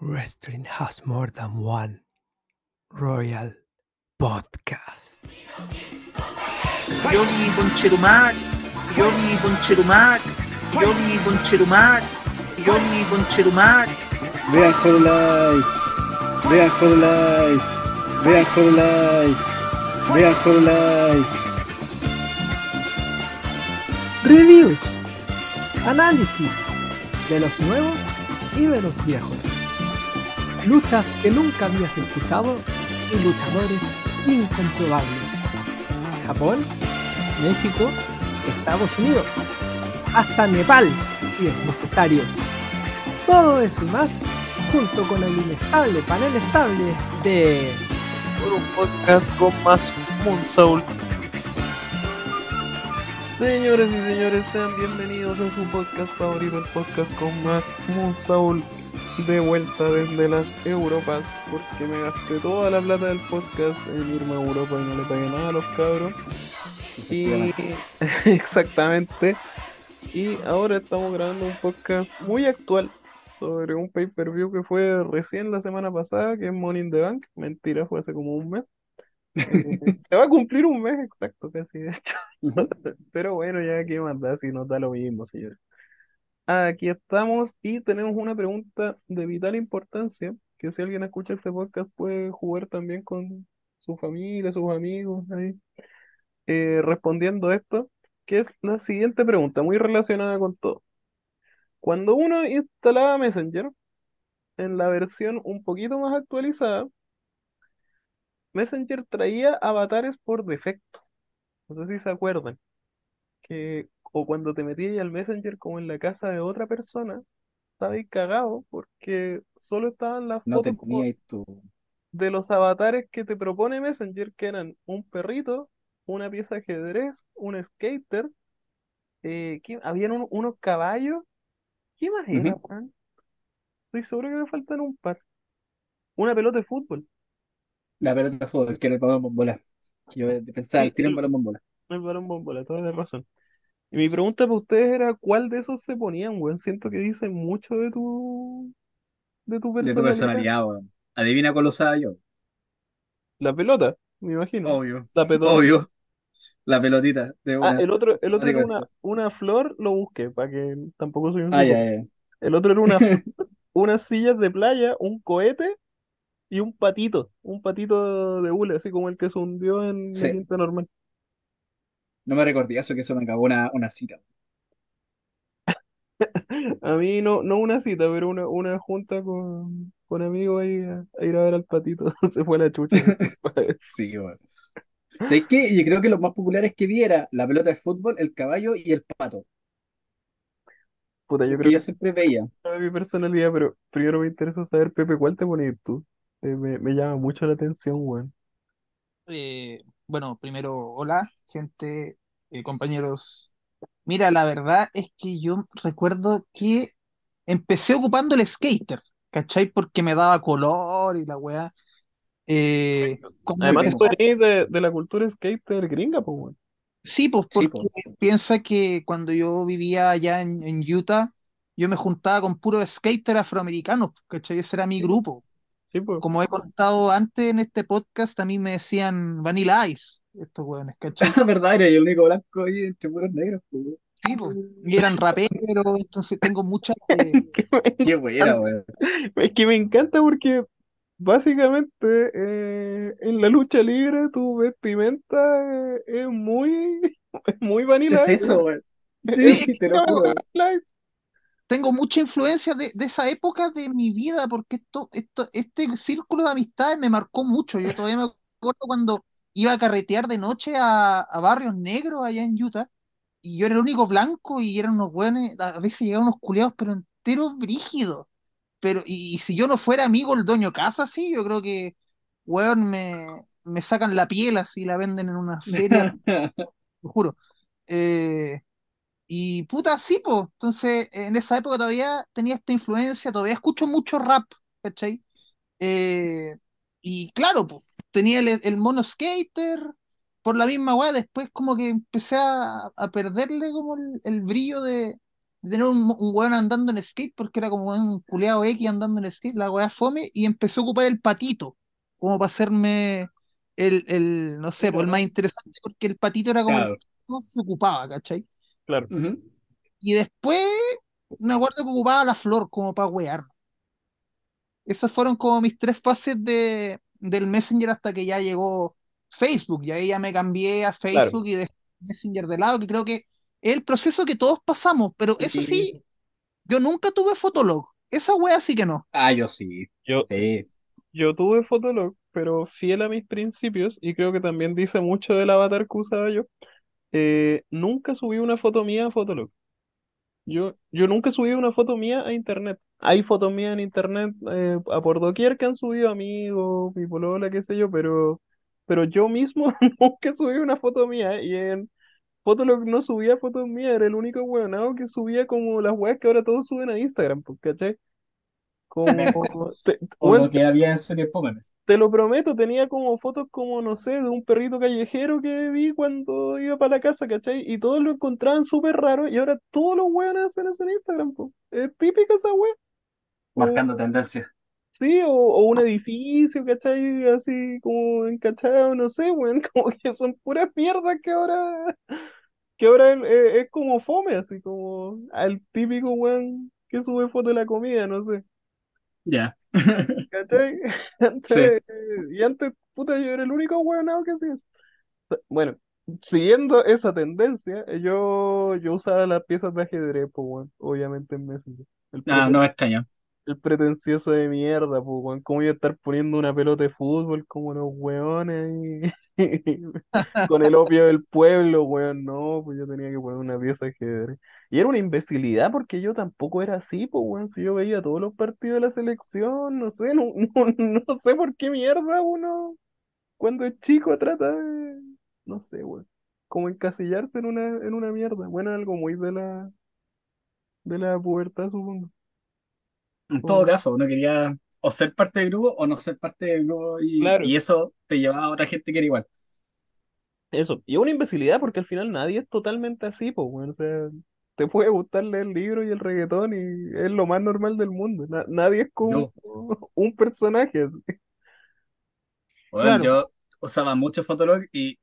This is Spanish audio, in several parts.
Wrestling has more than one Royal Podcast. Johnny Conchetumac, Johnny Conchetumac, Johnny Conchetumac, Johnny Conchetumac. Vean Hololive, vean Hololive, vean Hololive, vean Hololive. Reviews, análisis de los nuevos y de los viejos. Luchas que nunca habías escuchado y luchadores incomprobables. Japón, México, Estados Unidos, hasta Nepal, si es necesario. Todo eso y más, junto con el inestable panel estable de un podcast con más Moon Soul. Señores y señores, sean bienvenidos a su podcast favorito, el podcast con más Moon Soul. De vuelta desde las Europas, porque me gasté toda la plata del podcast en irme a Europa y no le pagué nada a los cabros. Y exactamente. Y ahora estamos grabando un podcast muy actual sobre un pay-per-view que fue recién la semana pasada, que es Money in the Bank. Mentira, fue hace como un mes. Eh, se va a cumplir un mes exacto, casi de hecho. Pero bueno, ya que más da si nos da lo mismo, señores. Aquí estamos y tenemos una pregunta de vital importancia, que si alguien escucha este podcast puede jugar también con su familia, sus amigos, ahí, eh, respondiendo esto, que es la siguiente pregunta, muy relacionada con todo. Cuando uno instalaba Messenger, en la versión un poquito más actualizada, Messenger traía avatares por defecto. No sé si se acuerdan. Que, o cuando te metías al Messenger como en la casa de otra persona, estabas cagado porque solo estaban las No fotos de los avatares que te propone Messenger, que eran un perrito, una pieza de ajedrez, un skater, eh, ¿qué- habían un- unos caballos. ¿Qué más era? Estoy seguro que me faltan un par. Una pelota de fútbol. La pelota de fútbol, que era el balón bombola. Yo pensaba, Sí, el el, balón bombola. el varón bombola, toda la razón. Y mi pregunta para ustedes era, ¿cuál de esos se ponían, weón? Siento que dicen mucho de tu, de tu De tu personalidad. personalidad, weón. Adivina cuál usaba yo. La pelota, me imagino. Obvio, La petota. obvio. La pelotita de Ah, el otro, el otro era una, una flor, lo busqué, para que tampoco soy un Ah, supo. ya, ya. El otro era una, unas sillas de playa, un cohete y un patito, un patito de hule, así como el que se hundió en la Sí, quinta normal. No me recordé eso, que eso me acabó una, una cita. A mí no, no una cita, pero una, una junta con, con amigos ahí a, a ir a ver al patito. Se fue la chucha. Sí, weón. ¿Sabes qué? Yo creo que los más populares que vi era la pelota de fútbol, el caballo y el pato. Puta, yo Los que creo yo que siempre veía. sabe mi personalidad, pero primero me interesa saber, Pepe, ¿cuál te pones tú? Eh, me, me llama mucho la atención, weón. Eh, bueno, primero, hola, gente, eh, compañeros. Mira, la verdad es que yo recuerdo que empecé ocupando el skater, ¿cachai? Porque me daba color y la weá. Eh, Además, tú venís de, de la cultura skater gringa, pues, weón. sí, pues Sí, porque po. piensa que cuando yo vivía allá en, en Utah, yo me juntaba con puros skaters afroamericanos, ¿cachai? Ese era mi grupo. Sí, pues. Como he contado antes en este podcast, a mí me decían Vanilla Ice, estos weones, ¿cachai? La verdad, era yo el único blanco ahí entre puros negros. pues. Sí, pues, y eran raperos, entonces tengo muchas... eh, Qué buena, weón. Es que me encanta porque básicamente eh, en la lucha libre tu vestimenta eh, es muy, es muy ¿Qué vanilla es eso, weón. sí, Sí, te lo juro. muy vanilla ice. Tengo mucha influencia de, de esa época de mi vida, porque esto, esto, este círculo de amistades me marcó mucho. Yo todavía me acuerdo cuando iba a carretear de noche a, a barrios negros allá en Utah, y yo era el único blanco y eran unos buenos, a veces llegaban unos culiados, pero enteros brígidos. Pero, y, y si yo no fuera amigo del dueño casa, sí, yo creo que, weón, me, me sacan la piel así, la venden en una feria, te juro. Eh, y puta, sí, pues. Entonces, en esa época todavía tenía esta influencia, todavía escucho mucho rap, ¿cachai? Eh, y claro, pues, tenía el, el mono skater, por la misma weá, después como que empecé a, a perderle como el, el brillo de, de tener un, un weón andando en skate, porque era como un culeado X andando en skate, la weá fome, y empezó a ocupar el patito, como para hacerme el, el no sé, pues el más interesante, porque el patito era como el Claro. que más se ocupaba, ¿cachai? Claro. Y después me acuerdo que ocupaba la flor como para wear. Esas fueron como mis tres fases de, del Messenger hasta que ya llegó Facebook. Y ahí ya me cambié a Facebook y dejé Messenger de lado, que creo que es el proceso que todos pasamos. Pero eso sí, yo nunca tuve Fotolog. Esa wea sí que no. Ah, yo sí. Yo, Sí. yo tuve Fotolog, pero fiel a mis principios, y creo que también dice mucho del avatar que usaba yo. Eh, nunca subí una foto mía a Fotolog. Yo, yo nunca subí una foto mía a internet. Hay fotos mías en internet eh, a por doquier que han subido amigos, mi polola, qué sé yo, pero, pero yo mismo nunca subí una foto mía y en Fotolog no subía fotos mías, era el único weonado que subía como las weas que ahora todos suben a Instagram, pues, ¿cachai? Como, te, O lo que había en memes. te lo prometo, tenía como fotos como, no sé, de un perrito callejero que vi cuando iba para la casa, ¿cachai? Y todos lo encontraban súper raro y ahora todos los weones hacen eso en Instagram, po. Es típica esa wea. Marcando tendencia. Sí, o, o un edificio, ¿cachai? Así como encachado, no sé, weón, como que son puras mierdas que ahora, que ahora es, es- es como fome, así como al típico weón que sube fotos de la comida, no sé. Ya. ¿Cachai? Antes, y antes, puta, yo era el único huevonao que hacía. Bueno, siguiendo esa tendencia, yo, yo usaba las piezas de ajedrez, pues, weón, obviamente en Messenger. Ah, preten- no me extraña. el pretencioso de mierda, pues, weón. ¿Cómo iba a estar poniendo una pelota de fútbol como los weones ahí? Con el opio del pueblo, weón. No, pues yo tenía que poner una pieza de ajedrez. Y era una imbecilidad porque yo tampoco era así, pues, weón. Si yo veía todos los partidos de la selección, no sé, no, no, no sé por qué mierda uno cuando es chico trata de, no sé, weón, como encasillarse en una, en una mierda. Bueno, algo muy de la, de la pubertad, supongo. En todo caso, uno quería o ser parte del grupo o no ser parte del grupo y, Claro. y eso te llevaba a otra gente que era igual. Eso, y es una imbecilidad porque al final nadie es totalmente así, pues, weón. O sea, te puede gustar leer el libro y el reggaetón y es lo más normal del mundo. Na- nadie es como un personaje así. Bueno, Claro. yo usaba mucho Fotolog y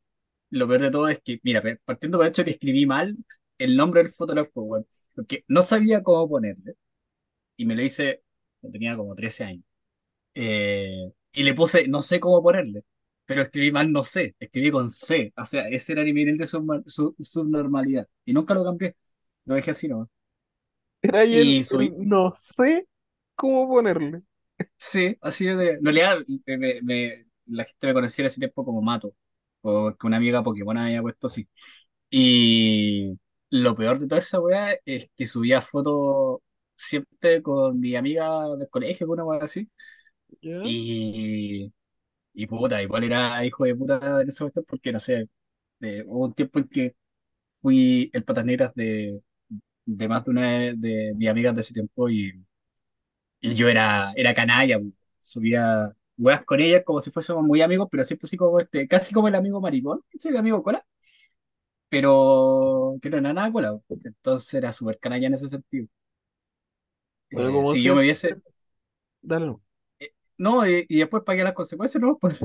lo peor de todo es que, mira, partiendo por el hecho de que escribí mal el nombre del Fotolog, pues, bueno, porque no sabía cómo ponerle y me lo hice, cuando tenía como 13 años. Eh, y le puse, no sé cómo ponerle, pero escribí mal, no sé, escribí con C, o sea, ese era mi nivel de subnormalidad y nunca lo cambié, lo dejé así, ¿no? Era el, Y soy- el no sé cómo ponerle. Sí, así de. En realidad, me- me- me- la gente me conocía en ese tiempo como Mato, porque una amiga Pokémon había puesto así. Y lo peor de toda esa weá es que subía fotos siempre con mi amiga del colegio, con una weá así. Y, y puta, igual era hijo de puta en esa cuestión, porque no sé, de- hubo un tiempo en que fui el patas negras de, de más de una de, de mis amigas de ese tiempo y. Y yo era, era canalla, pu. subía weas con ellas como si fuésemos muy amigos, pero siempre así como este, casi como el amigo maricón, ¿sí? el amigo cola, pero que no era nada cola. pu. Entonces era súper canalla en ese sentido. Pero Eh, si yo me hubiese. Dale, no. No, y, y después pagué las consecuencias, ¿no? Pues,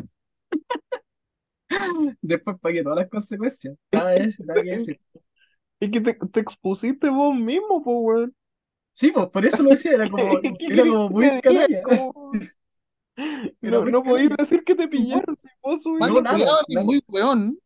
después pagué todas las consecuencias. Nada, de eso, nada que decir. Es que te, te expusiste vos mismo, pues, weón. Sí, pues por eso lo decía, era como, ¿Qué era como que muy canalla. Como- No, no canalla. decir que te pillaron si vos subís. Mati No, nada, muy weón.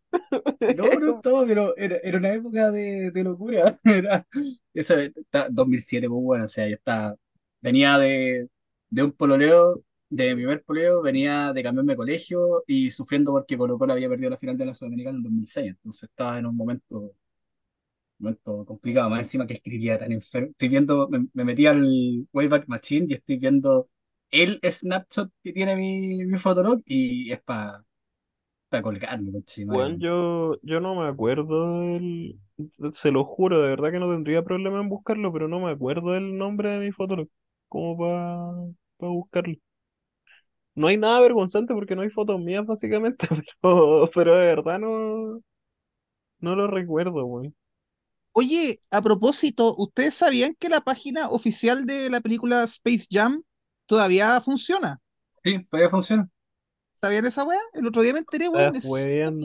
No, no estaba, pero era, era una época de, de locura. Era, eso, está- 2007, pues bueno, o sea, yo estaba, venía de, de un pololeo, de mi primer pololeo, venía de cambiarme de colegio y sufriendo porque Colo Colo había perdido la final de la Sudamericana en 2006, entonces estaba en un momento, momento complicado, más encima que escribía tan enfermo. Estoy viendo, me, me metí al Wayback Machine y estoy viendo el Snapshot que tiene mi, mi Fotolog y es para colgarme, conche madre. Weón, yo, yo no me acuerdo del... Se lo juro, de verdad que no tendría problema en buscarlo, pero no me acuerdo del nombre de mi fotolog. Como para buscarlo. No hay nada vergonzante porque no hay fotos mías, básicamente, pero, pero de verdad no, no lo recuerdo, weón. Oye, a propósito, ¿ustedes sabían que la página oficial de la película Space Jam todavía funciona? Sí, todavía funciona. ¿Sabían esa weá? El otro día me enteré, weón.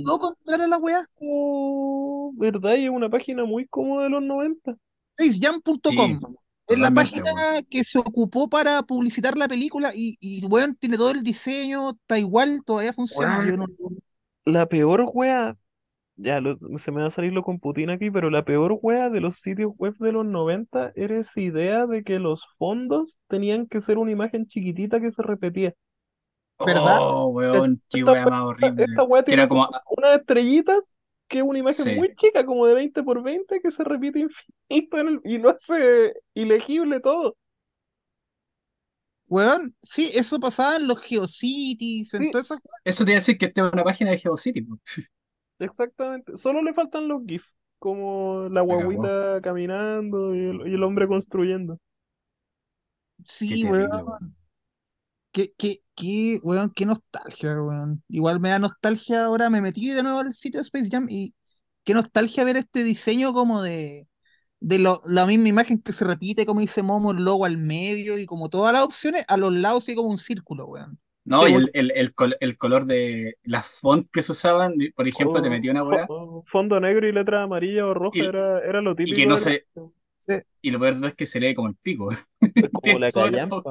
Loco entrar a la weá. Oh, ¿verdad? Y es una página muy cómoda de los 90. Spacejam.com. Sí, Es la página que se ocupó para publicitar la película y, y weón, tiene todo el diseño, está igual, todavía funciona. Yo no- La peor wea, ya lo- se me va a salir lo con Putin aquí, pero la peor wea de los sitios web de los 90 era esa idea de que los fondos tenían que ser una imagen chiquitita que se repetía. ¿Verdad? Oh, weón, qué Esta wea más horrible. Esta wea Que tiene era como, como unas estrellitas que es una imagen Sí. muy chica, como de 20 por 20, que se repite infinito en el- y no hace ilegible todo. Weón, sí, eso pasaba en los Geocities, en Sí. todas esas weas. eso te iba a decir que esta es una página de GeoCity. Exactamente. Solo le faltan los GIFs, como la guaguita caminando y el, y el hombre construyendo. Sí, Qué weón. terrible, weón. Qué, qué, qué, weón, qué nostalgia, weón. Igual me da nostalgia ahora, me metí de nuevo al sitio de Space Jam y qué nostalgia ver este diseño como de, de lo- la misma imagen que se repite, como dice Momo, el logo al medio y como todas las opciones, a los lados y como un círculo, weón. No, y el, el, el, col- el color de las fonts que se usaban, por ejemplo, te Oh, metía una weá oh, fondo negro y letra amarilla o roja Y- era, era lo y típico que no se, y lo peor es que se lee como el pico. es como la callampa.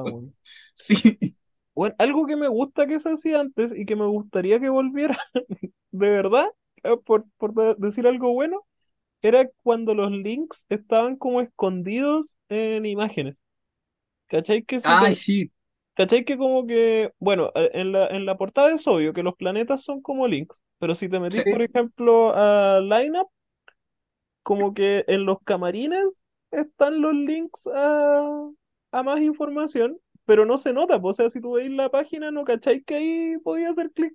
Sí, Bueno, algo que me gusta que se hacía antes y que me gustaría que volviera, de verdad, eh, por, por de- decir algo bueno, era cuando los links estaban como escondidos en imágenes. ¿Cachai? Que si te- ay, sí, ¿Cachai que como que, bueno, eh, en la, en la portada es obvio que los planetas son como links, pero si te metís, Sí. por ejemplo, a Lineup, como que en los camarines están los links a, a más información, pero no se nota, o sea, si tú veis la página, no cachai que ahí podía hacer clic.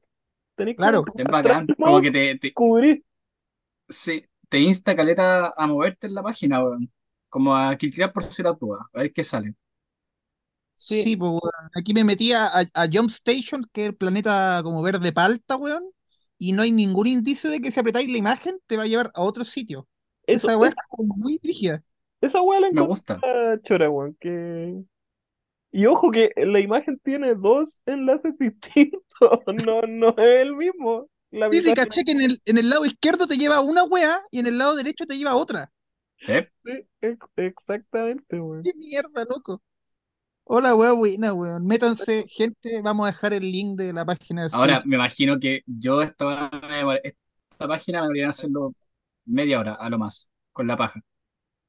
Tenéis Claro. es que bacán. Como que te, te, cubrir. sí, te insta caleta a moverte en la página, weón. Como a clicar por si la duda, a ver qué sale. Sí. Sí, pues, weón. Aquí me metí a, Jump Station, que es el planeta como verde palta, weón, y no hay ningún indicio de que si apretáis la imagen te va a llevar a otro sitio. Eso, Esa weá es como muy rígida. esa weá la Me encontré gusta. chora, weón, que... Y ojo que la imagen tiene dos enlaces distintos, no, no es el mismo. La Sí, sí, caché que en el, en el lado izquierdo te lleva una wea y en el lado derecho te lleva otra. ¿Sí? Sí, ex- exactamente, weón. ¡Qué mierda, loco! Hola, wea buena, weón. Métanse, gente, vamos a dejar el link de la página de Ahora, me imagino que yo esta, esta página me deberían hacerlo media hora, a lo más, con la paja.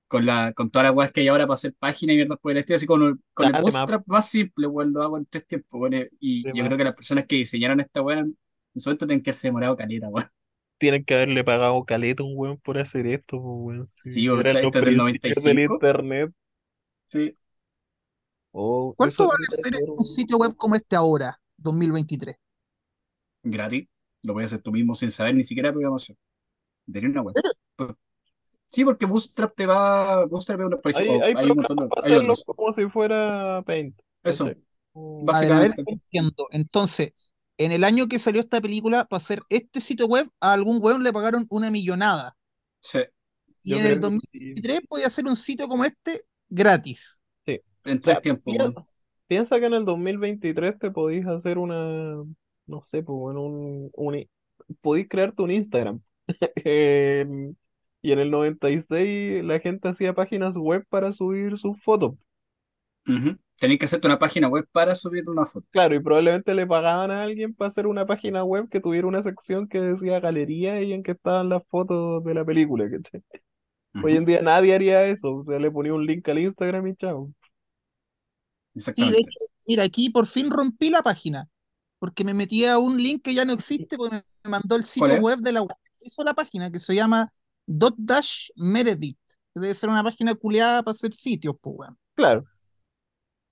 Con la, con todas las weas que hay ahora para hacer página y mierdas por el estilo, así con, el- con el de más. bootstrap más simple, weón, lo hago en tres tiempos, weón, y yo más. creo que las personas que diseñaron esta wea en su momento tienen que haberse demorado caleta, weón. Tienen que haberle pagado caleta a un weón por hacer esto, weón. Sí, Sí, weón, eran esto los es del principios del 95. internet. Sí. Oh, ¿Cuánto vale hacer un sitio web como este ahora, 2023? gratis, lo puedes hacer tú mismo sin saber ni siquiera programación. Tenía una web. Sí, porque Bootstrap te va. Bootstrap es una, por Hay, ejemplo, hay hay un montón de. Hay otros. como si fuera Paint. Eso. Oh, A ver, a ver si Básicamente. entiendo. Entonces, en el año que salió esta película, para hacer este sitio web, a algún weón le pagaron una millonada. Sí, Y Yo en el que 2023 podía hacer un sitio como este gratis. En O sea, tres tiempos, piensa, que en el 2023 te podís hacer una, no sé, pues bueno, un, un podís crearte un Instagram. Y en el 96 la gente hacía páginas web para subir sus fotos. Ujú. Tenés que hacerte una página web para subir una foto. Claro, y probablemente le pagaban a alguien para hacer una página web que tuviera una sección que decía galería y en que estaban las fotos de la película. Hoy en día nadie haría eso, o sea, le ponía un link al Instagram y chao. Sí, de hecho, mira, aquí por fin rompí la página. Porque me metí a un link que ya no existe, porque me mandó el ¿Cuál sitio web de la web que hizo la página, que se llama Dot Dash Meredith. Debe ser una página culiada para hacer sitios, pues, weón. Claro,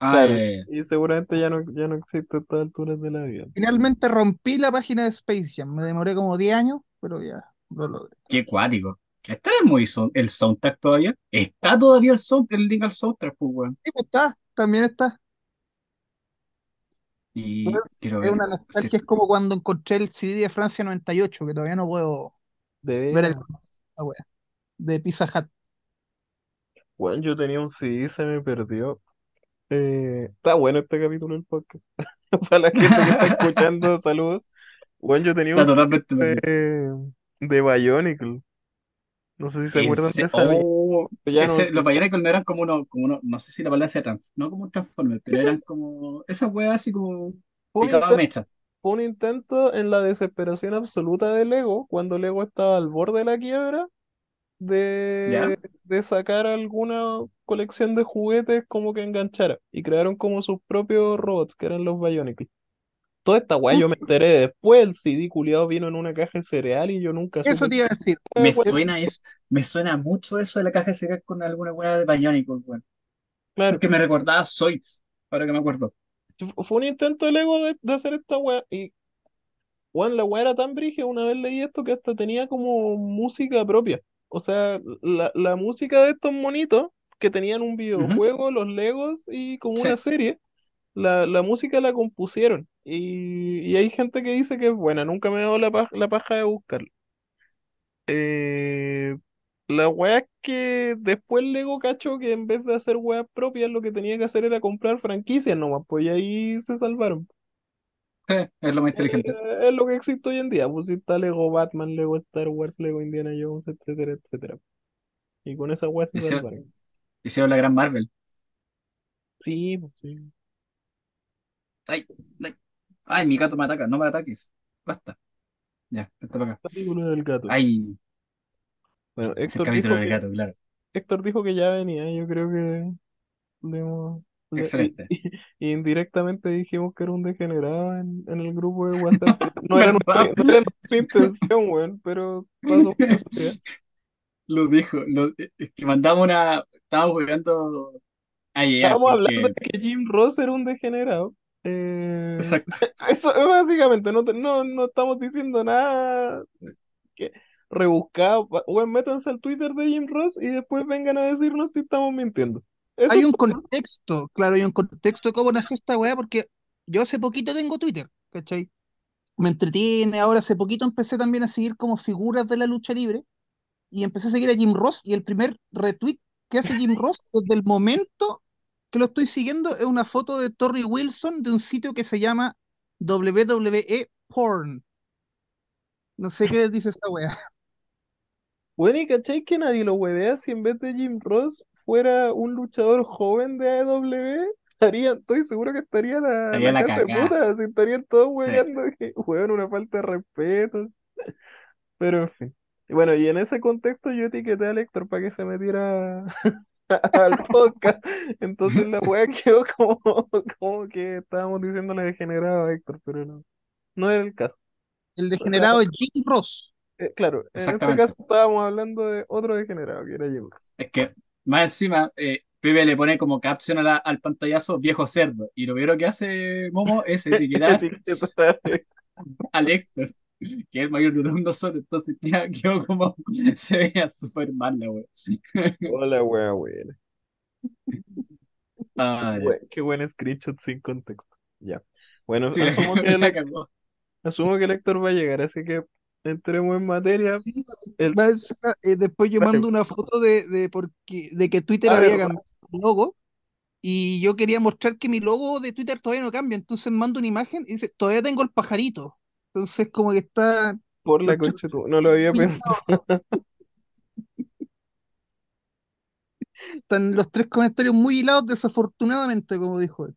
Ah, claro, eh, y seguramente ya no, ya no existe a estas alturas de la vida. Finalmente rompí la página de Space Jam. Me demoré como 10 años, pero ya lo logré. qué cuático. ¿Está el, el soundtrack todavía? ¿Está todavía el, sound, el link al soundtrack, pues, weón? Sí, pues está, también está. Y quiero Es ver. una si- nostalgia, es como cuando encontré el CD de Francia 98, que todavía no puedo De ver el veras. la wea, de Pizza Hut. Bueno, yo tenía un CD, se me perdió. Eh, está bueno este capítulo del podcast. Para la gente que está escuchando, saludos. Bueno, yo tenía un CD perdido. de, de Bionicle. No sé si se acuerdan de esa. oh, Ya no, ese- los Bionicle no eran como uno, como uno, no sé si la palabra sea trans, no como un Transformer, pero eran como esas weas así como fue un intento, mecha. fue un intento en la desesperación absoluta de Lego, cuando Lego estaba al borde de la quiebra, de, ¿Ya? de sacar alguna colección de juguetes como que enganchara. Y crearon como sus propios robots, que eran los Bionicle. Toda esta weá yo me enteré después, el CD culiado vino en una caja de cereal y yo nunca eso supe te iba a decir. Me weá. suena eso, me suena mucho eso de la caja de cereal con alguna wea de Bionicle, weón. Claro, Porque me recordaba a Zoids, ahora que me acuerdo. fue un intento de Lego de, de hacer esta weá. Y Weón, la weá era tan brígida, una vez leí esto que hasta tenía como música propia. O sea, la, la música de estos monitos que tenían un videojuego, los Legos y como Sí. una serie, la, la música la compusieron. Y, y hay gente que dice que es buena, nunca me he dado la, paj- la paja de buscarla. Eh, la weá es que después Lego cachó que en vez de hacer weas propias, lo que tenía que hacer era comprar franquicias nomás, pues y ahí se salvaron. Sí, es lo más Eh, inteligente. es lo que existe hoy en día, pues si está Lego Batman, Lego Star Wars, Lego Indiana Jones, etcétera, etcétera. Y con esa weá se Hicieron, salvaron. hicieron la gran Marvel. Sí, pues sí. Ay, ay, ay, mi gato me ataca, no me ataques. Basta. Ya, está para acá. Capítulo del gato. Ay, Bueno, es el Héctor capítulo dijo del que, gato, claro. Héctor dijo que ya venía, yo creo que le- y, Excelente. y- y indirectamente dijimos que era un degenerado en, en el grupo de WhatsApp. No era nuestra, ¿Verdad? no era nuestra intención, weón, pero pasó por eso ya. Lo dijo, lo, es que mandamos una, estábamos jugando ayer Estábamos hablando de que Jim Ross era un degenerado. Eh, exacto, eso es básicamente, no, te- no, no estamos diciendo nada que rebuscado. Weón, métanse al Twitter de Jim Ross y después vengan a decirnos si estamos mintiendo. Eso Hay un contexto, claro, hay un contexto de cómo nació esta weá, porque yo hace poquito tengo Twitter, ¿cachai? Me entretiene, ahora hace poquito empecé también a seguir como figuras de la lucha libre y empecé a seguir a Jim Ross y el primer retweet que hace Jim Ross desde el momento que lo estoy siguiendo es una foto de Torrey Wilson de un sitio que se llama WWE Porn. No sé qué dice esta weá. Bueno, y cachai que nadie lo huevea si en vez de Jim Ross fuera un luchador joven de AEW, estaría, estoy seguro que estaría la, estaría la la de puta, así estarían todos Sí. hueveando, que, weón, una falta de respeto. Pero en fin. Bueno, y en ese contexto yo etiqueté a Héctor para que se metiera al podcast. Entonces la weá quedó como, como que estábamos diciéndole degenerado a Héctor, pero no, no era el caso. El degenerado es Jim Ross. eh, claro, en este caso estábamos hablando de otro degenerado, que era Jim Ross. Es que más encima, eh, Pepe le pone como caption a la- al pantallazo viejo cerdo. Y lo primero que hace Momo es etiquetar al Héctor, que es el mayor de todos nosotros. Entonces queda- quedó como se veía súper mal la wea. Hola, wea, buena. Ah, ya. Bue- Qué buen screenshot sin contexto. Ya. Bueno, Sí, asumo que, el, asumo que el Héctor va a llegar, así que entremos en materia. Sí, El, eh, después yo dale. mando una foto de, de, porque, de que Twitter Ah, había verdad. cambiado el logo y yo quería mostrar que mi logo de Twitter todavía no cambia. Entonces mando una imagen y dice, todavía tengo el pajarito. Entonces como que está Por la concha no lo había pensado. Están los tres comentarios muy hilados, desafortunadamente, como dijo él.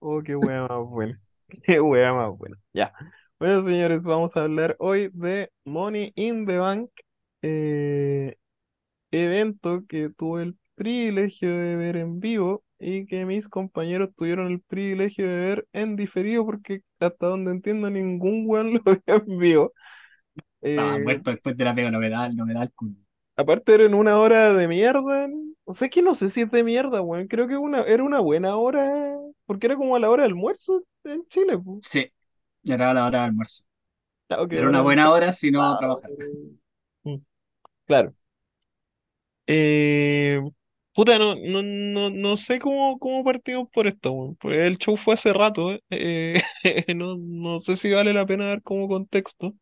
Oh, qué wea más buena. Qué wea más buena. Ya. Bueno, señores, vamos a hablar hoy de Money in the Bank, eh, evento que tuve el privilegio de ver en vivo y que mis compañeros tuvieron el privilegio de ver en diferido porque hasta donde entiendo ningún weón lo vio en vivo. Estaba Eh, muerto después de la pega, no me da, no me da el culo. aparte era en una hora de mierda. O sea, es que no sé si es de mierda, weón. Creo que una, era una buena hora porque era como a la hora del almuerzo en Chile, pues. Sí, ya era la hora de almuerzo. Claro que Era una del buena hora si no trabajo, trabajar. Mm, Claro. Eh, puta, no, no, no, no sé cómo, cómo partimos por esto, weón. Pues el show fue hace rato, eh. Eh, no, no sé si vale la pena dar como contexto.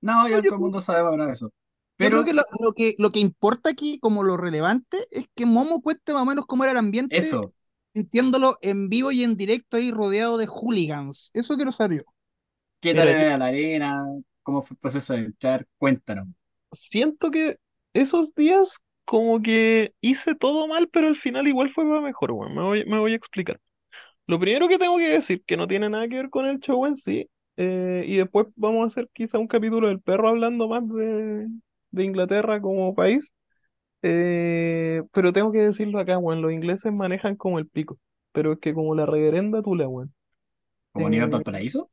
No, ya yo todo el mundo sabe más o menos eso. Yo Pero creo que lo, lo que lo que importa aquí, como lo relevante, es que Momo cuente más o menos cómo era el ambiente, eso, sintiéndolo en vivo y en directo ahí rodeado de hooligans. Eso quiero saber yo. ¿qué tal era la arena? ¿Cómo fue el proceso de entrar? Cuéntanos. siento que esos días como que hice todo mal, pero al final igual fue para mejor, weón. Me voy, me voy a explicar. Lo primero que tengo que decir, que no tiene nada que ver con el show en sí, eh, y después vamos a hacer quizá un capítulo del perro hablando más de, de Inglaterra como país, eh, pero tengo que decirlo acá, weón, los ingleses manejan como el pico, pero es que como la reverenda tula, weón. ¿Como nivel Eh, Valparaíso?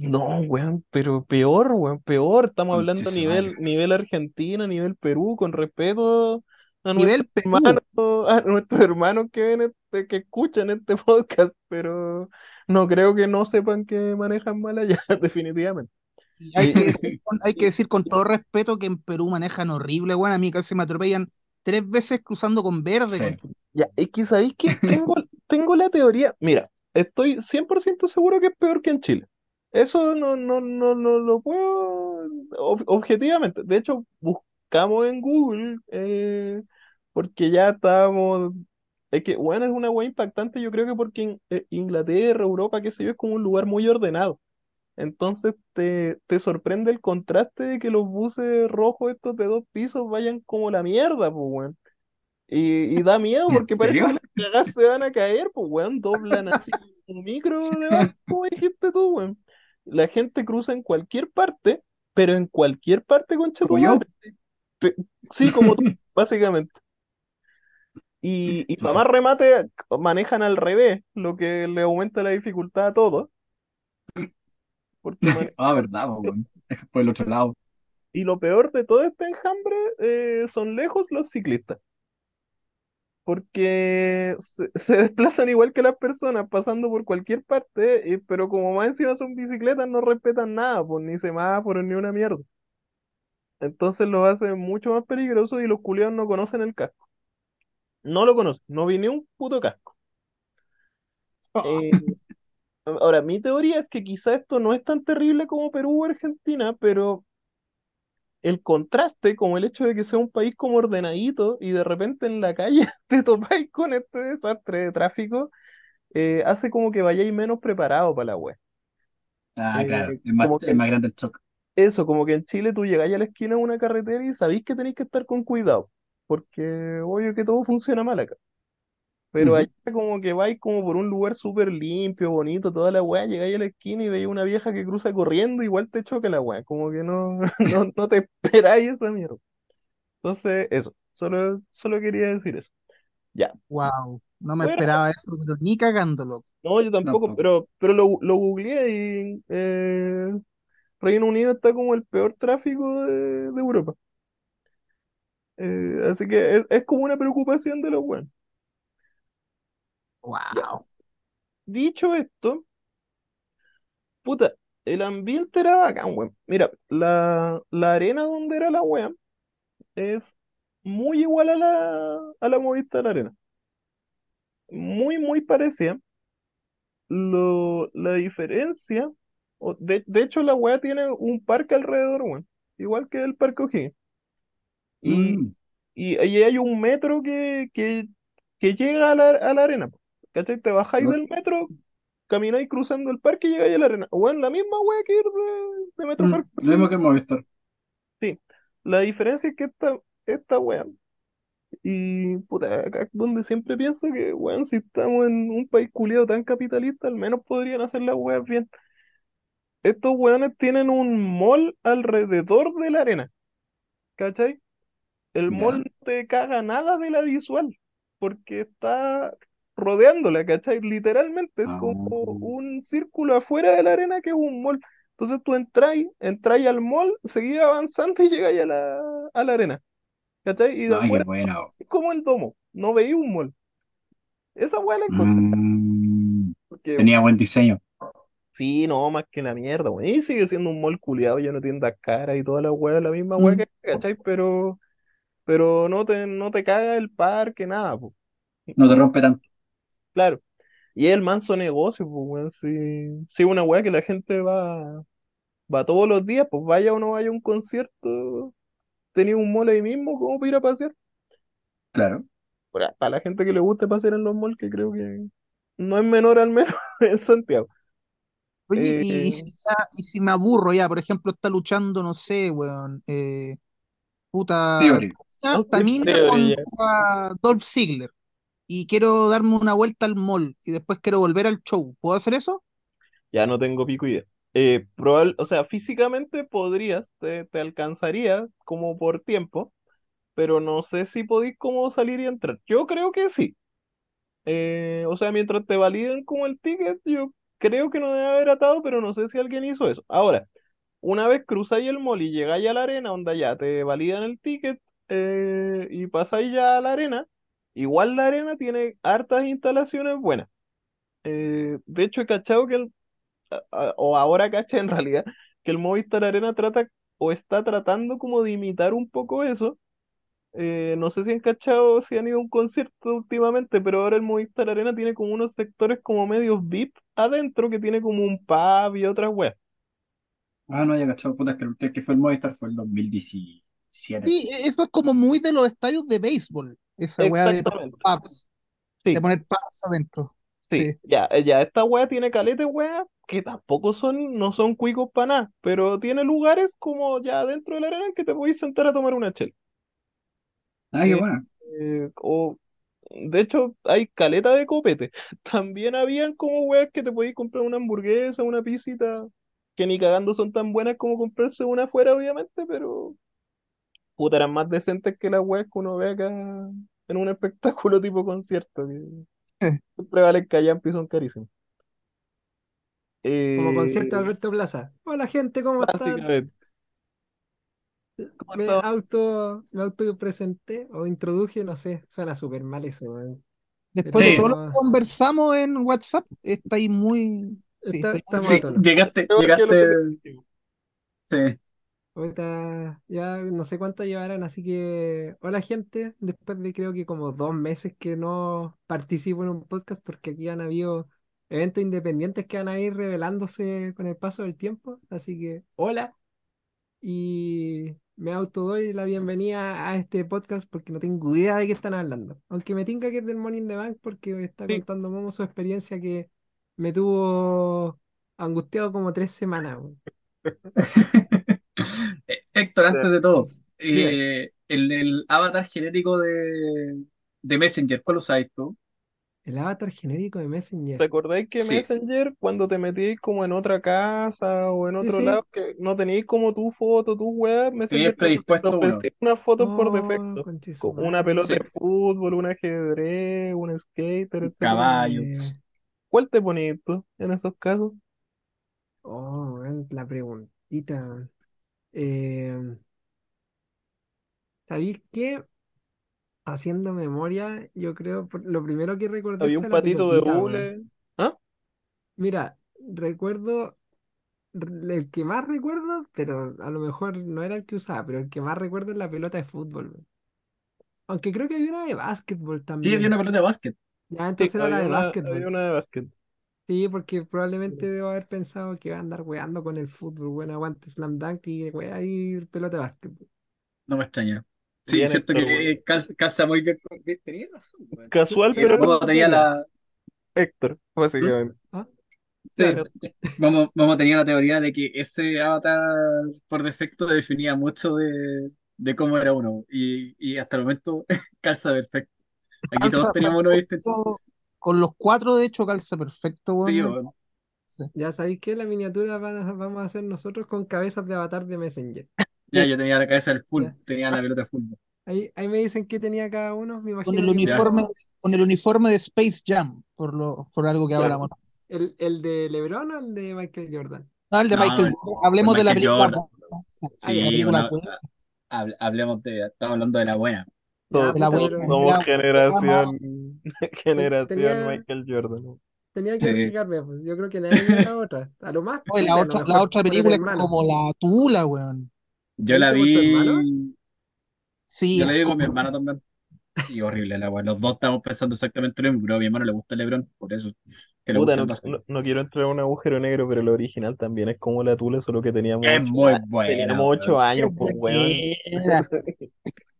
No, weón, pero peor, weón, peor. Estamos hablando su nivel, nivel Argentina, nivel Perú, con respeto a Nivel nuestros Perú. hermanos, a nuestros hermanos que ven este, que escuchan este podcast, pero no creo que no sepan que manejan mal allá, definitivamente. Y hay que decir con, hay que decir con todo respeto que en Perú manejan horrible, bueno, a mí casi me atropellan tres veces cruzando con verde. Sí. concha. Ya, es que sabéis que tengo, tengo la teoría. Mira, estoy 100% seguro que es peor que en Chile. Eso no, no, no, no lo puedo ob- objetivamente. De hecho, buscamos en Google eh, porque ya estábamos. Es que, bueno, es una wea impactante, yo creo que porque en eh, Inglaterra, Europa, qué sé yo, es como un lugar muy ordenado. Entonces te, te sorprende el contraste de que los buses rojos estos de dos pisos vayan como la mierda, pues, weón. Y, y da miedo ¿En porque parece que las cagadas se van a caer, pues, weón, doblan así un micro como dijiste tú, weón. La gente cruza en cualquier parte, pero en cualquier parte, concha tu madre. Sí, como tú, básicamente. Y, y para más remate, manejan al revés, lo que le aumenta la dificultad a todos, porque Ah, verdad, por el otro lado. Y lo peor de todo este enjambre eh, son lejos los ciclistas, porque se, se desplazan igual que las personas, pasando por cualquier parte, y- pero como más encima son bicicletas, no respetan nada, pues ni semáforos ni una mierda. Entonces lo hace mucho más peligroso y los culiados no conocen el casco. No lo conocen, no vi ni un puto casco. Eh, ahora, mi teoría es que quizá esto no es tan terrible como Perú o Argentina, pero el contraste, como el hecho de que sea un país como ordenadito y de repente en la calle te topáis con este desastre de tráfico, eh, hace como que vayáis menos preparados para la web. Ah, claro. Eh, Es más, es más grande el shock. eso, como que en Chile tú llegáis a la esquina de una carretera y sabéis que tenéis que estar con cuidado, porque obvio que todo funciona mal acá. Pero allá como que vais como por un lugar súper limpio, bonito, toda la weá, llegáis a la esquina y veis una vieja que cruza corriendo, igual te choca la weá, como que no, no, no te esperáis esa mierda. Entonces, eso, solo, solo quería decir eso. Ya, Wow, no me esperaba eso, pero ni cagándolo. no, yo tampoco, Tampoco. pero, pero lo, lo googleé y eh, Reino Unido está como el peor tráfico de, de Europa. Eh, así que es, es como una preocupación de los buenos. Wow. dicho esto, puta, el ambiente era bacán, weón. Mira, la, la arena donde era la wea es muy igual a la, a la Movistar Arena. Muy, muy parecida. Lo, la diferencia, o de, de hecho la wea tiene un parque alrededor, weón. Igual que el Parque O'Higgins. Y, Mm, y ahí hay un metro que, que, que llega a la, a la arena. po. ¿Cachai? Te bajáis lo, del metro, camináis cruzando el parque y llegáis a la arena. Bueno, la misma wea que ir de, de Metro mm, Parque lo mismo que el Movistar. Sí. La diferencia es que esta, esta wea, y puta, acá es donde siempre pienso que, weón, si estamos en un país culiado tan capitalista, al menos podrían hacer las weas bien. Estos weones tienen un mall alrededor de la arena, ¿cachai? El mall ¿Ya? no te caga nada de la visual, porque está rodeándola, ¿cachai? Literalmente es Ah, como un círculo afuera de la arena que es un mall. Entonces tú entráis, entráis al mall, seguís avanzando y llegáis a la, a la arena, ¿cachai? Y de ay, qué afuera bueno. es como el domo, no veis un mall. Esa weá la encontré, Mm, porque tenía buen diseño. sí, no, más que la mierda, weón. Y sigue siendo un mall culiado, ya no tiendas cara y toda la weá, la misma weá Mm, que, ¿cachai? Pero, pero no te, no te caga el parque, nada, po. no te rompe tanto. Claro. Y es el manso negocio, pues, weón. Si, si una weá que la gente va, va todos los días, pues vaya o no vaya a un concierto, tenía un mall ahí mismo como para ir a pasear. Claro. Para, para la gente que le guste pasear en los malls, que creo que no es menor al menos en Santiago. Oye, y, y Eh, si ya- y si me aburro ya, por ejemplo, está luchando, no sé, weón, eh, puta, Theory. Ya. contra Dolph Ziggler, y quiero darme una vuelta al mall, y después quiero volver al show, ¿puedo hacer eso? Ya no tengo pico idea. Eh, probable, o sea, físicamente podrías, te, te alcanzaría como por tiempo, pero no sé si podéis como salir y entrar. Yo creo que sí. Eh, o sea, mientras te validen como el ticket, yo creo que no debe haber atado, pero no sé si alguien hizo eso. Ahora, una vez cruzáis el mall y llegáis a la arena, onda ya te validan el ticket eh, y pasáis ya a la arena, igual la arena tiene hartas instalaciones buenas. Eh, de hecho, he cachado que el, a- o ahora caché en realidad, que el Movistar Arena trata o está tratando como de imitar un poco eso. Eh, no sé si han cachado, si han ido a un concierto últimamente, pero ahora el Movistar Arena tiene como unos sectores como medios VIP adentro que tiene como un pub y otras weas. Ah, no, ya cachado, puta, es que que fue el Movistar fue el 2017. Sí, e- eso es como muy de los estadios de béisbol, esa weá de pubs, Sí, de poner pubs adentro. sí, Sí. ya, eh, ya esta wea tiene calete wea que tampoco son, no son cuicos para nada, pero tiene lugares como ya dentro de la arena en que te podéis sentar a tomar una chela. Ah, qué Eh, buena. eh, o, de hecho, hay caleta de copete. También habían como weas que te podías comprar una hamburguesa, una pisita, que ni cagando son tan buenas como comprarse una afuera, obviamente, pero puta, eran más decentes que las weas que uno ve acá en un espectáculo tipo concierto, que Eh, siempre valen callampa y son carísimos. Como concierto de Eh, Alberto Plaza. Hola gente, ¿cómo están? ¿cómo Me auto, me auto presenté o introduje, no sé, suena súper mal eso, weón. Después de todo lo que conversamos en WhatsApp, está ahí muy, sí, está- está Sí, llegaste, llegaste, sí. Ahorita ya no sé cuánto llevarán, así que hola gente, después de creo que como dos meses que no participo en un podcast porque aquí han habido eventos independientes que van a ir revelándose con el paso del tiempo, así que hola y me autodoy la bienvenida a este podcast porque no tengo idea de qué están hablando, aunque me tinca que es del Morning the Bank porque me está Sí, contando Momo su experiencia que me tuvo angustiado como tres semanas. Eh, Héctor, antes de todo, eh, el, el avatar genérico de, de Messenger, ¿cuál usáis tú? El avatar genérico de Messenger. ¿Recordáis que Sí, Messenger, cuando te metíais como en otra casa o en otro sí. lado, que no teníais como tu foto, tu web, Messenger tenías te, te predispuesto uno. ofrecía unas fotos por Oh, defecto, como una pelota Sí, de fútbol, un ajedrez, un skater, un etcétera. caballo. Eh, ¿Cuál te ponías tú en esos casos? oh, la preguntita. Eh, ¿sabéis qué? Haciendo memoria, yo creo, por- lo primero que recordé Había un fue la patito de pelotita, weón. hule. ¿Ah? Mira, recuerdo, r- el que más recuerdo, pero a lo mejor no era el que usaba, pero el que más recuerdo es la pelota de fútbol, weón. Aunque creo que había una de básquetbol Sí, había también. una pelota de básquet. Ya, Sí, entonces era la había de una, había básquetbol. una de básquet. Sí, porque probablemente debo haber pensado que iba a andar weando con el fútbol, bueno, aguante slam dunk y wea y pelota de básquetbol. No me extraña. Sí, Bien, siento Héctor, que cal- calza muy bien. con- razón. Casual, pero Como tenía la. Héctor, ¿Mm? básicamente. ¿Ah? Sí, Claro. vamos, vamos tenía la teoría de que ese avatar por defecto definía mucho de, de cómo era uno. Y, y hasta el momento calza perfecto. Aquí calza todos teníamos uno distinto. Con los cuatro de hecho calza perfecto, weón, Sí, sí. Ya sabéis que la miniatura van a- vamos a hacer nosotros con cabezas de avatar de Messenger. Ya, yo tenía la cabeza del full, Ya. tenía la pelota de fútbol. Ahí, ahí me dicen qué tenía cada uno. Me Con imagino el que uniforme, con el uniforme de Space Jam, por lo, por algo que Claro. hablamos. el, el de LeBron o el de Michael Jordan. No, el de No, Michael el- Jordan. Hablemos el de la película Ah, la una, hablemos de, estamos hablando de la buena. La somos la generación, generación tenía, Michael Jordan. tenía que Sí. arriesgarme. pues. Yo creo que nadie vio la otra. A lo más, Oye, la otra, la otra película es como la tula, weón. Yo ¿La vi, Sí, yo la vi con mi hermano también. Y horrible la weá. Los dos estamos pensando exactamente lo mismo, pero a mi hermano le gusta el LeBron, por eso. Que Puta, no, quiero entrar a un agujero negro, pero el original también es como la Tula, solo que teníamos Es ocho muy años. buena, Teníamos weón. ocho años, Qué pues, weón.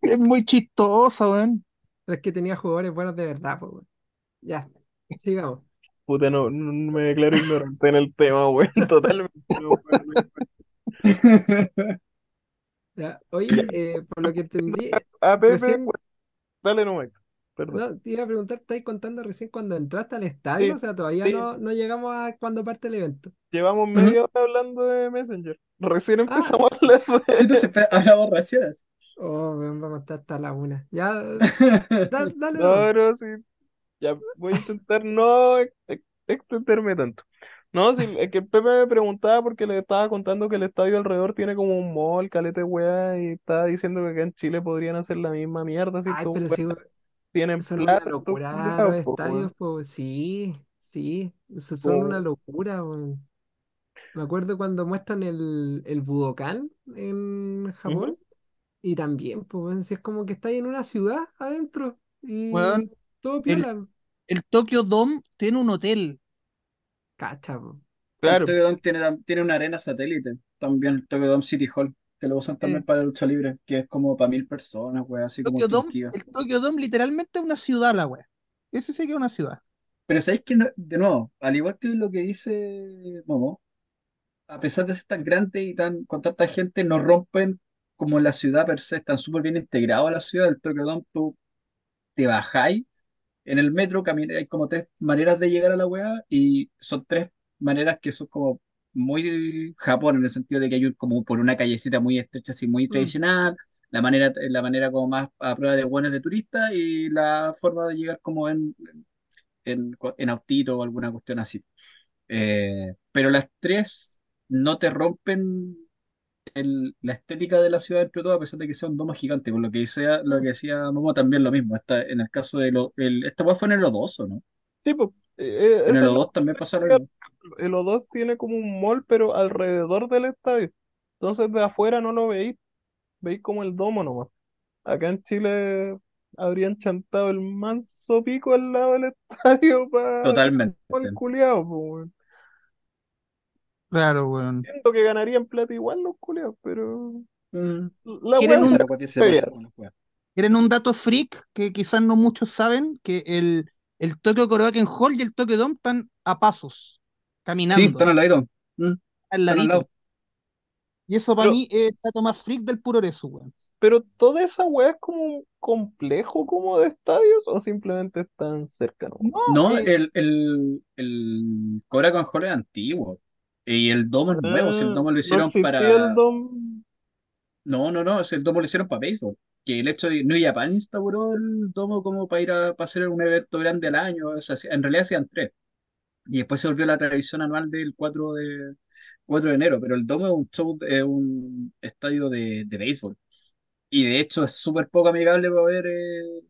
Es muy chistosa, weón. Pero es que tenía jugadores buenos de verdad, pues, weón. Ya, sigamos. Puta, no, no- me declaro ignorante en el tema, weón. Totalmente. no, weón. Ya. Oye, eh, por lo que entendí, A Pepe, recién, dale nomás. Perdón. no, te iba a preguntar, ¿estáis contando recién cuando entraste al estadio? Sí, O sea, todavía sí. no, no llegamos a cuando parte el evento. Llevamos media hora hablando de Messenger. Recién Ah, empezamos a hablar Sí, no de... se espera, hablamos raciones. oh, vamos a estar hasta la una. Ya, da- dale, No, no, sí. Ya voy a intentar no ex- ex- extenderme tanto. No, sí, es que el Pepe me preguntaba porque le estaba contando que el estadio alrededor tiene como un mall, caleta de weá, y estaba diciendo que acá en Chile podrían hacer la misma mierda si Ay, pero sí, tienen son una plata, locura los po, estadios, pues sí, sí, esos son una Po- locura, weón. Me acuerdo cuando muestran el, el Budokan en. Japón y también, pues, si es como que estáis en una ciudad adentro y todo el, piola, el Tokyo Dome tiene un hotel. cacha, po. El Claro, Tokyo Dome tiene, tiene una arena satélite, también el Tokyo Dome City Hall, que lo usan Eh, también para la lucha libre, que es como para mil personas, weón, así como Tokyo Dome, instructiva. el Tokyo Dome literalmente es una ciudad, la wea. Ese sí que es una ciudad. Pero sabéis que, no- de nuevo, al igual que lo que dice Momo, a pesar de ser tan grande y tan con tanta gente, no rompen como la ciudad per se, están súper bien integrados a la ciudad. El Tokyo Dome, tú te bajáis en el metro, hay como tres maneras de llegar a la weá y son tres maneras que son como muy Japón en el sentido de que hay un- como por una callecita muy estrecha, así muy Mm. tradicional, la manera, la manera como más a prueba de buenos de turista y la forma de llegar como en, en, en autito o alguna cuestión así. Eh, pero las tres no te rompen el- la estética de la ciudad entre todo, a pesar de que sea un domo gigante, por lo que decía, lo que decía Momo también lo mismo. Esta, en el caso de lo, el, esta fue en el O2, ¿o no? sí, pues, eh, En eso el es lo O2 también pasó lo que mismo. el O2 tiene como un mall, pero alrededor del estadio. Entonces de afuera no lo veis, veis como el domo nomás. Acá en Chile habrían chantado el manso pico al lado del estadio para Totalmente. el culiao, pues, weón. Claro, weón. Entiendo que ganarían plata igual los culiados, pero Mm, la ¿Quieren un, pasa quieren un dato freak que quizás no muchos saben? Que el, el Tokyo Korakuen Hall y el Tokyo Dome están a pasos, Sí, caminando, están al lado. Mm, al están al ladito. lado. Y eso para Pero, mí es el dato más freak del puro Resu, weón. pero toda esa weá es como un complejo como de estadios o simplemente están cerca. No, No, eh, el, el, el Hall es antiguo. Y el domo es nuevo. Si el Ah, domo lo no hicieron el para. DOM. No, no, no, si el domo lo hicieron para béisbol. Que el hecho de New Japan instauró el domo como para ir a para hacer un evento grande al año. O sea, en realidad hacían tres. Y después se volvió la tradición anual del 4 de, 4 de enero. Pero el domo es un show, es un estadio de, de béisbol. Y de hecho es súper poco amigable para ver, eh,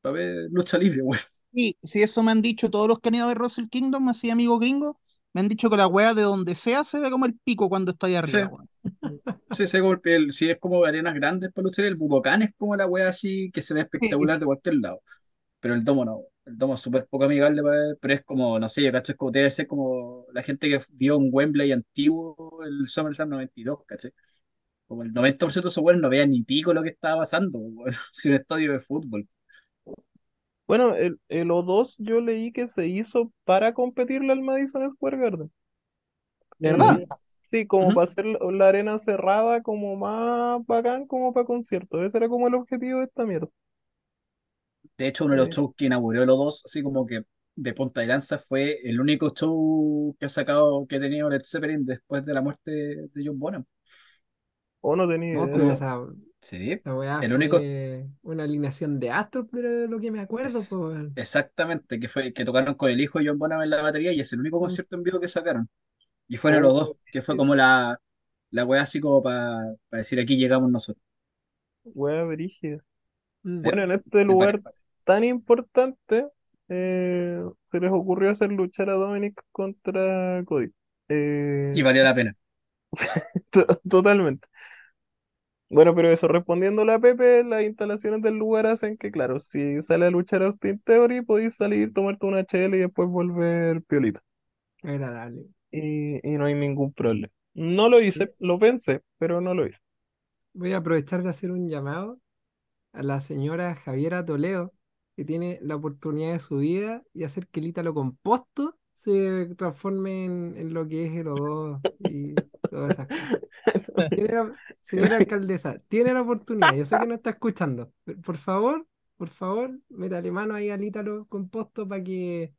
para ver lucha libre, güey. sí, sí, eso me han dicho todos los que han ido a ver Wrestle Kingdom, así amigos gringos, me han dicho que la weá de donde sea se ve como el pico cuando está ahí arriba, sí, sí, el- el- si es como arenas grandes para libre, el Budokan es como la wea así que se ve Sí, espectacular de cualquier lado. Pero el domo no. El domo es súper poco amigable para ver, pero es como, no sé, yo cacho, es como debe ser como la gente que vio un Wembley antiguo, el SummerSlam 92, ¿cachai? Como el 90% de esos weones no veían ni pico lo que estaba pasando, weón, si un estadio de fútbol. Bueno, el, el O2 yo leí que se hizo para competirle al Madison Square Garden. ¿verdad? Eh, sí, como para hacer la arena cerrada como más bacán como para conciertos. Ese era como el objetivo de esta mierda. De hecho, uno de los Eh, shows que inauguró los dos, así como que de punta de lanza, fue el único show que ha sacado, que ha tenido Led Zeppelin después de la muerte de John Bonham. o no tenía Oh, idea. esa, sí, esa weá el único, una alineación de astros, pero de lo que me acuerdo, es- pues. exactamente, que fue que tocaron con el hijo de John Bonham en la batería y es el único Mm, concierto en vivo que sacaron. Y fueron los Oh, dos, que fue como la, la weá así como para decir aquí llegamos nosotros. Wea brígida. mm. Bueno, en este es lugar tan importante, eh, se les ocurrió hacer luchar a Dominic contra Cody. Y Eh, valió la pena. to- totalmente. Bueno, pero eso, respondiéndole a Pepe, las instalaciones del lugar hacen que, claro, si sale a luchar Austin Theory, podéis salir, tomarte una chela y después volver piolita. Agradable. Y, y no hay ningún problema. No lo hice, lo pensé, pero no lo hice. Voy a aprovechar de hacer un llamado a la señora Javiera Toledo, que tiene la oportunidad de su vida y hacer que el Ítalo Composto se transforme en, en lo que es el O2 y todas esas cosas. Tiene la- señora alcaldesa, tiene la oportunidad. Yo sé que no está escuchando. pero Por favor, por favor, métale mano ahí al Ítalo Composto para que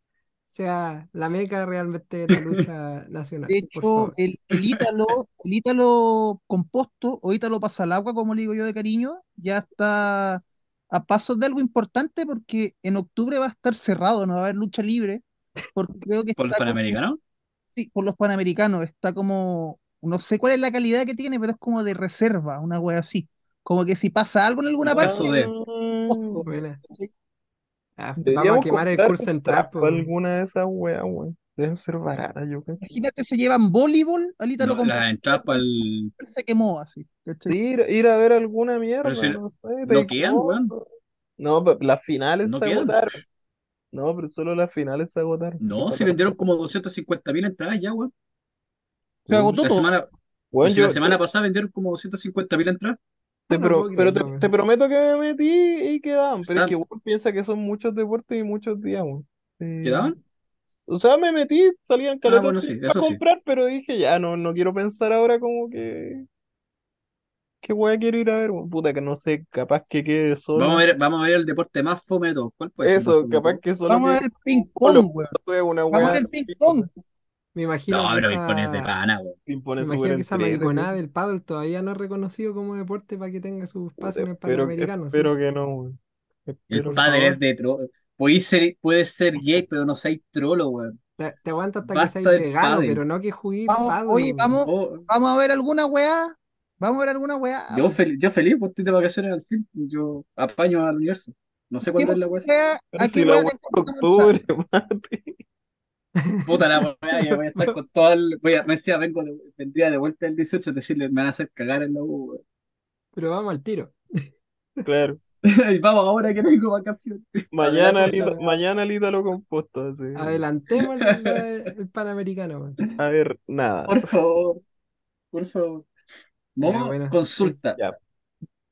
sea la meca realmente de la lucha nacional. De hecho, el, el Ítalo, el Ítalo composto o Ítalo pasa al agua, como le digo yo de cariño, ya está a pasos de algo importante porque en octubre va a estar cerrado, no va a haber lucha libre, porque creo que ¿Por los como- panamericanos? sí, por los panamericanos, está como, no sé cuál es la calidad que tiene, pero es como de reserva, una wea así. Como que si pasa algo en alguna parte. Ah, vamos a quemar el curso central. entradas po, para weón. alguna de esas weas, weón. Deben ser baratas, yo creo. imagínate, se llevan voleibol Ítalo No, las entradas para el. se quemó así, ir, ir a ver alguna mierda, si no sé, no quedan, weón. No, pero las finales No se quedan. agotaron. No, pero solo las finales se agotaron. No, falta- vendieron como 250 mil entradas ya, weón. Se agotó La todo. semana, pues si la yo- semana pasada vendieron como 250 mil entradas. te, No pero, te, prometo que me metí y quedaban. Pero es que weón piensa que son muchos deportes y muchos días, weón. Sí. ¿Quedaban? O sea, me metí, salían caletas Ah, bueno, sí, a sí. comprar, pero dije, ya, no, no quiero pensar ahora como que... ¿Qué weá quiero ir a ver? weón? Puta, que no sé, capaz que quede solo. Vamos a ver, vamos a ver el deporte más fome de todos. ¿Cuál puede Eso, capaz que solo Vamos a ver el ping solo, pong, weón. Vamos a ver el ping pong. Me imagino No, que pero me esa, pones de pana. Me imagino que esa mariconada del paddle todavía no es reconocido como deporte para que tenga su espacio en el Espero, Panamericano. ¿sí? espero que no, weón. El Espero por padre favor. es de trolo. Puedes ser, puedes ser gay, pero no seas trolo, weón. Te, te aguanta hasta que seas vegano, pero no que juguís Vamos, paddle, oye, vamos, Oh, vamos a ver alguna weá. Vamos a ver alguna weá. yo, fel- yo feliz, pues estoy de vacaciones al fin. Yo apaño al universo. No sé ¿Qué cuándo es la weá. weá- Pero ¿A si qué la weá octubre, Mati. Puta la weá, ya voy a estar con todo el. Voy a, me decía, vengo de, vendría de vuelta el 18, decirle, me van a hacer cagar en la U. Pero vamos al tiro. Claro. y vamos ahora que tengo vacaciones. Mañana, Lita- mañana Lita lo compuesto, así. Adelantemos el, el Panamericano. A ver, nada. Por favor, por favor. Momo, bueno. consulta. Ya.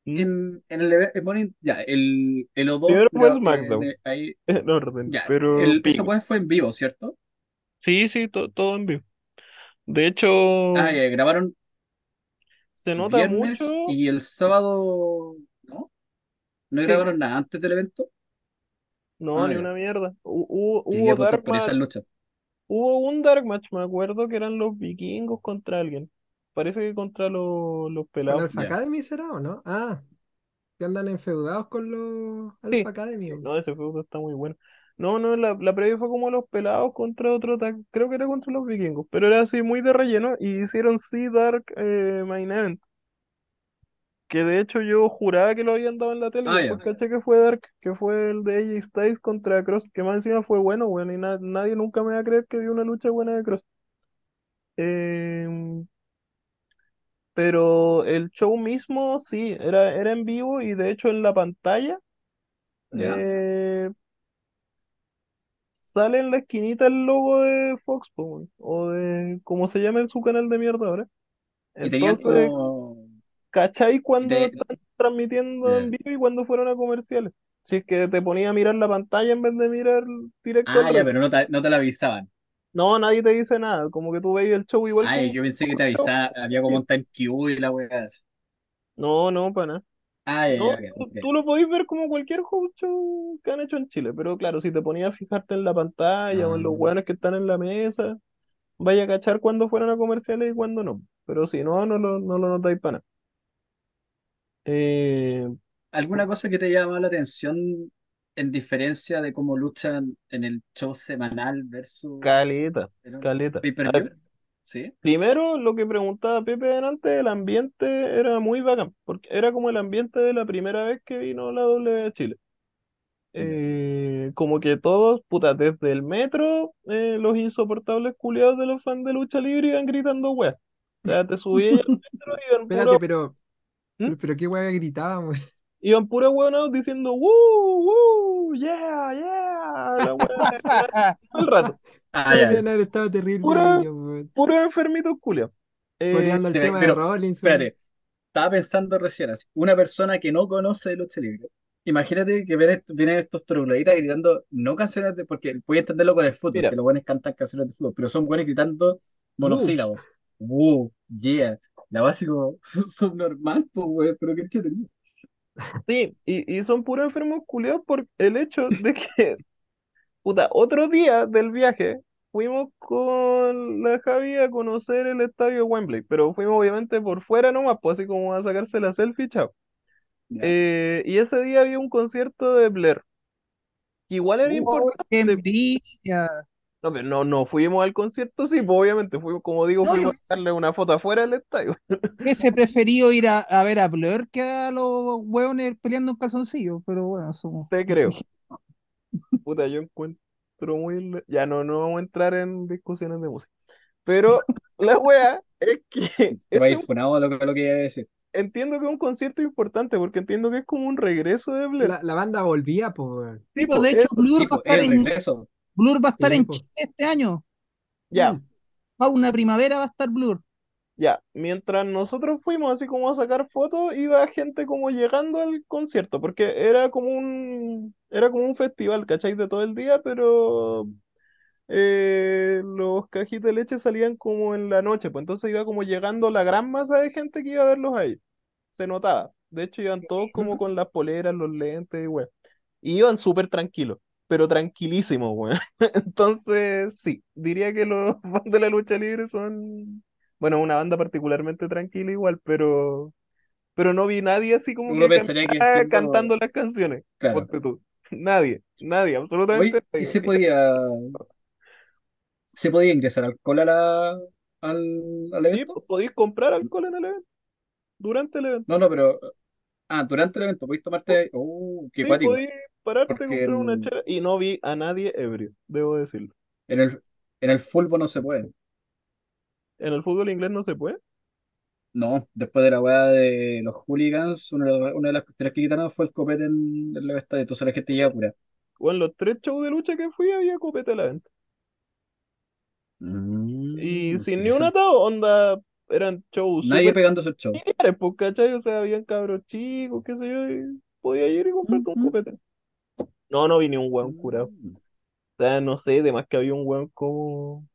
¿Mm? En, en el, en ya, el, el O2. Primero fue gra- SmackDown. ahí, En orden, ya, pero el, weá fue en vivo, ¿cierto? Sí, sí, to- todo en vivo. De hecho, Ah, ya, grabaron se nota viernes mucho. y el sábado, ¿no? ¿No Sí. grabaron nada antes del evento? No, Ah, ni ya. una mierda. Hu- Hubo, Llegué hubo a apuntar dark por esas match, luchas. hubo un dark match, me acuerdo que eran los vikingos contra alguien. Parece que contra los, los ¿Con pelados. Alpha ya. Academy será o no? Ah, que andan enfeudados con los Sí. Alpha Academy. No, ese feudo está muy bueno. No, no, la, la previa fue como los pelados contra otro creo que era contra los vikingos, pero era así muy de relleno y hicieron sí Dark eh, Main Event. Que de hecho yo juraba que lo habían dado en la tele, Ah, después caché que fue Dark, que fue el de AJ Styles contra Cross, que más encima fue bueno, bueno, y na- nadie nunca me va a creer que dio una lucha buena de Cross. Em, pero el show mismo sí, era, era en vivo y de hecho en la pantalla. Ya. eh, sale en la esquinita el logo de Fox, po, weón, o de como se llama en su canal de mierda ahora. Entonces, como. ¿cachai cuando están transmitiendo en vivo y cuando fueron a comerciales? Si es que te ponía a mirar la pantalla en vez de mirar directo Ah, ya, pero no te, no te lo avisaban. No, nadie te dice nada, como que tú veis el show igual Ay, como- yo pensé que te avisaba, había como un time queue y la weá. No, no, para nada. Ah, ya, No, ya, tú, lo podéis ver como cualquier juego show que han hecho en Chile, pero claro, si te ponías a fijarte en la pantalla o en los Ah. hueones que están en la mesa, vaya a cachar cuándo fueron a comerciales y cuándo no. Pero si no, no lo, no lo notáis para nada. Eh, ¿Alguna cosa que te llama la atención en diferencia de cómo luchan en el show semanal versus caleta, caleta. A ¿Sí? primero, lo que preguntaba Pepe delante, el ambiente era muy bacán, porque era como el ambiente de la primera vez que vino la W a Chile. Eh, como que todos, puta, desde el metro, eh, los insoportables culiados de los fans de lucha libre iban gritando weas. O sea, te subías al metro y iban Espérate, puro- pero Pero, pero qué weá gritábamos. Iban puros hueonados diciendo ¡Woo! ¡Woo! ¡Yeah! ¡Yeah! La weá, todo el rato. Ah, ya, ya. Haber estado terrible. Puros enfermitos culiados. Eh, el pero- tema de Rollins. Espérate, estaba pensando recién así, una persona que no conoce de lucha libre. Imagínate que ven est- vienen estos trogloditas gritando, no canciones de, porque voy a entenderlo con el fútbol, Mira. que los buenos cantan canciones de fútbol, pero son buenos gritando monosílabos. Wow, yeah. La básico subnormal, pues, güey, pero qué entretenido. Sí, y, y son puros enfermos culiados por el hecho de que, puta, otro día del viaje fuimos con la Javi a conocer el estadio de Wembley, pero fuimos obviamente por fuera nomás, pues así como a sacarse la selfie, chao. Eh, y ese día había un concierto de Blair, que igual era ¡Oh, importante, qué no, pero no, no fuimos al concierto, sí, pues obviamente fuimos, como digo, No, fuimos a darle una foto afuera del estadio. Hubiese preferido ir a, a ver a Blur que a los hueones peleando en calzoncillos, pero bueno, somos. Te creo. Puta, yo encuentro muy... le- Ya no, no vamos a entrar en discusiones de música. Pero la wea es que Te va a ir funado lo lo que iba a decir. entiendo que es un concierto importante porque entiendo que es como un regreso de Blair. La, la banda volvía, weón. Sí, pues, de hecho, Blur Sí, va a estar en, regreso. Blur va a estar Sí, en. Chile este año. Ya, Mm. A una primavera va a estar Blur. Ya. Mientras nosotros fuimos así como a sacar fotos, iba gente como llegando al concierto, porque era como un, era como un festival, ¿cachai? De todo el día, pero eh, los cajitos de leche salían como en la noche, pues entonces iba como llegando la gran masa de gente que iba a verlos ahí. Se notaba. De hecho, iban todos como con las poleras, los lentes y weón. Y iban súper tranquilos, pero tranquilísimos, weón. Entonces, sí, diría que los fans de la lucha libre son, bueno, una banda particularmente tranquila igual, pero, pero no vi nadie así como que que siendo- cantando las canciones. Claro. Tú. Nadie, nadie, absolutamente Oye, ¿y nadie. se podía, se podía ingresar alcohol a la, al, al Sí, evento? pues, podéis comprar alcohol en el evento, durante el evento. No, no, pero. Ah, durante el evento, podéis tomarte. Oh, qué Sí, cuático. podéis pararte, Porque comprar una el- chela y no vi a nadie ebrio, debo decirlo. En el, en el fútbol no se puede. En el fútbol inglés no se puede. No, después de la weá de los hooligans, una, de las- una de las cuestiones que quitaron fue el copete en, en el estadio. Entonces la gente llega pura. O en los tres shows de lucha que fui había copete a la venta. Mm, Y sin ni un interesante. atado, onda, eran shows Nadie súper pegándose el show. familiares, pues, ¿cachai? O sea, habían cabros chicos, qué sé yo, y podía ir y comprarte un Ujú. copete. No, no vi ni un weón curado. Mm. O sea, no sé, además que había un weón como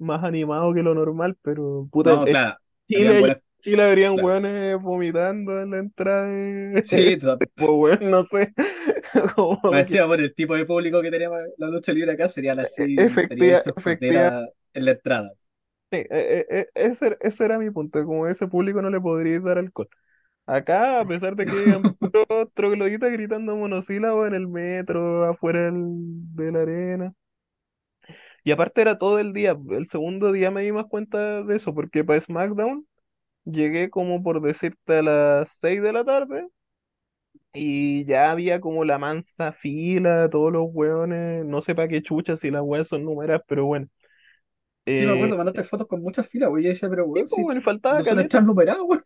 más animado que lo normal, pero puta, No, en claro. Chile, buenas- Chile habrían claro. weones vomitando en la entrada de- Sí, pues weón, no sé. Como me decía, bueno, el tipo de público que tenemos la lucha libre acá serían así. Efectiva- estarían hechos efectiva- frontera en la entrada. Sí, eh, eh, eh, ese, ese era mi punto, como ese público no le podría dar alcohol. Acá, a pesar de que hayan puros trogloditas gritando monosílabos en el metro, afuera del- de la arena. Y aparte era todo el día, el segundo día me di más cuenta de eso, porque para SmackDown llegué como por decirte a las 6 de la tarde y ya había como la mansa fila, todos los hueones, no sé para qué chuchas si las hueas son númeras, pero bueno. Sí, me Eh, acuerdo, mandaste fotos con muchas filas, güey. Y yo decía, pero sí, weón, pues, si bueno, faltaba no caleta. están numerados, güey.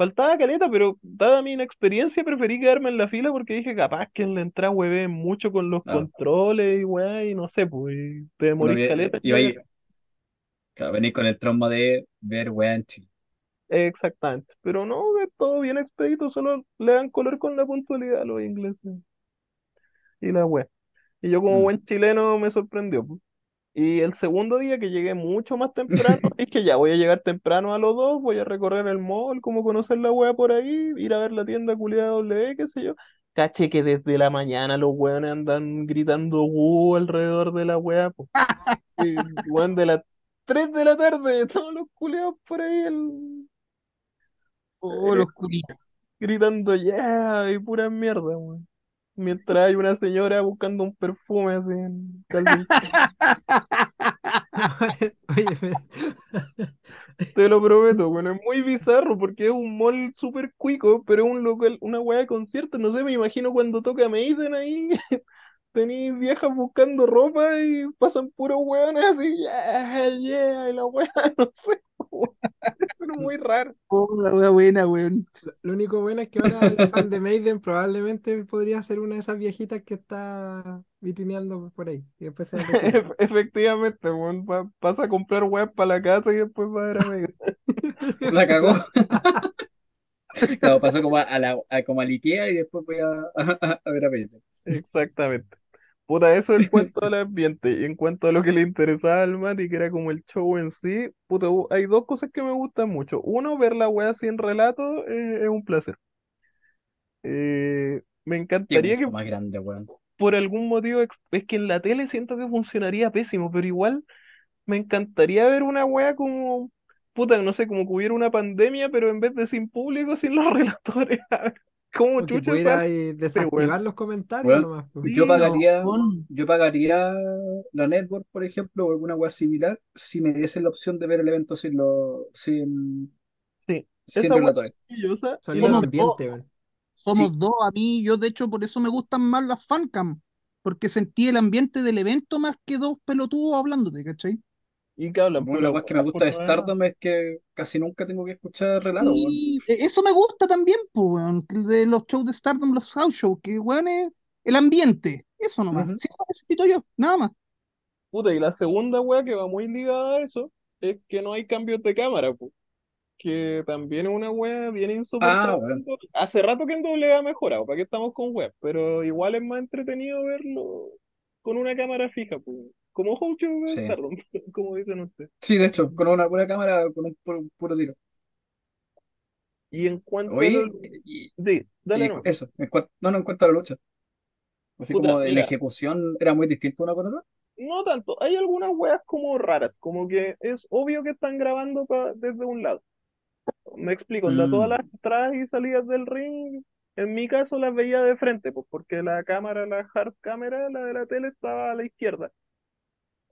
Faltaba caleta, pero dada mi inexperiencia preferí quedarme en la fila porque dije capaz que en la entrada hueven mucho con los Ah. controles y weá, y no sé, pues y te No, demorís vi- caleta. iba ahí-. Claro, venís con el trauma de ver weá en Chile. Exactamente. Pero no, es todo bien expedito, solo le dan color con la puntualidad a los ingleses. Y la weá. Y yo como Mm. buen chileno me sorprendió. pues. Y el segundo día que llegué mucho más temprano, dije ya voy a llegar temprano a los dos, voy a recorrer el mall, como conocer la weá por ahí, ir a ver la tienda culiada W, qué sé yo. Caché que desde la mañana los weones andan gritando "Uh", alrededor de la weá, pues. Y, weón, de las 3 de la tarde, todos los culiados por ahí el- Oh, los culiados. gritando yeah y pura mierda, weón. Mientras hay una señora buscando un perfume así en Calvin Te lo prometo, bueno, es muy bizarro porque es un mall súper cuico, pero es un local, una weá de conciertos, no sé, me imagino cuando toca Maiden ahí, tenéis viejas buscando ropa y pasan puros weones así, yeah, yeah, y la weá, no sé, es muy raro. Oh, la wea buena, weón. Lo único bueno es que ahora el fan de Maiden probablemente podría ser una de esas viejitas que está vitrineando por ahí. Y después se Efectivamente, weón, va- pasa a comprar web para la casa y después va a ver a Megan. La cagó. Claro, pasó como a, la, a- como al Ikea y después voy a, a, a ver a Pedro. Exactamente. Puta, eso en cuanto al ambiente. Y en cuanto a lo que le interesaba al Mati, que era como el show en sí, puta, hay dos cosas que me gustan mucho. Uno, ver la wea sin relato eh, es un placer. Eh, me encantaría que más grande, weón. por algún motivo, es que en la tele siento que funcionaría pésimo, pero igual me encantaría ver una wea como, puta, no sé, como que hubiera una pandemia, pero en vez de sin público, sin los relatores. ¿Cómo chucha pudiera desactivar los comentarios nomás. pues. Yo pagaría, yo pagaría la network, por ejemplo, o alguna web similar, si me diese la opción de ver el evento sin los, sin, Sí, sin esa relatores. Somos ambiente, weón. Somos dos, a mí, yo de hecho por eso me gustan más las fancam, porque sentí el ambiente del evento más que dos pelotudos hablándote, ¿cachai? Y que hablan, Una pero cosa que me gusta de. Stardom es que casi nunca tengo que escuchar relatos, weón. Sí, e- eso me gusta también, pues, de los shows de Stardom, los house shows, que weón es el ambiente, eso nomás, sí, lo necesito yo, nada más. Puta, y la segunda wea que va muy ligada a eso es que no hay cambios de cámara, po. Que también es una wea bien Ah, insoportable. weón. Hace rato que el doble ha mejorado, ¿para qué estamos con web? Pero igual es más entretenido verlo con una cámara fija, po. Como de Sí. Como dicen ustedes. Sí, de hecho, con una buena cámara, con un puro, puro tiro. Y en cuanto a Oye, lo... y, Sí, dale y no. eso, en cuan- no, no en cuanto a la lucha. Así Puta, como de la ejecución era muy distinta una con otra. No tanto, hay algunas weas como raras, como que es obvio que están grabando pa- desde un lado. Me explico, onda, todas Mm. las entradas y salidas del ring, en mi caso las veía de frente, pues porque la cámara, la hard camera, la de la tele estaba a la izquierda.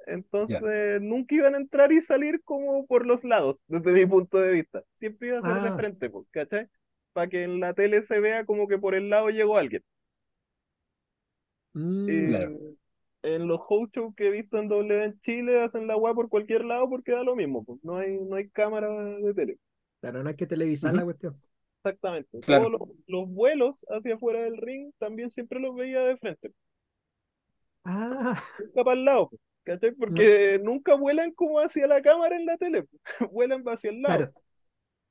Entonces nunca iban a entrar y salir como por los lados, desde mi punto de vista. Siempre iba a ser de Ah. frente, ¿cachai? Para que en la tele se vea como que por el lado llegó alguien. Mm, Eh, Claro. En los host shows que he visto en W en Chile hacen la weá por cualquier lado porque da lo mismo, pues. No hay, no hay cámara de tele. Claro, no hay que televisar la cuestión. Exactamente. Claro. Todos los, los vuelos hacia afuera del ring también siempre los veía de frente. Ah, Nunca para el lado, pues, ¿cachai? Porque nunca vuelan como hacia la cámara en la tele. Vuelan hacia el lado. claro.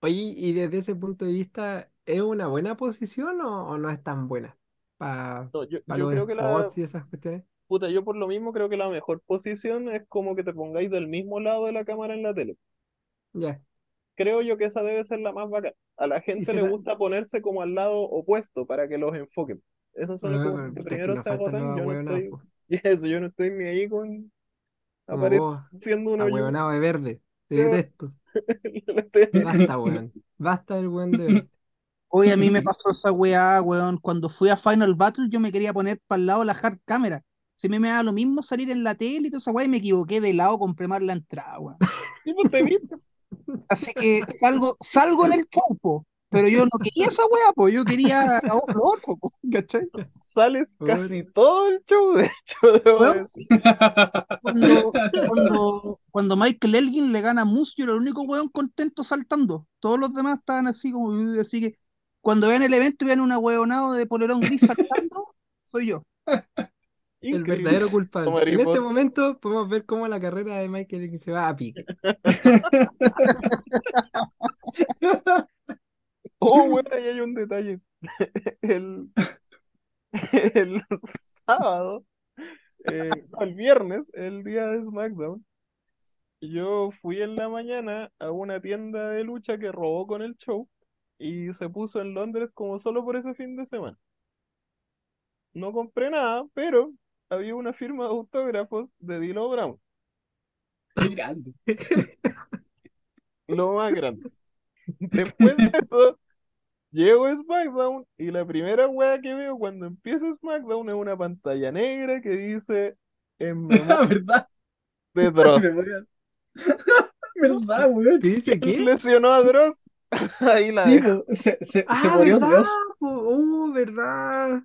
Oye, y desde ese punto de vista, ¿es una buena posición o, o no es tan buena? Para No, yo, yo los creo que la, spots y esas cuestiones. puta, yo por lo mismo creo que la mejor posición es como que te pongáis del mismo lado de la cámara en la tele. Ya. creo yo que esa debe ser la más bacana. A la gente le la- gusta ponerse como al lado opuesto para que los enfoquen. Esas son Ah, como las que primero se agotan. los Yo no estoy, eso, yo no estoy ni ahí con Como apareciendo vos, un hoyo. ahueonado de verde. Te detesto. Basta, weón. Basta el weón de verde. Hoy a mí me pasó esa weá, weón, cuando fui a Final Battle yo me quería poner para el lado de la hard camera. Si me, me da lo mismo salir en la tele y toda esa weá y me equivoqué de lado, compré mal la entrada, weón. Sí, pues, te viste. Así que salgo, salgo en el show, po. Pero yo no quería esa weá, pues yo quería lo, lo otro, po, ¿cachai? Sales casi todo el show, de hecho. sí, cuando, cuando, cuando Michael Elgin le gana a Moose, yo era el único weón contento saltando. Todos los demás estaban así como, así que cuando vean el evento y vean una weonado de polerón gris saltando, soy yo. El verdadero culpable. En este momento podemos ver cómo la carrera de Michael se va a pique. Oh, bueno, ahí hay un detalle. El, el sábado, eh, no, el viernes, el día de SmackDown, yo fui en la mañana a una tienda de lucha que robó con el show y se puso en Londres como solo por ese fin de semana. No compré nada, pero había una firma de autógrafos de D'Lo Brown, grande. lo más grande. Después de esto, llego a SmackDown y la primera wea que veo cuando empieza SmackDown es una pantalla negra que dice en memoria ¿Verdad? de Dross. ¿Verdad, weón? ¿Qué dice qué? Lesionó a Dross. Ahí la Sí, se, se, se Ah, murió ¿verdad? Dios. po? Oh, ¿verdad?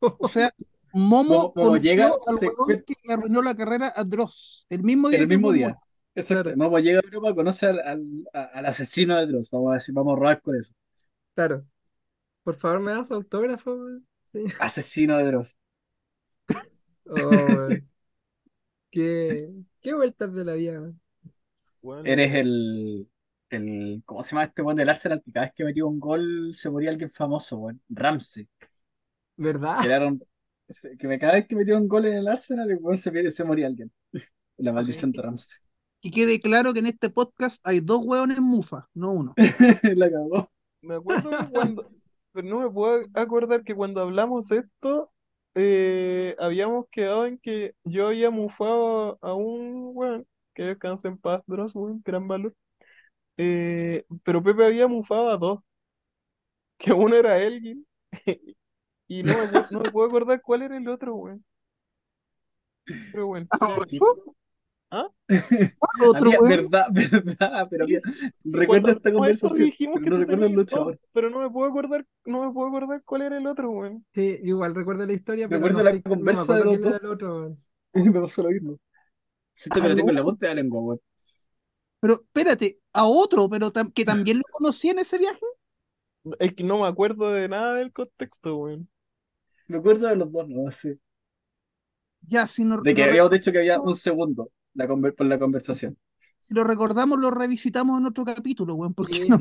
O sea, Momo Como- llega, al se que le arruinó la carrera a Dross, el mismo día el mismo día. Exacto. Claro. Vamos, llega a Europa, conoce al, al, al asesino de Dross. Vamos a decir, vamos a robar con eso. Claro. Por favor, ¿me das autógrafo? Sí. Asesino de Dross. Oh. Qué, qué vueltas de la vida, weón. Weón, Eres el, el. ¿Cómo se llama este weón del Arsenal? Que cada vez que metía un gol se moría alguien famoso, weón. Ramsey. ¿Verdad? Que, cada vez que metía un gol en el Arsenal, el se, se moría alguien. La maldición de Ramsey. Y quede claro que en este podcast hay dos hueones mufa, no uno. La cagó. Me acuerdo que cuando, pero no me puedo acordar que cuando hablamos esto, eh, habíamos quedado en que yo había mufado a un weón, que descanse en paz, Dross, weón, gran valor. Eh, pero Pepe había mufado a dos, que uno era Elgin, y no no me puedo acordar cuál era el otro, weón. Pero bueno. ¿Ah? ¿Cuál otro verdad, verdad, pero había- Sí, recuerdo esta conversación, pero que no recuerdo el luchador. pero no me puedo acordar, no me puedo acordar cuál era el otro, weón. Sí, igual recuerdo la historia, pero Recuerdo no la sé, no conversa acuerdo de los dos. el otro. Me pasó lo mismo. Siento que lo tengo en la punta de la lengua, weón. Pero espérate, a otro, pero tam- que también lo conocí en ese viaje. Es que no me acuerdo de nada del contexto, weón. Me acuerdo de los dos, no sé. Ya, si, no, De que habíamos dicho que había un segundo la conver- por la conversación. si lo recordamos, lo revisitamos en otro capítulo, weón, porque Sí. no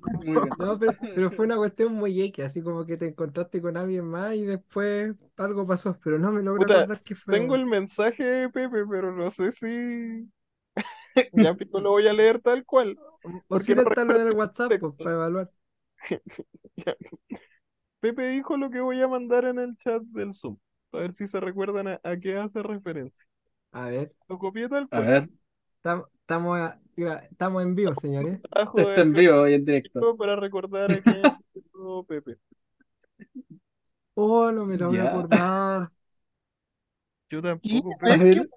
pero, pero fue una cuestión muy X, así como que te encontraste con alguien más y después algo pasó, pero no me logro Puta, acordar qué fue. Tengo el mensaje de Pepe, pero no sé si ya pico lo voy a leer tal cual. O si no en el WhatsApp, pues, para evaluar. Pepe dijo lo que voy a mandar en el chat del Zoom. A ver si se recuerdan a, a qué hace referencia. A ver, Lo copié tal A cual. ver, estamos a- mira, estamos en vivo, señores. Trabajo está de en vivo y en directo. Para recordar a quién empezó Pepe. Oh, no me lo voy a acordar. Yo ¿Y? tampoco, ver, Pepe. ver,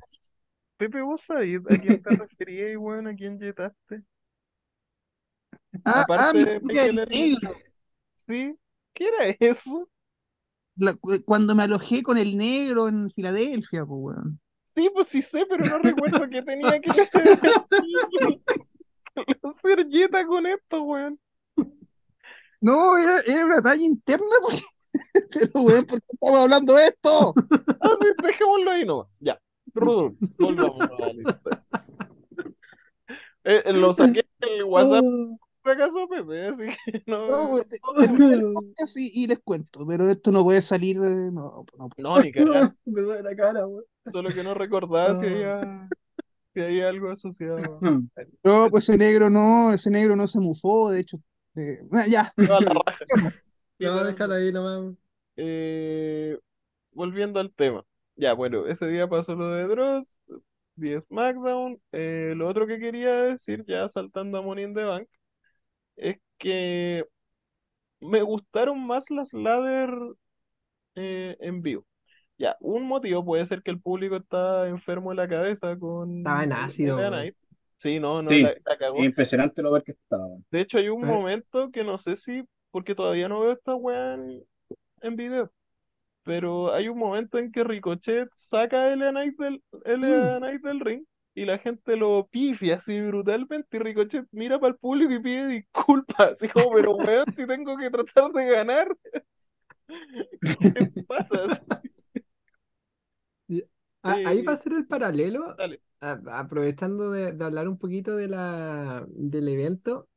Pepe, ¿vos sabés a quién te referías, weón? ¿A quién yetaste? Ah, ah, Aparte mi Ermita. negro. ¿Sí? ¿Qué era eso? La- cuando me alojé con el negro en Filadelfia, pues, weón. Sí, pues sí sé, pero no recuerdo qué tenía que hacer Jetta con esto, weón. No, era, era una talla interna, porque, pero, weón, ¿por qué estamos hablando de esto? Ah, dejémoslo ahí nomás. Ya. Rudolf, volvamos a la lista. Eh, eh, lo saqué en el WhatsApp Acaso, Pepe, así que no. No, weón, te- termina el podcast y, y les cuento, pero esto no puede salir, eh, no, no. No, ni cagar. me duele la cara, weón. Solo que no recordaba si había, si había algo asociado. No, pues ese negro no, ese negro no se mufó, de hecho. eh, ya, Toda la raja. No, déjalo ahí nomás. Eh, volviendo al tema. Ya, bueno, ese día pasó lo de Dross, vi SmackDown. Eh, lo otro que quería decir, ya saltando a Money in the Bank, es que me gustaron más las ladder eh, en vivo. Ya, un motivo puede ser que el público está enfermo de la cabeza con Estaba en el ácido, LA weón. Knight. Sí, no, no, Sí. la, la cagó. Impresionante lo ver que estaba. De hecho, hay un Eh. momento que no sé si, porque todavía no veo esta weá en, en video, pero hay un momento en que Ricochet saca a LA Knight del, LA Knight del ring y la gente lo pifia así brutalmente y Ricochet mira para el público y pide disculpas, así como, pero weón, si tengo que tratar de ganar, ¿qué pasa? Ah, ahí Eh, va a ser el paralelo, Dale. aprovechando de, de hablar un poquito de la, del evento,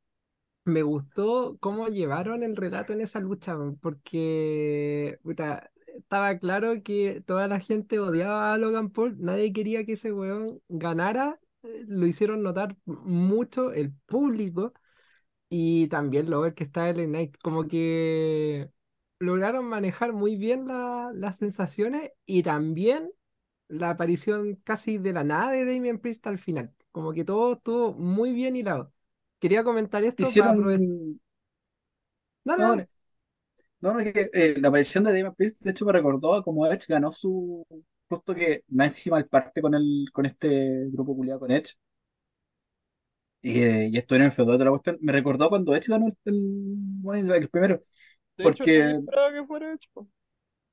me gustó cómo llevaron el relato en esa lucha, porque puta, estaba claro que toda la gente odiaba a Logan Paul, nadie quería que ese weón ganara, eh, lo hicieron notar mucho el público y también lo ver que está el Knight, como que lograron manejar muy bien la- las sensaciones y también la aparición casi de la nada de Damien Priest al final. Como que todo estuvo muy bien hilado. Quería comentar esto para. Hicieron. No, No, no, no, no, que, eh, la aparición de Damien Priest, de hecho, me recordó a cómo Edge ganó su. Justo que más encima el parte con el, con este grupo culiado con Edge. Y, eh, y esto en el feudo de la cuestión. Me recordó cuando Edge ganó el, el, el primero. De Porque que fuera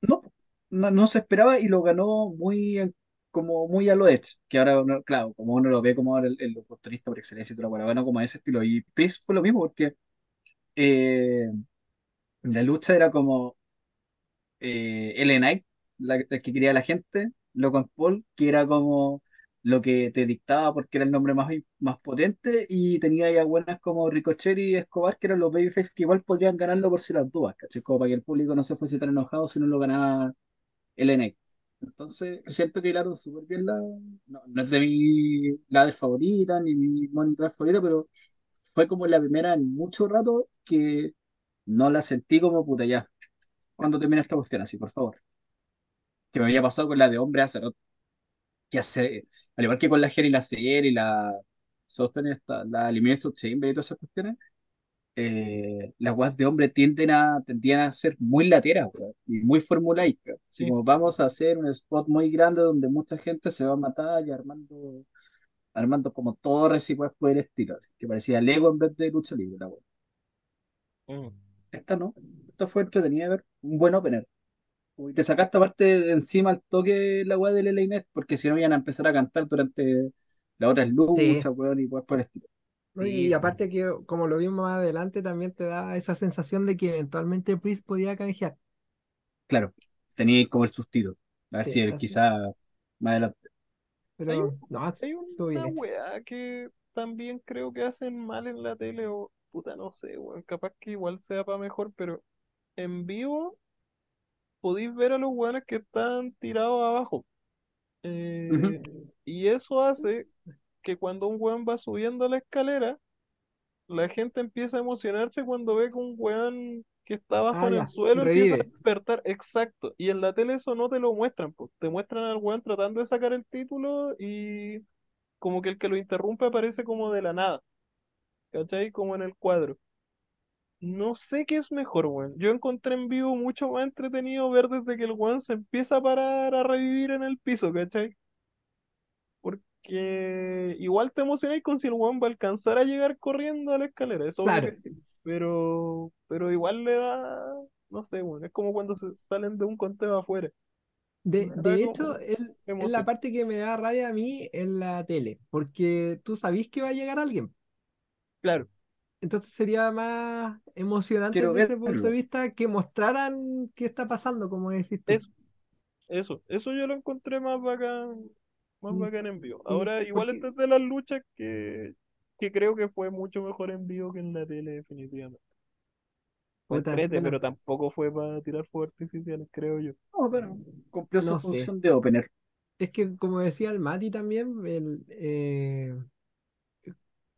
no, no, no se esperaba y lo ganó muy, como muy a lo hecho, que ahora, claro, como uno lo ve como el, el oportunista por excelencia y toda la bueno, como ese estilo. Y Priest fue lo mismo, porque eh, la lucha era como eh, LA Knight, la, que quería la gente, Logan Paul, que era como lo que te dictaba porque era el nombre más, más potente, y tenía ya buenas como Ricochet y Escobar, que eran los babyface que igual podrían ganarlo por si las dudas, ¿cachai? Como para que el público no se fuese tan enojado si no lo ganaba LA Knight. Entonces, siento que hilaron súper bien la. No, no es de mi la favorita, ni mi monitor favorita, pero fue como la primera en mucho rato que no la sentí como puta ya. Cuando termina esta cuestión, así, por favor. Que me había pasado con la de hombre hace. Que hace, al igual que con la Jerry y la Seyer y la Sosten, esta, la Elimination Chamber y todas esas cuestiones, eh, las weas de hombre tienden a, tendían a ser muy lateras y muy formulaicas. Así Sí. como vamos a hacer un spot muy grande donde mucha gente se va a matar y armando, armando como torres y weas por el estilo. Así que parecía Lego en vez de lucha libre. La wea. Mm. Esta no. Esta fue entretenida de ver. Un buen opener. Y te sacaste aparte de encima el toque la wea del LA Net, porque si no iban a empezar a cantar durante las otras Sí. luchas, weón, y weas por el estilo. Sí, Y aparte que, como lo vimos más adelante, también te da esa sensación de que eventualmente Priest podía canjear. Claro, tenía como el sustido. A ver Sí, si así. quizá más adelante. Hay, Pero un- no, hay bien una weá que también creo que hacen mal en la tele, o puta, no sé, weón. Capaz que igual sea para mejor, pero en vivo podéis ver a los weones que están tirados abajo. Eh, y eso hace que cuando un weón va subiendo la escalera, la gente empieza a emocionarse cuando ve que un weón que está abajo Ah, en el suelo empieza a revive. despertar. Exacto. Y en la tele eso no te lo muestran, pues. Te muestran al weón tratando de sacar el título y como que el que lo interrumpe aparece como de la nada. ¿Cachai? Como en el cuadro. No sé qué es mejor, weón. Yo encontré en vivo mucho más entretenido ver desde que el weón se empieza a parar a revivir en el piso, ¿cachai? Porque igual te emocionáis con si el weón va a alcanzar a llegar corriendo a la escalera, es obvio Claro. Pero, pero igual le da, no sé, weón, es como cuando se salen de un conteo afuera. De, de hecho, es, la parte que me da rabia a mí en la tele, porque tú sabís que va a llegar alguien. Claro, Entonces sería más emocionante Quiero desde ese punto de vista que mostraran qué está pasando, como decís tú. eso, eso, eso yo lo encontré más bacán, más Mm, bacán en vivo. Ahora, igual porque, esta es de las luchas que, que creo que fue mucho mejor en vivo que en la tele, definitivamente. Fue bueno, pero tampoco fue para tirar fuegos artificiales, creo yo. No, pero cumplió su no sé. función de opener. Es que como decía el Mati también, el, eh,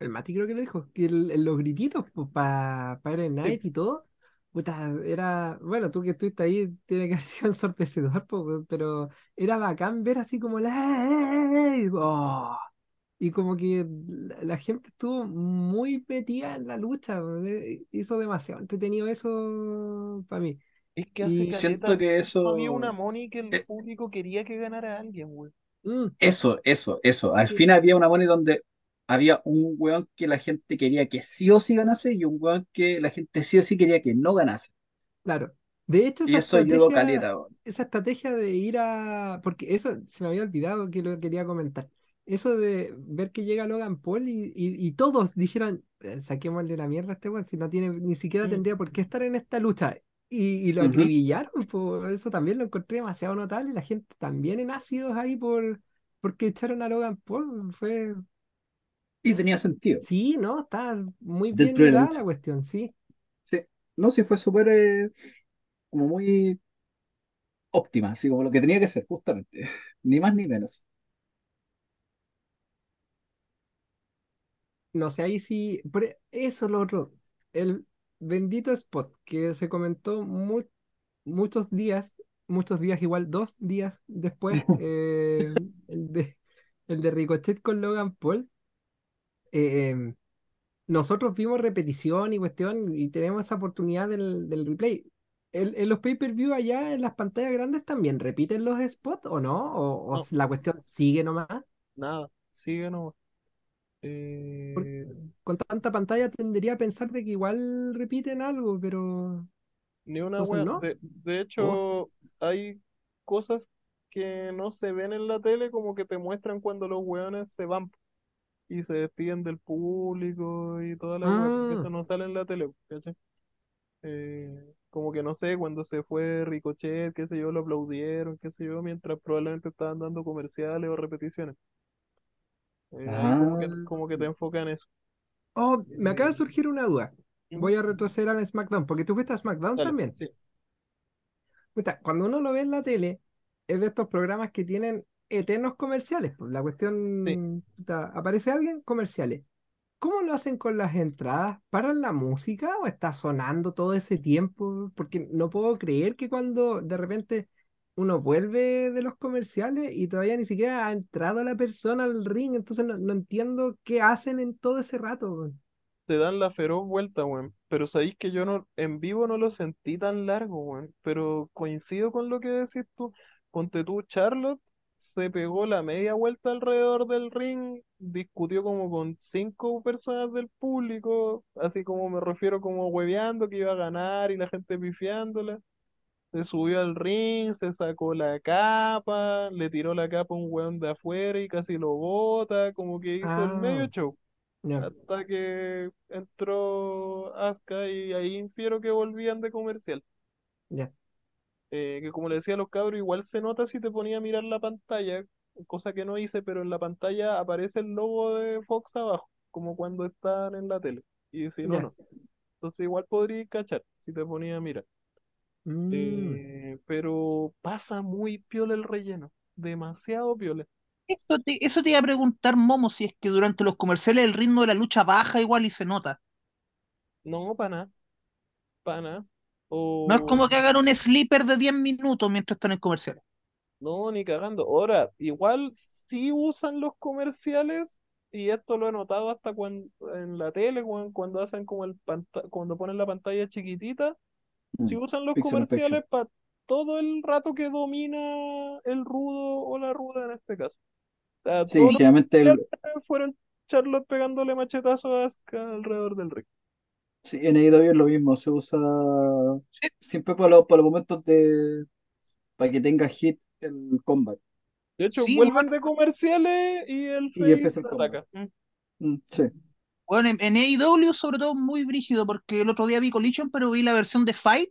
el Mati creo que lo dijo, que el- el- los grititos para Fire Sí. Night y todo, puta, era, bueno, tú que estuviste ahí, tiene que haber sido ensorpecedor, po, pero era bacán ver así como la... ¡Oh! Y como que la, la gente estuvo muy metida en la lucha, eh, hizo demasiado entretenido eso para mí. Es que hace Y Siento que tiempo había una eso, Moni que el eh, público quería que ganara a alguien, güey. mm, eso, eso, eso. Al sí, fin había una money donde había un weón que la gente quería que sí o sí ganase y un weón que la gente sí o sí quería que no ganase. claro. De hecho, Y esa eso estrategia, caleta, esa estrategia de ir a... Porque eso se me había olvidado que lo quería comentar. Eso de ver que llega Logan Paul y, y, y todos dijeron, "Eh, saquémosle la mierda a este weón, si no tiene, ni siquiera Mm. tendría por qué estar en esta lucha. Y, y lo acribillaron, po. Eso también lo encontré demasiado notable. La gente también en ácidos ahí por porque echaron a Logan Paul. Fue, Y tenía sentido sí, ¿no? Está muy bien de la cuestión, sí. Sí. No, sí fue súper, eh, como muy óptima, así como lo que tenía que ser, justamente. Ni más ni menos. No sé, ahí sí. por e- eso es lo otro. El bendito spot que se comentó mu- muchos días, muchos días, igual dos días después, eh, el de, el de Ricochet con Logan Paul. Eh, nosotros vimos repetición y cuestión y tenemos esa oportunidad del, del replay. El- ¿En los pay-per-view allá en las pantallas grandes también repiten los spots o no? ¿O, o No, la cuestión sigue nomás? nada, sigue nomás. Eh, con tanta pantalla tendería a pensar de que igual repiten algo, pero ni una entonces wea. no. De, de Oh, hecho, hay cosas que no se ven en la tele, como que te muestran cuando los weones se van y se despiden del público y toda la Ah. eso no sale en la tele, ¿cachai? Eh, como que no sé, cuando se fue Ricochet, qué sé yo, lo aplaudieron, qué sé yo, mientras probablemente estaban dando comerciales o repeticiones. Eh, como que, Ah. como que te enfocan en eso. Oh, me acaba de Eh, surgir una duda. Voy a retroceder al SmackDown, porque tú fuiste a SmackDown dale, también. sí. Puta, cuando uno lo ve en la tele, es de estos programas que tienen eternos comerciales. Pues la Sí. cuestión, aparece alguien, comerciales. ¿Cómo lo hacen con las entradas? ¿Paran la música o está sonando todo ese tiempo? Porque no puedo creer que cuando de repente uno vuelve de los comerciales y todavía ni siquiera ha entrado la persona al ring, entonces no, no entiendo qué hacen en todo ese rato. te dan la feroz vuelta, weón. Pero sabéis que yo no, en vivo no lo sentí tan largo, weón. Pero coincido con lo que decís tú. Ponte tú, Charlotte se pegó la media vuelta alrededor del ring, discutió como con cinco personas del público, así como me refiero como hueveando que iba a ganar y la gente pifiándola. Se subió al ring, se sacó la capa, le tiró la capa a un weón de afuera y casi lo bota, como que hizo el medio Ah, show. Hasta que entró Asuka y ahí infiero que volvían de comercial. ya. Eh, que como le decía a los cabros, igual se nota si te ponía a mirar la pantalla, cosa que no hice, pero en la pantalla aparece el logo de Fox abajo, como cuando están en la tele. Y si no, no. Entonces igual podría cachar si te ponía a mirar. Mm, Eh, pero pasa muy piola el relleno, demasiado piola. Eso te, eso te iba a preguntar, Momo, si es que durante los comerciales el ritmo de la lucha baja igual y se nota. No, para nada, para nada. No es como que hagan un sleeper de 10 minutos mientras están en comerciales. No, ni cagando. Ahora, igual sí usan los comerciales, y esto lo he notado hasta cuando, en la tele, cuan- cuando, hacen como el cuando ponen la pantalla chiquitita, sí Mm. usan los comerciales para todo el rato que domina el rudo o la ruda en este caso. O sea, Sí, generalmente el, fueron Charlotte pegándole machetazos alrededor del ring. Sí, en AEW es lo mismo, se usa siempre para los, para los momentos de para que tenga hit el combat. De hecho, Sí, vuelven bueno, de comerciales y el Y empieza el ataca. Mm. Mm, sí. bueno, en, en AEW sobre todo muy brígido, porque el otro día vi Collision, pero vi la versión de Fight,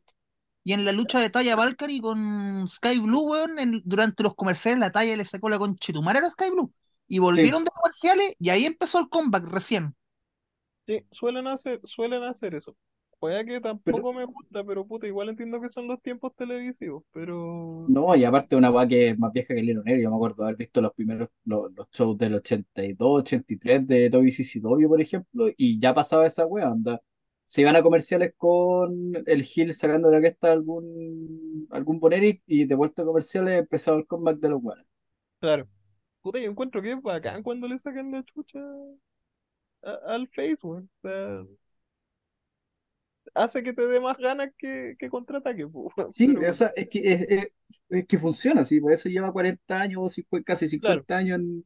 y en la lucha de Taya Valkyrie con Sky Blue, weón, en- durante los comerciales la Taya le sacó la conchetumara a Sky Blue. Y Sí. volvieron de comerciales y ahí empezó el comeback recién. Sí, suelen hacer, suelen hacer eso. Puede que Pero tampoco me gusta, pero puta, igual entiendo que son los tiempos televisivos, pero no, y aparte una weá que es más vieja que el Iron Yo me acuerdo de haber visto los primeros los, los shows del 82, 83 de Toby CCW, por ejemplo, y ya pasaba esa weá, onda. Se iban a comerciales con el Hill sacando de la cresta algún algún boneric y de vuelta a comerciales empezaba el comeback de los weones. claro. Puta, yo encuentro que es bacán cuando le sacan la chucha a- al Face, weón. O sea, hace que te dé más ganas que, que contraataque. Sí, Pero o sea, es que, es, es- es que funciona, sí, por eso lleva 40 años, o 50 casi claro, 50 años en,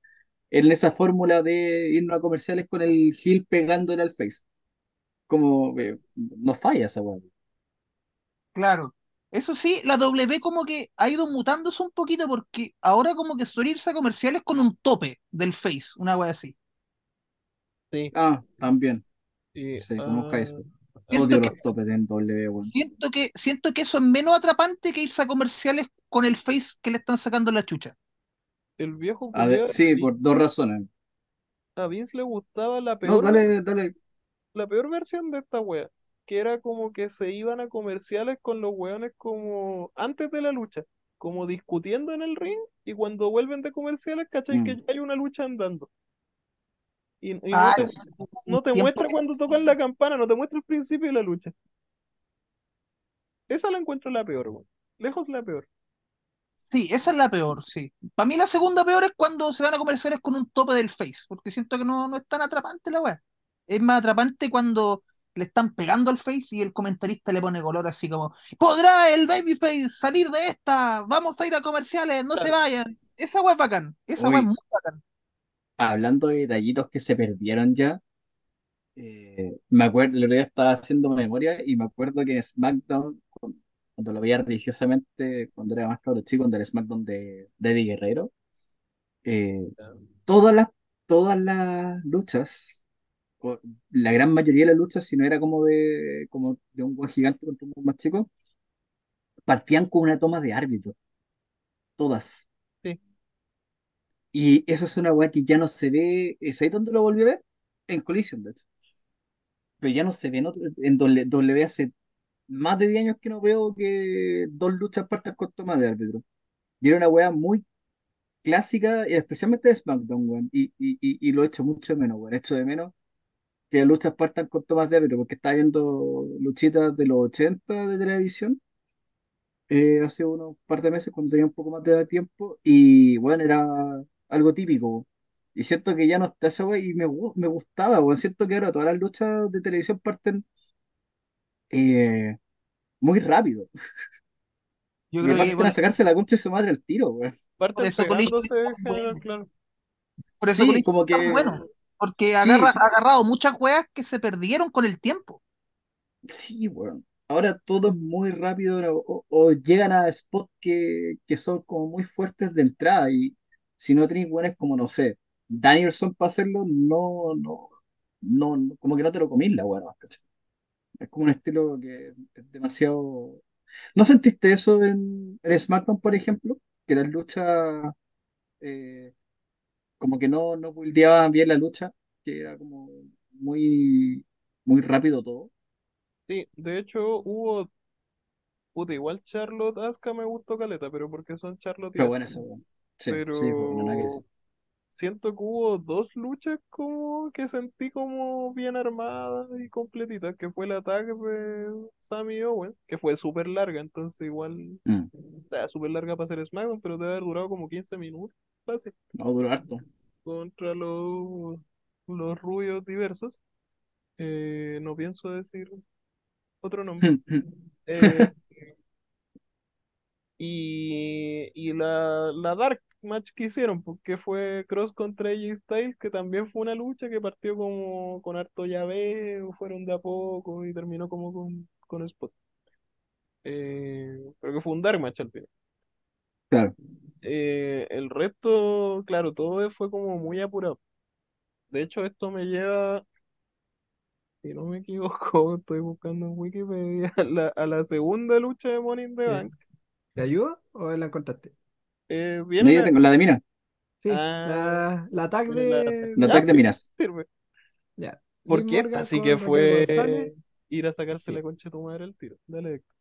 en esa fórmula de irnos a comerciales con el Hill pegándole al face. Como eh, no falla esa weá. Claro. Eso sí, la W como que ha ido mutándose un poquito porque ahora como que suele irse a comerciales con un tope del face, una wea así. Sí. Ah, también, sí, como ah, Heisman. Siento Odio que, los topes de W, weón. siento que, siento que eso es menos atrapante que irse a comerciales con el face que le están sacando la chucha. el viejo A ver, sí, Vince, por dos razones. a Vince le gustaba la No, peor dale, dale. la peor versión de esta wea, que era como que se iban a comerciales con los weones como antes de la lucha, como discutiendo en el ring, y cuando vuelven de comerciales, ¿cachai? Que Mm. ya hay una lucha andando. Y, y no te, sí, no te muestra cuando tocan la campana, no te muestra el principio de la lucha. Esa la encuentro la peor, weón. Lejos la peor. Sí, esa es la peor, sí. Para mí la segunda peor es cuando se van a comerciales con un tope del face, porque siento que no, no es tan atrapante la wea. Es más atrapante cuando le están pegando al face y el comentarista le pone color así como, ¿podrá el babyface salir de esta? Vamos a ir a comerciales, no se vayan. Esa wea es bacán, esa wea es Uy, muy bacán. Hablando de detallitos que se perdieron ya, eh, me acuerdo, el otro día estaba haciendo memoria y me acuerdo que en SmackDown, cuando lo veía religiosamente, cuando era más cabro chico, cuando era SmackDown de, de Eddie Guerrero, eh, todas las, todas las luchas, o la gran mayoría de las luchas, si no era como de, como de un buen gigante contra un más chico, partían con una toma de árbitro. Todas. Y esa es una weá que ya no se ve. ¿Es ahí donde lo volví a ver? En Collision, de hecho. Pero ya no se ve en, otro- en W hace más de 10 años que no veo que dos luchas partan con toma de árbitro. Y era una weá muy clásica, especialmente de SmackDown, weón. Y, y, y, y lo echo mucho de menos, weón. Echo de menos que las luchas partan con tomas de árbitro, porque estaba viendo luchitas de los 80 de televisión eh, hace unos par de meses cuando tenía un poco más de tiempo y bueno, era algo típico. Y siento que ya no está esa wea y me, gu- me gustaba, bueno, siento que ahora todas las luchas de televisión parten eh, muy rápido. Yo creo que parten por a eso, sacarse la concha de su madre al tiro, weón. por Parten eso Collision es pegándose en tan general, bueno. claro. Por eso Sí, Collision como es tan que bueno. Porque sí, agarra, ha agarrado muchas weas que se perdieron con el tiempo. sí, weón. Ahora todo es muy rápido o, o llegan a spots que, que son como muy fuertes de entrada y si no tenéis buenas como, no sé, Danielson para hacerlo, no, no, no, no, como que no te lo comís la weá. Es como un estilo que es demasiado... ¿No sentiste eso en, en SmackDown, por ejemplo? Que las luchas eh, como que no, no buildeaban bien la lucha, que era como muy, muy rápido todo. Sí, de hecho hubo, puta, igual Charlotte Asuka me gustó caleta, pero porque son Charlotte y Pero bueno, eso, weón. Sí, sí, decir. Pero siento que hubo dos luchas como que sentí como bien armadas y completitas, que fue el ataque de Sami Owen, que fue súper larga, entonces igual, Mm, está súper larga para ser SmackDown, pero debe haber durado como 15 minutos, fácil, no duró harto. contra los, los rubios diversos. Eh, no pienso decir otro nombre. Eh, y, y la, la Dark Match que hicieron, porque fue Cross contra AJ Styles, que también fue una lucha que partió como con harto llaveo, fueron de a poco y terminó como con, con Spot. Eh, pero que fue un Dark Match al final. Claro. Eh, el resto, claro, todo fue como muy apurado. De hecho, esto me lleva, si no me equivoco, estoy buscando en Wikipedia, a la, a la segunda lucha de in the ¿Te, Bank. te ayudo o la encontraste? Eh, No, yo a... tengo la de Mina, Sí, Ah, la, la tag la... de. la Ya, tag de sí, Minas. sirve. Ya. Liv Porque esta Morgan sí que González. fue ir a sacarse la concha de tu madre al tiro. Dale, Héctor.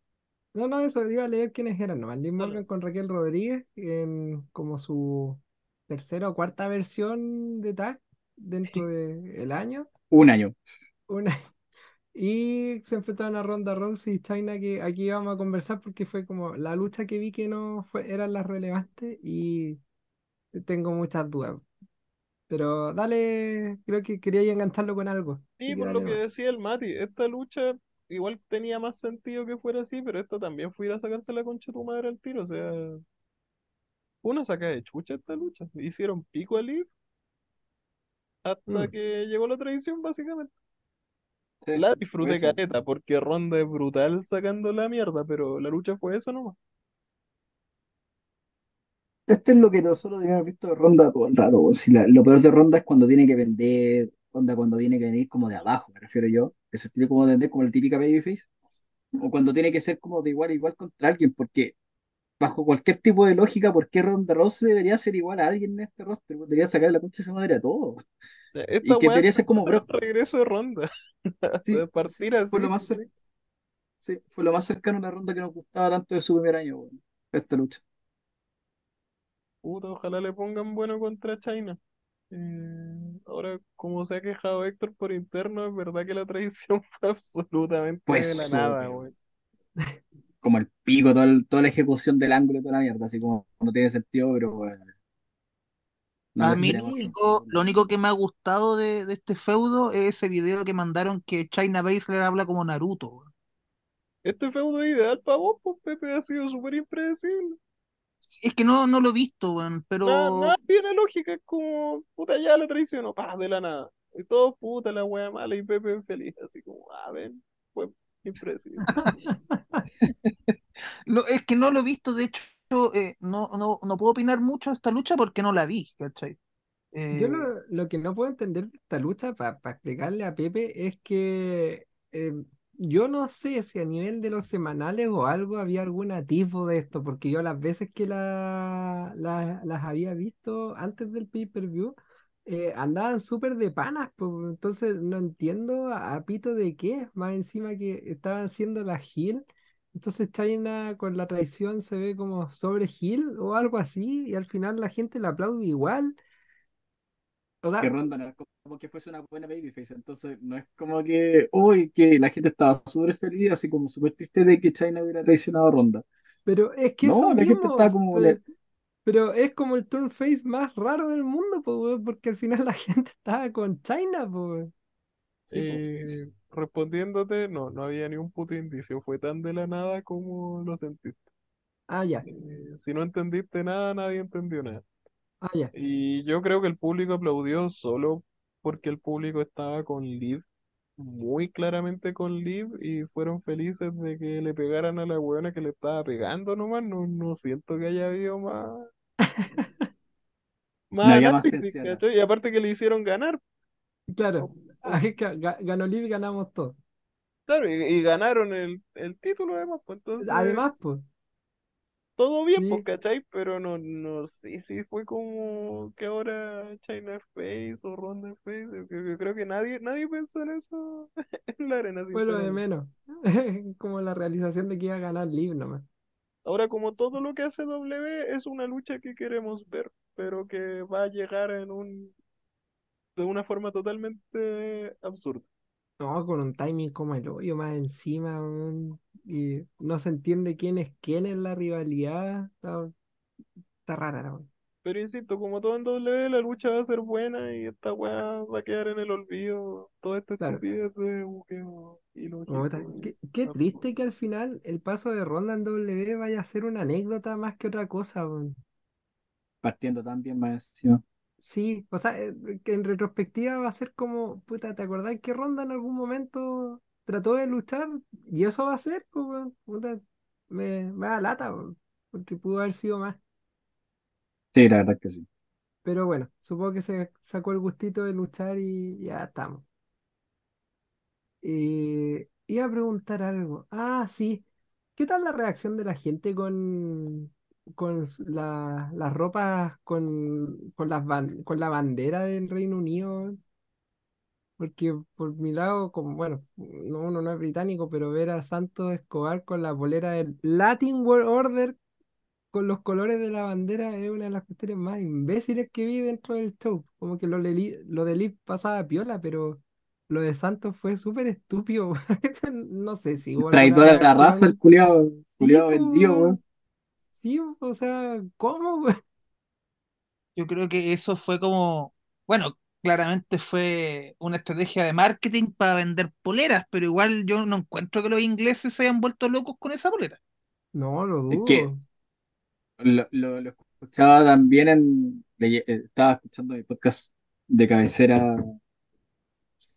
No, no, eso, iba a leer quiénes eran nomás. Liv Dale. Morgan con Raquel Rodríguez en como su tercera o cuarta versión de tag dentro del año. Un año. Una, y se enfrentaron a Ronda Rousey y China, que aquí vamos a conversar porque fue como la lucha que vi que no fue, eran las relevantes y tengo muchas dudas. Pero dale, creo que quería engancharlo con algo. Sí, por lo que decía el Mati, esta lucha igual tenía más sentido que fuera así, pero esto también fue ir a sacarse la concha de tu madre al tiro. O sea, una saca de chucha esta lucha. Hicieron pico a Liv hasta Mm. que llegó la tradición, básicamente. Sí, La disfruté eso. caleta, porque Ronda es brutal sacando la mierda, pero la lucha fue eso nomás. Este es lo que nosotros habíamos visto de Ronda todo el rato. Si la- lo peor de Ronda es cuando tiene que vender, Ronda cuando tiene que venir como de abajo, me refiero yo. Ese estilo como de vender como el típica babyface. O cuando tiene que ser como de igual a igual contra alguien, porque bajo cualquier tipo de lógica, ¿por qué Ronda Rousey debería ser igual a alguien en este roster? Debería sacar la concha de su madre a todo. Esta Y que debería ser como Brock. regreso de Ronda. Sí, sí, partir así. fue lo más sí, fue lo más cercano a una ronda que nos gustaba tanto de su primer año, weón, esta lucha. Puta, ojalá le pongan bueno contra China. Eh, ahora, como se ha quejado Héctor por interno, es verdad que la traición fue absolutamente Pues de la nada, güey. como el pico, todo el- toda la ejecución del ángulo y toda la mierda, así como no tiene sentido, pero bueno, no A mí lo único, lo único que me ha gustado de, de este feudo es ese video que mandaron que China Baszler habla como Naruto. Este feudo es ideal para vos, pues Pepe, ha sido súper impredecible. Es que no, no lo he visto, weón, pero nada tiene lógica, es como, puta, ya la traicionó, pa, de la nada. Y todo, puta, la wea mala y Pepe feliz, así como, ah, ven, fue impredecible. No, es que no lo he visto, de hecho, eh, no, no, no puedo opinar mucho de esta lucha porque no la vi, ¿cachai? Yo Eh, lo, lo que no puedo entender de esta lucha, para explicarle a Pepe, es que eh, yo no sé si a nivel de los semanales o algo había algún atisbo de esto, porque yo las veces que la, la- las había visto antes del pay-per-view, eh, andaban súper de panas, pues, entonces no entiendo a, a pito de qué, más encima que estaban haciendo la heel, entonces China con la traición se ve como sobre heel o algo así, y al final la gente la aplaude igual. O Que sea, Ronda no es como que fuese una buena babyface, entonces no es como que, uy, que la gente estaba súper feliz, así como súper triste de que China hubiera traicionado a Ronda. Pero es que eso No, la gente estaba como, pero es como el turn face más raro del mundo, po, porque al final la gente estaba con China, po, sí, po. Respondiéndote, no, no había ni un puto indicio. Fue tan de la nada como lo sentiste. Ah, ya, Eh, si no entendiste nada, nadie entendió nada. ah, ya. Y yo creo que el público aplaudió solo porque el público estaba con Liv, muy claramente con Liv, y fueron felices de que le pegaran a la weona que le estaba pegando nomás. No, no siento que haya habido más, No más había más análisis, ciencia, ¿no? ¿cachai? Y aparte que le hicieron ganar. Claro, Ganó Liv y ganamos todos. claro, y, y ganaron el, el título además, pues entonces Además, pues, todo bien, pues, sí, ¿cachai? Pero no, no sé si fue como que ahora China face o Ronda face. Yo, yo- creo que nadie, nadie pensó en eso en la arena, fue lo de menos. Como la realización de que iba a ganar Liv nomás. Ahora, como todo lo que hace W es una lucha que queremos ver, pero que va a llegar en un, de una forma totalmente absurda. No, con un timing como el hoyo más encima, weón, y no se entiende quién es quién en la rivalidad. Está, está rara, la weón. Pero insisto, como todo en W, la lucha va a ser buena y esta weá va a quedar en el olvido. Toda esta Claro. estupidez de buqueo y Qué, qué triste que al final el paso de Ronda en W vaya a ser una anécdota más que otra cosa, weón. partiendo tan bien más encima. Sí, o sea, eh, que en retrospectiva va a ser como, puta, ¿te acordás que Ronda en algún momento trató de luchar? Y eso va a ser, pues, puta, me, me da lata, porque pudo haber sido más. Sí, la verdad que sí. Pero bueno, supongo que se sacó el gustito de luchar y ya estamos. Eh, iba a preguntar algo. Ah, sí. ¿Qué tal la reacción de la gente con, con la- las ropas con, con, las ban- con la bandera del Reino Unido? Porque por mi lado, como, bueno, no, uno no es británico, pero ver a Santos Escobar con la bolera del Latin World Order con los colores de la bandera es una de las cuestiones más imbéciles que vi dentro del show. Como que lo de lo de Liv pasaba piola, pero lo de Santos fue súper estúpido. No sé si Traidor a la raza, el culiado, Sí, culiado vendido, weón. Sí, o sea, ¿cómo, yo creo que eso fue como, bueno, claramente fue una estrategia de marketing para vender poleras, pero igual yo no encuentro que los ingleses se hayan vuelto locos con esa polera. No, lo Es que dudo. lo, lo, lo escuchaba también en. eh, Estaba escuchando mi podcast de cabecera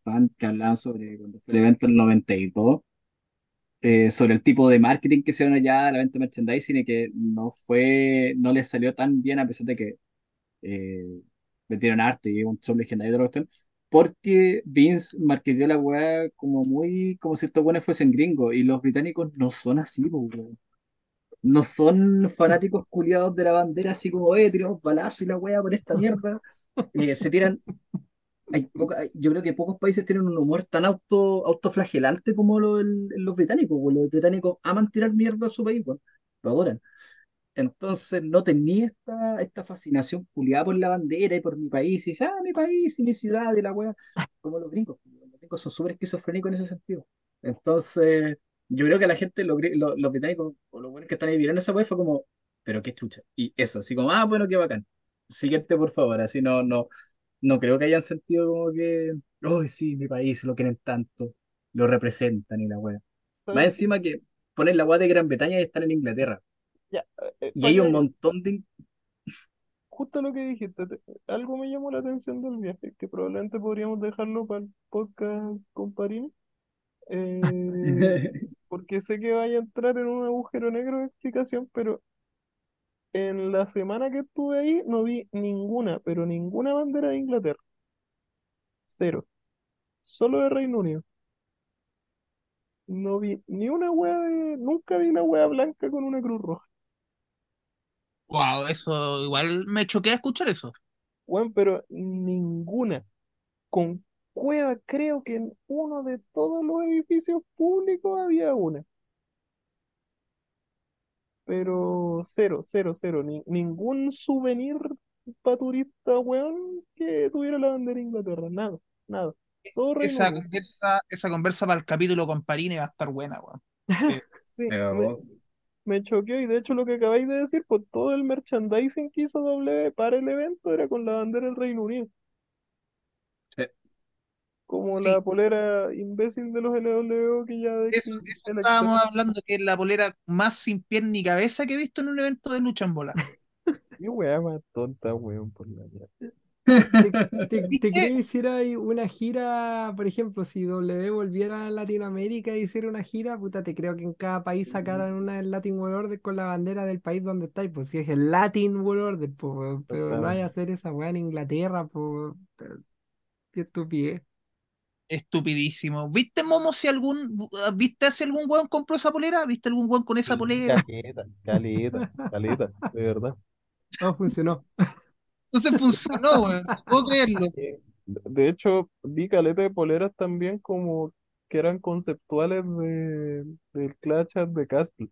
fan que hablaban sobre cuando fue el evento del 92, eh, sobre el tipo de marketing que hicieron allá, la venta de merchandising, y que no fue, no les salió tan bien a pesar de que eh, vendieron arte y un show legendario de la cuestión, porque Vince marketeó la weá como muy, como si estos buenos fuesen gringos, y los británicos no son así, weón. No son fanáticos culiados de la bandera, así como, eh, tiramos balazo y la weá por esta mierda. Eh, se tiran, hay poca- yo creo que pocos países tienen un humor tan auto, autoflagelante como lo del- los británicos, weón. Los británicos aman tirar mierda a su país, weón. Lo adoran. Entonces no tenía esta, esta fascinación culiada por la bandera y por mi país, y dice, ah, mi país y mi ciudad y la weá, como los gringos. Los gringos son súper esquizofrénicos en ese sentido. Entonces, yo creo que la gente, los, los, los británicos, o los buenos que están ahí viendo esa weá, fue como, pero qué chucha. Y eso, así como, ah, bueno, qué bacán. Siguiente, por favor, así no, no, no creo que hayan sentido como que, oh, sí, mi país, lo quieren tanto, lo representan y la weá. Más encima que ponen la weá de Gran Bretaña y están en Inglaterra. Ya, eh, Y pa' hay un montón de... Justo lo que dijiste, te- algo me llamó la atención del viaje, que probablemente podríamos dejarlo para el podcast con Parini. Eh, porque sé que vaya a entrar en un agujero negro de explicación, pero en la semana que estuve ahí no vi ninguna, pero ninguna bandera de Inglaterra. Cero. Solo de Reino Unido. No vi ni una wea de. Nunca vi una wea blanca con una cruz roja. Wow, eso igual me choqué a escuchar eso. Weón, pero ninguna. Con cueva, creo que en uno de todos los edificios públicos había una. Pero cero, cero, cero. Ni, ningún souvenir para turista, weón, que tuviera la bandera de Inglaterra. Nada, nada. Todo Esa conversa, esa conversa para el capítulo con Parini va a estar buena, weón. Sí, Me me choqueó y de hecho lo que acabáis de decir, pues todo el merchandising que hizo W para el evento era con la bandera del Reino Unido. Como Sí. la polera imbécil de los LWO que ya de Eso, que eso el estábamos hablando que es la polera más sin pierna ni cabeza que he visto en un evento de lucha en bola. Qué weá más tonta, weón, por la mierda. ¿Te, te, te crees que hiciera ahí una gira, por ejemplo, si W volviera a Latinoamérica y hiciera una gira, puta, te creo que en cada país sacaran una del Latin World Order con la bandera del país donde estáis, pues si es el Latin World Order, pues, pero no hay a hacer esa weá en Inglaterra, pues, qué estupidez. Estupidísimo. ¿Viste, Momo, si algún, viste si algún weón compró esa polera? ¿Viste algún weón con esa polera? Caleta, caleta, caleta, de verdad. No funcionó. Entonces funcionó, weón. No puedo creerlo. Eh, De de hecho, vi caleta de poleras también como que eran conceptuales de, del Clash the Castle.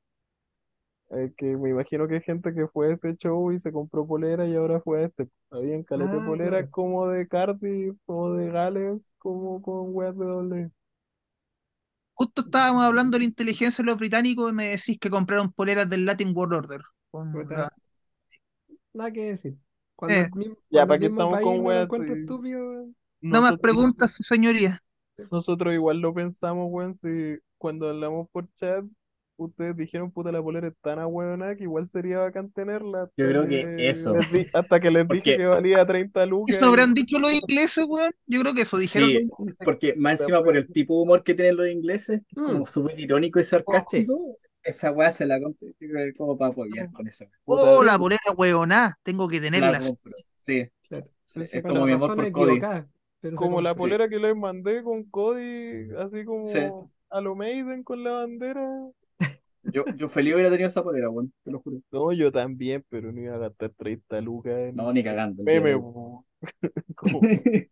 Eh, que me imagino que hay gente que fue a ese show y se compró polera y ahora fue a este. Habían caleta de Ah, claro. como de Cardiff, como de Gales, como con weas de doble. Justo estábamos hablando de la inteligencia de los británicos y me decís que compraron poleras del Latin World Order. Con Puta, la- Nada que decir. Cuando Eh, el mismo, Ya, cuando ¿para el qué mismo estamos país con no lo weas? encuentra estúpido, weón. No más nosotros, preguntas, su señoría. nosotros igual lo pensamos, weón, si cuando hablamos por chat, ustedes dijeron, puta, la polera es tan ahueonada que igual sería bacán tenerla Yo creo que eso. les di- hasta que les dije que valía 30 lucas ¿Eso habrán dicho los ingleses, weón? Yo creo que eso dijeron los Sí, ingleses. porque más encima por el tipo de humor que tienen los ingleses, es Mm, como súper irónico y sí. sarcástico, esa weá se la compro yo creo que como para apoyar con eso. Puta, Oh, la polera weoná. Tengo que La tenerla. sí, Claro. sí, es como la mi amor por Cody. pero como la. Sí, polera que les mandé con Cody, así sí. como a lo Maiden con la bandera. Yo, yo feliz hubiera tenido esa polera, weón, te lo juro. No, yo también, pero no iba a gastar 30 lucas No, en ni cagando meme,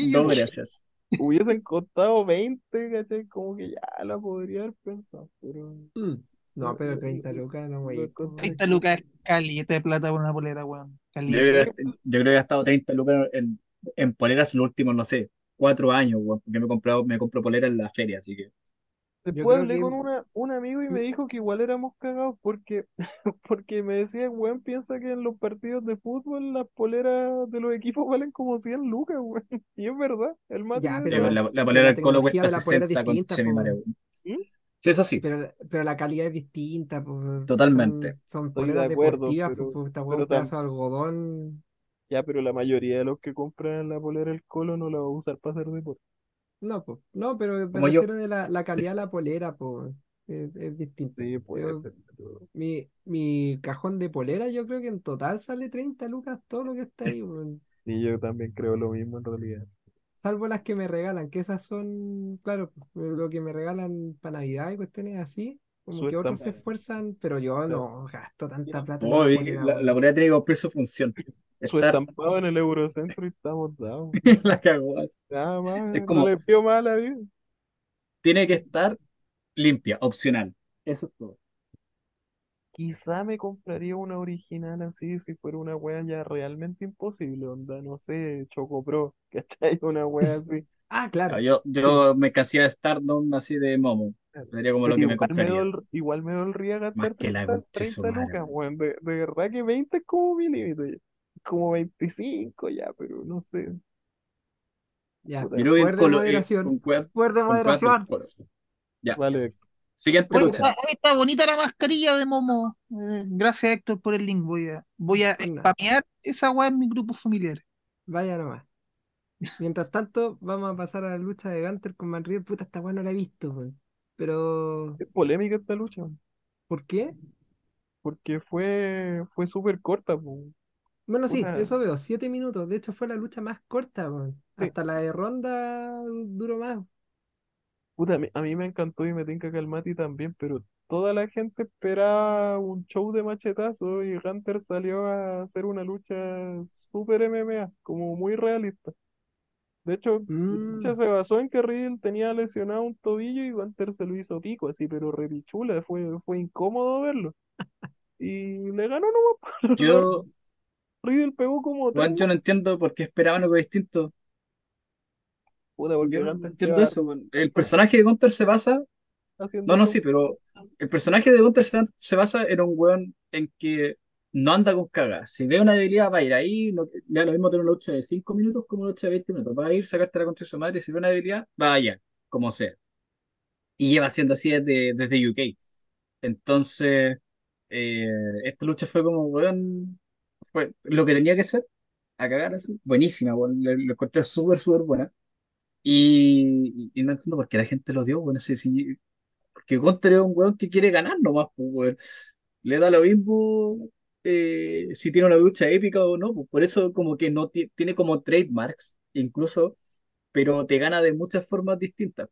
No, no- gracias. hubiesen costado 20, ¿cachai? Como que ya la podría haber pensado, pero Mm. No, pero lo- 30 lo- lucas no lo voy a ir, encontré po. 30 lucas es caliente de plata por una polera, weón. Yo Caliente. creo que, yo creo que he gastado 30 lucas en, en poleras los últimos, no sé, cuatro años, weón, porque me he comprado, me compro polera en la feria, así que. Después hablé que con una, un amigo y me dijo que igual éramos cagados porque, porque me decía, weón, piensa que en los partidos de fútbol las poleras de los equipos valen como 100 lucas, weón. Y es verdad, el ya, decía, pero pues, la, la, la pero polera del Colo cuesta de la polera es 60 con weón. "¿Mm? Sí, eso sí, Pero, pero la calidad es distinta, pues totalmente. son, son Estoy de poleras acuerdo, deportivas, pero, pues pero un pedazo de algodón. ya, pero la mayoría de los que compran la polera del Colo no la va a usar para hacer deporte. No, pues, no, pero me yo. refiero de la, la calidad de la polera, pues, es, es distinta. Sí, puede Yo- ser, pero mi, mi cajón de polera, yo creo que en total sale 30 lucas todo lo que está ahí, sí, yo también creo lo mismo en realidad. Salvo las que me regalan, que esas son, claro, lo que me regalan para Navidad y cuestiones así, como que otros se esfuerzan, pero yo no gasto tanta plata y la, polera tiene que cumplir su función. Su Estar estampado en el Eurocentro y estamos dados. la cagó así. Nada más, Es no como, le pido más a la vida. tiene que estar limpia, opcional. Eso es todo. Quizá me compraría una original así si fuera una wea ya realmente imposible, onda, no sé, Choco Pro, ¿cachai? Una wea así. Ah, Ah, claro, Yo, sí. yo me casía de Stardom así de Momo. Sería como Pero lo que me igual me, compraría. dol- igual me dolería Más gastar que la 30, concha de su 30 madre, lucas, weón. De, de verdad que 20 es como mi límite, ya. Como 25 ya, pero no sé. Ya, que poder de eh, moderación, poder de moderación. Ya. vale, Siguiente Oye, lucha. está, oye, está bonita la mascarilla de Momo. Eh, gracias, Héctor, por el link. Voy a, voy a spamear esa weá en mi grupo familiar. vaya nomás. Mientras tanto, vamos a pasar a la lucha de Gunter con Manriel. Puta, esta weá no la he visto, weón. Pero, Es polémica esta lucha, ¿por qué? porque fue, fue súper corta, po. Bueno, sí, eso veo, siete minutos. De hecho, fue la lucha más corta, sí. Hasta la de ronda duró más. Puta, a mí, a mí me encantó y me tinca que al Mati también, pero toda la gente esperaba un show de machetazo y Hunter salió a hacer una lucha súper MMA, como muy realista. De hecho, la lucha Mm, se basó en que Riddle tenía lesionado un tobillo y Hunter se lo hizo pico, así, pero repichula, fue, fue incómodo verlo. Y le ganó nomás. Yo, Riddle pegó como Juan, yo no entiendo por qué esperaban algo distinto. Puta, porque Yo no entiendo lleva eso. El personaje de Gunther se basa. haciendo No, no, sí, pero el personaje de Gunther se, basa en un weón en que no anda con cagas. Si ve una debilidad, va a ir ahí. No, da lo mismo tener una lucha de 5 minutos como una lucha de 20 minutos. Va a ir, sacarte la contra su madre. y Si ve una debilidad, va allá, como sea. Y lleva siendo así desde, desde UK. Entonces, eh, esta lucha fue como, weón, lo que tenía que ser. A cagar así. Buenísima, weón. Lo, encontré súper, súper buena. Y, no entiendo por qué la gente lo dio, bueno, sí, sí, porque es un weón que quiere ganar nomás, pues. Le da lo mismo eh, si tiene una lucha épica o no, pues, por eso como que no ti- tiene como trademarks, incluso, pero te gana de muchas formas distintas.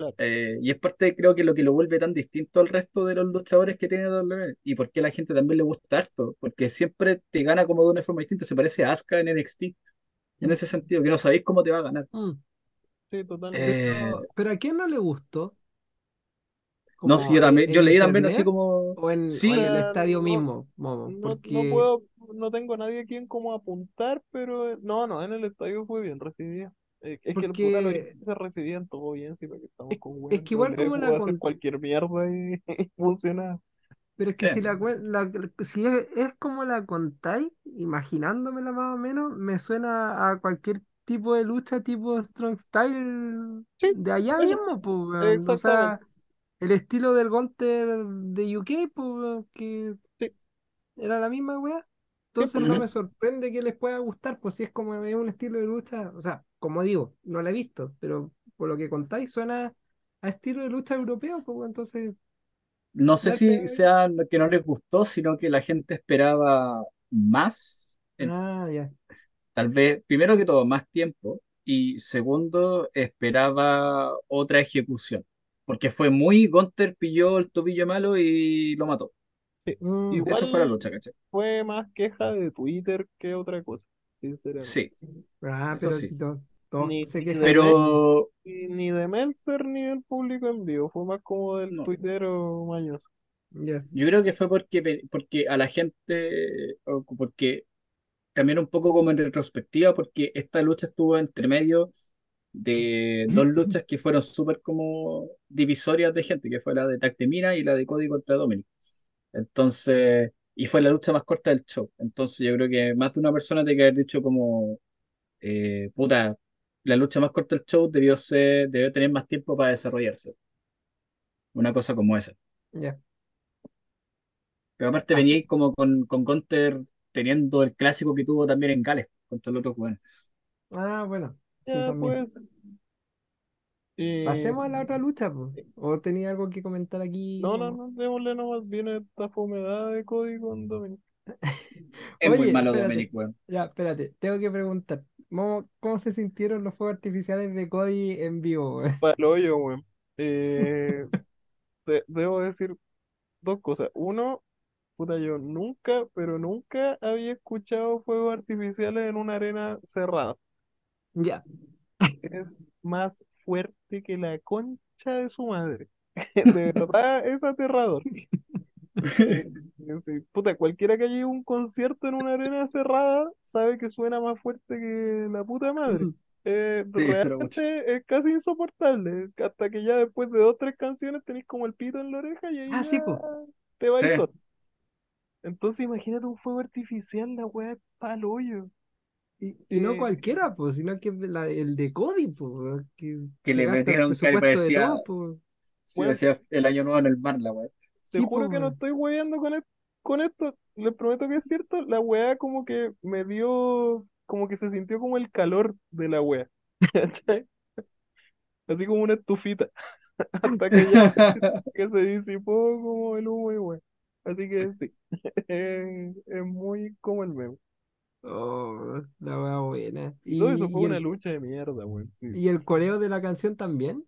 Claro. Eh, y es parte, creo que lo que lo vuelve tan distinto al resto de los luchadores que tiene WWE, y por qué a la gente también le gusta harto, porque siempre te gana como de una forma distinta, se parece a Asuka en NXT, en ese sentido, que no sabéis cómo te va a ganar. mm. Sí, totalmente. Eh, Pero, pero ¿a quién no le gustó? No, sí, ¿Como yo en, también, yo leí también así como, o en, o sí, en el Puta, estadio no, mismo, Momo? No, no Porque, puedo, no tengo a nadie a quien como apuntar, pero eh, no, no, en el estadio fue bien recibida. Es que el puta porque se recibían todo bien, sí, porque estamos es, con es weón. que igual como la hacer con, cualquier mierda y, y funcionaba. pero es que eh, si la, la- si es, es como la contáis, imaginándomela más o menos, me suena a cualquier tipo de lucha tipo Strong Style Sí, de allá mismo, pues. O sea, el estilo del Gunter de UK, pues, que Sí, era la misma weá. sí, Entonces pues, no me sorprende que les pueda gustar, pues si es como es un estilo de lucha, o sea, como digo, no la he visto, pero por lo que contáis suena a estilo de lucha europeo, pues entonces No sé si sea lo que no les gustó, sino que la gente esperaba más, en- Ah, ya. tal vez, primero que todo, más tiempo, y segundo, esperaba otra ejecución, porque fue muy, Gunther pilló el tobillo malo y lo mató. sí. Mm, Eso fue la lucha, ¿cachai? fue más queja de Twitter que otra cosa, Sí, sinceramente. ah, eso pero sí. si to- todos Ni, de. Pero ni de Meltzer ni del público en vivo, fue más como del no, tuitero mañoso. Ya. yo creo que fue porque, porque a la gente, o porque también un poco como en retrospectiva, porque esta lucha estuvo entre medio de dos luchas que fueron súper como divisorias de gente, que fue la de Tactemina y la de Cody contra Dominic. Entonces, y fue la lucha más corta del show. Entonces yo creo que más de una persona tiene que haber dicho como, eh, puta, la lucha más corta del show debió ser, debió tener más tiempo para desarrollarse. Una cosa como esa. Ya. Pero aparte Así. como con, con Gunter teniendo el clásico que tuvo también en Gales contra el otro jugador. Ah, bueno, sí, Ya, también. pues. Pasemos a la otra lucha, pues. ¿O tenía algo que comentar aquí, no, no, no, démosle nomás bien esta fomedad de Cody con Dominic. Es muy malo espérate, Dominic, weón. ya, espérate, tengo que preguntar, Momo, ¿cómo se sintieron los fuegos artificiales de Cody en vivo? Pa'l hoyo, weón. Eh, de- debo decir dos cosas. Uno, puta, yo nunca, pero nunca había escuchado fuegos artificiales en una arena cerrada. Ya. Es más fuerte que la concha de su madre. De verdad, es aterrador. Sí, puta, cualquiera que haya ido a un concierto en una arena cerrada sabe que suena más fuerte que la puta madre. Eh, Sí, realmente es casi insoportable. Hasta que ya después de dos o tres canciones tenéis como el pito en la oreja y ahí Ah, sí, ya pues. te va el Sí. sol. Entonces imagínate un fuego artificial, la weá es pa'l hoyo. Y, y no Eh, cualquiera, pues, sino que la- el de Cody, pues, que le metieron de parecía, todo, pues. sí, weón, parecía el año nuevo en el mar, la weón. Te Sí, juro pues, que no estoy con, e- con esto. Les prometo que es cierto. La weá como que me dio, como que se sintió como el calor de la weá. Así como una estufita. hasta que ya que se disipó como el humo y bueno. Así que sí, es, es muy como el meme. Oh, la wea buena. Y todo eso fue y una el, lucha de mierda, weón. Sí. y el coreo de la canción también.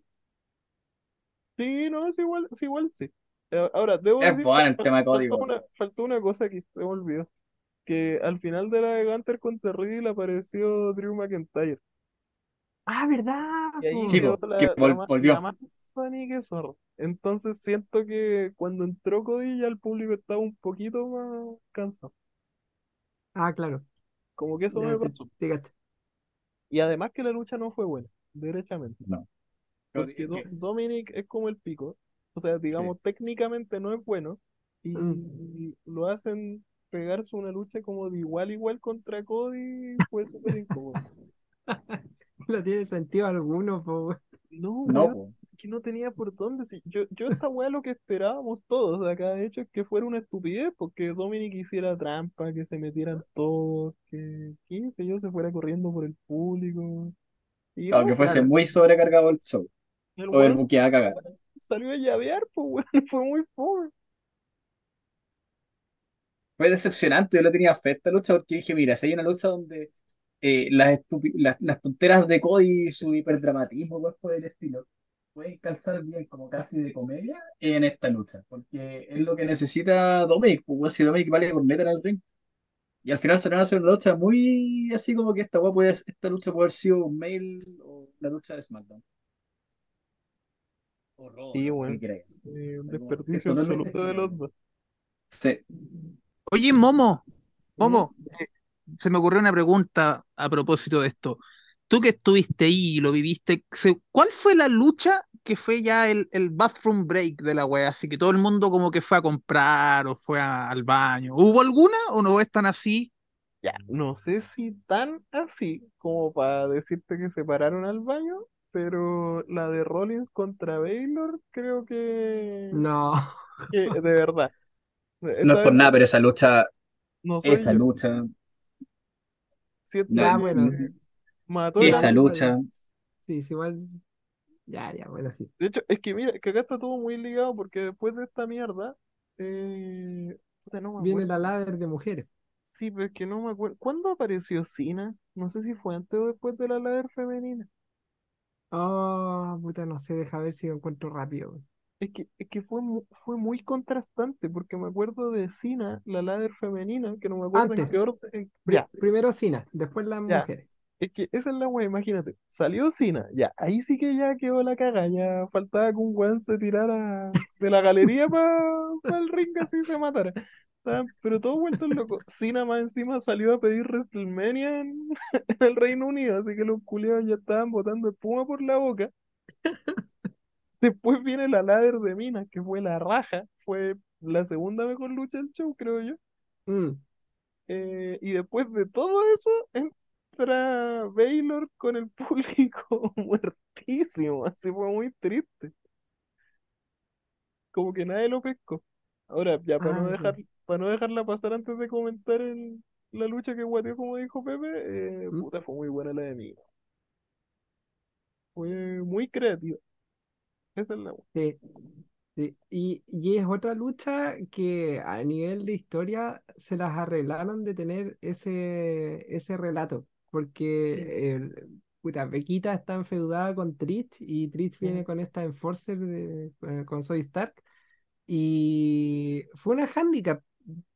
Sí, no, es igual, es igual sí. Eh, Ahora, debo Es decir, bueno el fal- tema de faltó código. una, faltó una cosa que se me olvidó. Que al final de la de Gunter contra Riddle apareció Drew McIntyre. Ah, ¿verdad? Y ahí Sí, quedó po, que la, vol- ma- la volvió. más Sony que zorro. Entonces siento que cuando entró Cody ya el público estaba un poquito más cansado. Ah, claro. Como que eso Ya me te, pasó. Y además que la lucha no fue buena, derechamente. No. Porque Do- Dominic es como el pico. O sea, digamos, técnicamente no es bueno. Y Mm. lo hacen pegarse una lucha como de igual a igual contra Cody. Fue súper incómodo. No tiene sentido alguno, po. No, No, po. que no tenía por dónde. Si yo, yo esta weá lo que esperábamos todos acá, de hecho, es que fuera una estupidez, porque Dominic hiciera trampa, que se metieran todos, que, qué sé yo, se fuera corriendo por el público. Y no, Aunque fuese Claro. muy sobrecargado el show. el O el buqueada a cagar. Salió a llavear, pues weón, fue muy pobre. Fue decepcionante, yo le tenía fe a esta lucha porque dije, mira, si hay una lucha donde eh, las, las, las tonteras de Cody y su hiperdramatismo, pues por el estilo, pueden calzar bien como casi de comedia en esta lucha, porque es lo que necesita Dominic, pues si Dominic vale por neta en ring. Y al final se van a hacer una lucha muy así como que esta, esta lucha puede haber sido un mail o la lucha de SmackDown. Raw, Sí. Eh, un desperdicio de los dos. Sí. Oye, Momo. Momo, eh, se me ocurrió una pregunta a propósito de esto. Tú que estuviste ahí y lo viviste, se- ¿cuál fue la lucha que fue ya el, el bathroom break de la wea? Así que todo el mundo como que fue a comprar o fue a- al baño. ¿Hubo alguna o no es tan así? Ya, no sé si tan así como para decirte que se pararon al baño, pero la de Rollins contra Baylor creo que, No. que de verdad. No es por vez nada, pero esa lucha, no esa yo. lucha, Ya, que bueno. mató esa lucha. Sí, sí, igual. Ya, ya, bueno, sí. De hecho, es que mira, que acá está todo muy ligado porque después de esta mierda, eh, no Viene la ladder de mujeres. Sí, pero es que no me acuerdo. ¿Cuándo apareció Cena? No sé si fue antes o después de la ladder femenina. Oh, puta, no sé, deja ver si lo encuentro rápido. Es que, es que fue, mu- fue muy contrastante porque me acuerdo de Cena, la ladder femenina, que no me acuerdo en Antes. qué orden. en- Pri- Ya, primero Sina, después las ya. mujeres. Es que esa es la wea, imagínate. Salió Cena, ya, ahí sí que ya quedó la caga, ya faltaba que un weón se tirara de la galería para el ring así se matara. Estaban- Pero todo vuelto loco. Cena más encima salió a pedir WrestleMania en, en el Reino Unido, así que los culiados ya estaban botando espuma por la boca. Después viene la ladder de Minas, que fue la raja, fue la segunda mejor lucha del show, creo yo. Mm, Eh, y después de todo eso, entra Baylor con el público muertísimo. Así fue muy triste. Como que nadie lo pescó. Ahora, ya para no Ah, dejar, para no dejarla pasar antes de comentar el- la lucha que guateó, como dijo Pepe, eh, ¿Mm? puta, fue muy buena la de mí. Fue muy creativa. Esa es la sí, sí. Y, y es otra lucha que a nivel de historia se las arreglaron de tener ese, ese relato. Porque puta, Bequita está enfeudada con Trish y Trish viene con esta Enforcer de- con Zoe Stark. Y fue una handicap.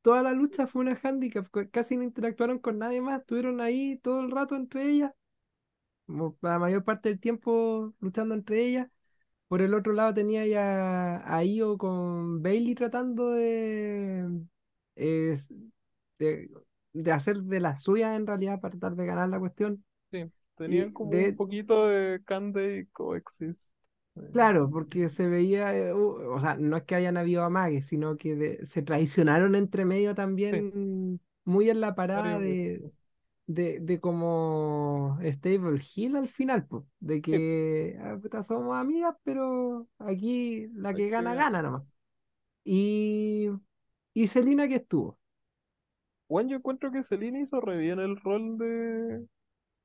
Toda la lucha fue una handicap. Casi no interactuaron con nadie más. Estuvieron ahí todo el rato entre ellas. La mayor parte del tiempo luchando entre ellas. Por el otro lado tenía ya a Io con Bailey tratando de, es- de, de hacer de las suyas en realidad para tratar de ganar la cuestión. Sí, tenían como de, un poquito de Can They Coexist. Claro, porque se veía, eh, o sea, no es que hayan habido amagues, sino que de- se traicionaron entre medio Sí, también, muy en la parada de, de, de como Stable Hill al final, pues, de Sí, que ah, puta, somos amigas, pero aquí la que gana, gana nomás. Y, y Selina que estuvo. Bueno, yo encuentro que Selena hizo re bien el rol de,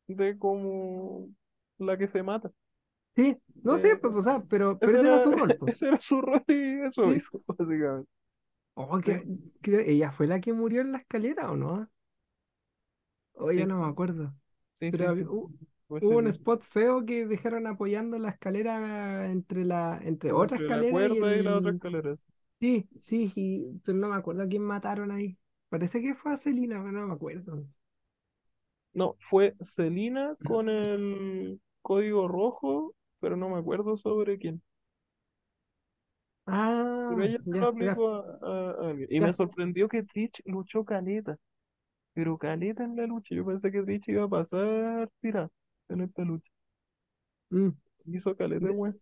de como la que se mata. Sí, no sé, Eh, pues, o sea, pero, pero ese era era, su rol, pues. ese era su rol y eso Sí. hizo, básicamente. Oh, que, creo- ¿ella fue la que murió en la escalera o no? Oh, ya sí, no me acuerdo. sí, Pero hubo un spot feo que dejaron apoyando la escalera entre la, entre otra entre la escalera y y la otra escalera. Sí, sí, y- pero no me acuerdo a quién mataron ahí. Parece que fue a Celina, pero no me acuerdo. No, fue Celina con el código rojo, pero no me acuerdo sobre quién. Ah, Pero ella se lo ya, ya, aplicó a, a- a alguien. Y me sorprendió que Trish luchó caleta. Pero caleta en la lucha. Yo pensé que Trish iba a pasar tira en esta lucha. Mm. Hizo caleta, De, güey.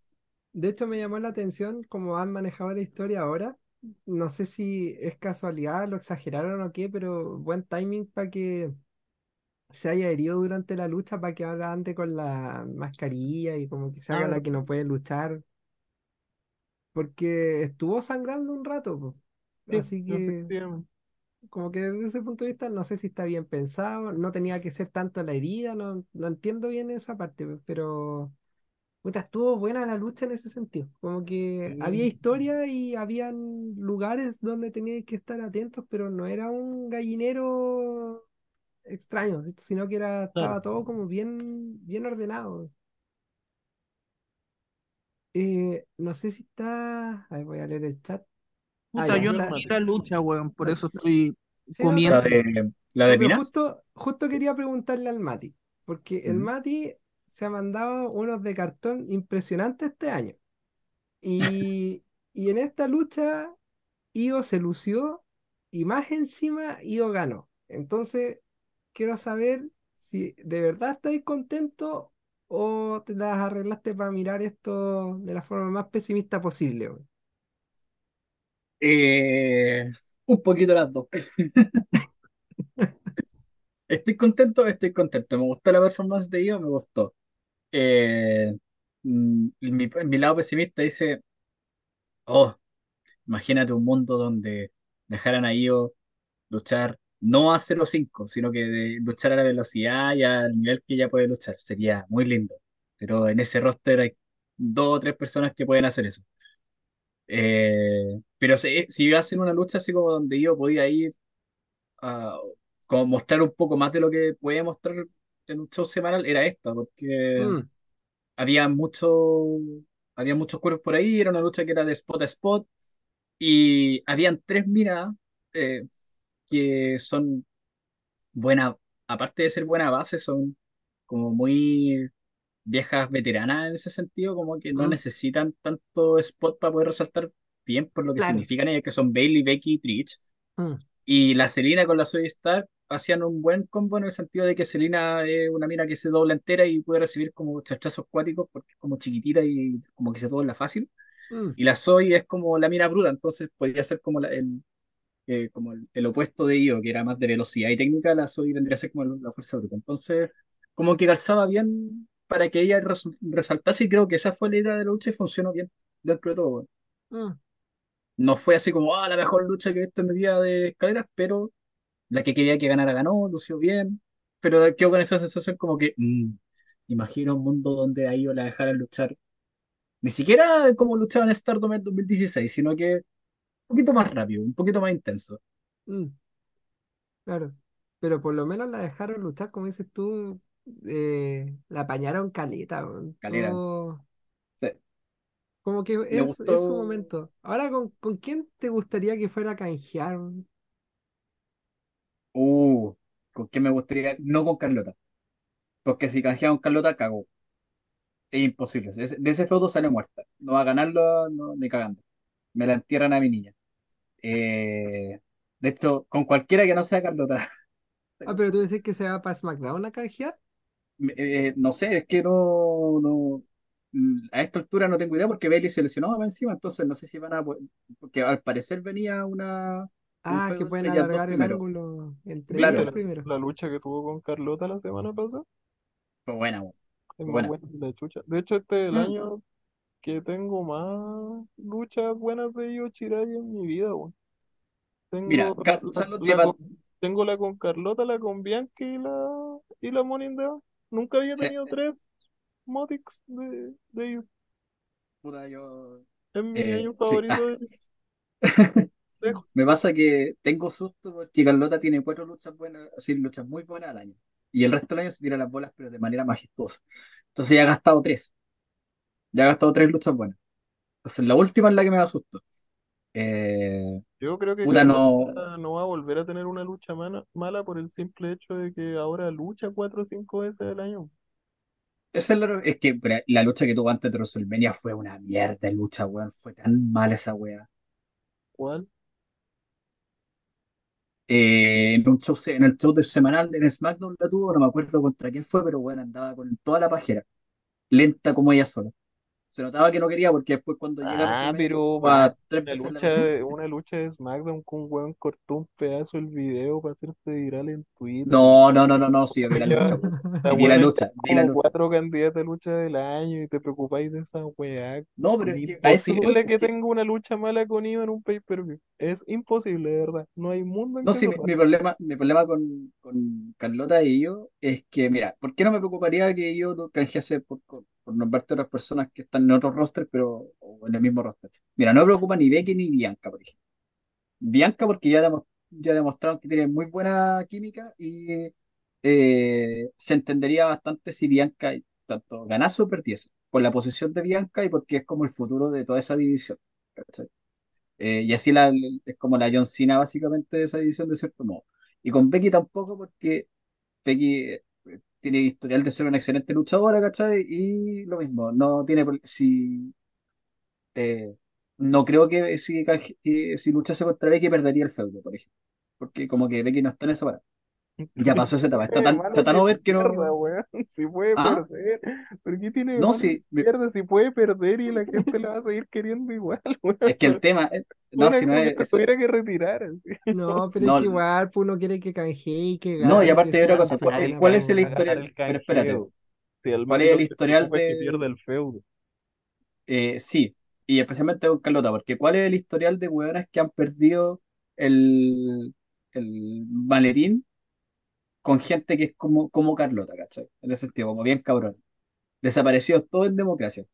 de hecho, me llamó la atención cómo han manejado la historia ahora. No sé si es casualidad, lo exageraron o qué, pero buen timing para que se haya herido durante la lucha, para que ahora ande con la mascarilla y como que se haga Ah, la que no puede luchar, porque estuvo sangrando un rato, po. Así que como que desde ese punto de vista no sé si está bien pensado, no tenía que ser tanto la herida, no, no entiendo bien esa parte, pero puta, estuvo buena la lucha en ese sentido, como que había Sí, historia y habían lugares donde teníais que estar atentos, pero no era un gallinero extraño, sino que era, claro. estaba todo como bien, bien ordenado. Eh, no sé si está, a ver, voy a leer el chat. Ah, Puta, ya, yo no vi la lucha, weón, por no, eso estoy sí, comiendo. La de, la de Minas. justo, justo quería preguntarle al Mati, porque el. Mati se ha mandado unos de cartón impresionantes este año. Y, y en esta lucha, Io se lució y más encima Io ganó. Entonces, quiero saber si de verdad estáis contentos o te las arreglaste para mirar esto de la forma más pesimista posible. Eh, un poquito las dos. Estoy contento, estoy contento. Me gustó la performance de Io, me gustó. Eh, mm, mi lado pesimista dice, oh, imagínate un mundo donde dejaran a Io luchar no a 0.5, sino que de luchar a la velocidad y al nivel que ella puede luchar. Sería muy lindo. Pero en ese roster hay dos o tres personas que pueden hacer eso. Eh, pero si, si hacen una lucha así como donde yo podía ir a como mostrar un poco más de lo que podía mostrar en un show semanal, era esta, porque Mm, había mucho, había muchos cuerpos por ahí, era una lucha que era de spot a spot, y habían tres minas eh, que son buenas, aparte de ser buena base, son como muy viejas veteranas en ese sentido, como que no mm, necesitan tanto spot para poder resaltar bien por lo que claro. significan ellas, que son Bailey, Becky y Trish. Mm, Y la Selina con la Zoe Stark hacían un buen combo en el sentido de que Selina es una mina que se dobla entera y puede recibir como chachazos cuáticos porque es como chiquitita y como que se dobla fácil. mm, Y la Zoe es como la mina bruta, entonces podría ser como, la- el, eh, como el, el opuesto de Io, que era más de velocidad y técnica, la Zoe vendría a ser como la fuerza bruta. Entonces, como que calzaba bien para que ella resaltase y creo que esa fue la idea de la lucha y funcionó bien dentro de todo. mm, No fue así como, ah, la mejor lucha que he visto en mi vida de escaleras, pero la que quería que ganara ganó, lució bien, pero quedó con esa sensación como que, mm, imagino un mundo donde a ellos la dejaran luchar, ni siquiera como luchaban en Stardom en 2016, sino que poquito más rápido, un poquito más intenso. mm, claro. Pero por lo menos la dejaron luchar, como dices tú, eh, la apañaron caleta, weón. Calera. Todo- Sí, Como que me es, es su gustó. momento. Ahora, ¿con, con quién te gustaría que fuera a canjear? Uh, ¿con qué me gustaría? No con Carlota, porque si canjeaba con Carlota, cagó. Es imposible. Ese- De ese feudo sale muerta. No va a ganarlo no, ni cagando. Me la entierran a mi niña. Eh, de hecho, con cualquiera que no sea Carlota. Ah, pero tú decís que se va para SmackDown a canjear. Eh, no sé, es que no, no. A esta altura no tengo idea porque Bailey se lesionó más encima, entonces no sé si van a. po- Porque al parecer venía una, un Ah, que pueden alargar el primero. ángulo entre ¿Viste ellos Claro, la, primero. la lucha que tuvo con Carlota la semana pasada? fue buena, fue buena. buena que la chucha. De hecho, este es el Mm, año que tengo más luchas buenas de Io Shirai en mi vida, weón. Mira, Tengo la, Ca- la- Charlotte la lleva. con, tengo la con Carlota, la con Bianca y la, y la Bank. Nunca había sí, tenido tres Motix de, de ellos. Puta, yo. Es mi Eh, año sí. favorito de lejos. Me pasa que tengo susto porque Carlota tiene cuatro luchas buenas, así luchas muy buenas al año. Y el resto del año se tira las bolas, pero de manera majestuosa. Entonces ya ha gastado tres. Ya ha gastado tres luchas buenas. Entonces la última es la que me da susto. Eh, Yo creo que puta, no. No va a volver a tener una lucha mala, mala por el simple hecho de que ahora lucha cuatro o cinco veces al año. Esa es, la- es que la lucha que tuvo antes de WrestleMania fue una mierda de lucha, weón. Fue tan mala esa wea. ¿Cuál? Eh, en un show, en el show del semanal en SmackDown la tuvo, no me acuerdo contra quién fue, pero bueno, andaba con toda la pajera, lenta como ella sola. Se notaba que no quería porque después cuando llega Ah, pero una la lucha, de- una lucha de SmackDown con un weón cortó un pedazo del video para hacerse viral en Twitter. No, no, no, no, no, sí, vi la Ya, lucha. La vi la lucha, vi la lucha. cuatro candidatas a lucha del año y te preocupáis de esa weá. No, pero Es que a eso imposible que tenga una lucha mala con Ivo en un pay-per-view. Es imposible, de verdad. No hay mundo en No, que sí, mi problema, mi problema con, con Carlota y yo es que, mira, ¿por qué no me preocuparía que yo lo canjease por, por, nombrarte otras personas que están en otros roster, pero o en el mismo roster? Mira, no me preocupa ni Becky ni Bianca, por ejemplo. Bianca porque ya, demo- ya demostraron que tiene muy buena química y eh, se entendería bastante si Bianca tanto ganase o perdiese, por la posición de Bianca y porque es como el futuro de toda esa división. Eh, y así la, es como la John Cena básicamente de esa división de cierto modo. Y con Becky tampoco porque Becky tiene historial de ser una excelente luchadora, ¿cachai? Y lo mismo, no tiene, si, eh, no creo que si, que si luchase contra Becky perdería el feudo, por ejemplo. Porque como que Becky no está en esa parada. Ya pasó esa etapa, está ¿Qué tan, malo está tan que over que no... Si puede ¿Ah? perder. ¿Por qué tiene No, me- pierda si puede perder y la gente la va a seguir queriendo igual, weón? es que el tema... eh, No, si no es... que eso- tuviera que retirar. así. No, pero No, es que igual pues, uno quiere que canjee y que No, gane. y aparte de otra cosa, ¿cuál, es el historial? el Pero espérate. Si al ¿cuál es el historial de...? pierda el feudo. Eh, sí, y especialmente con Carlota, porque ¿cuál es el historial de hueonas que han perdido el, el maletín con gente que es como, como Carlota, ¿cachai? En ese sentido, como bien cabrón. Desapareció todo en democracia.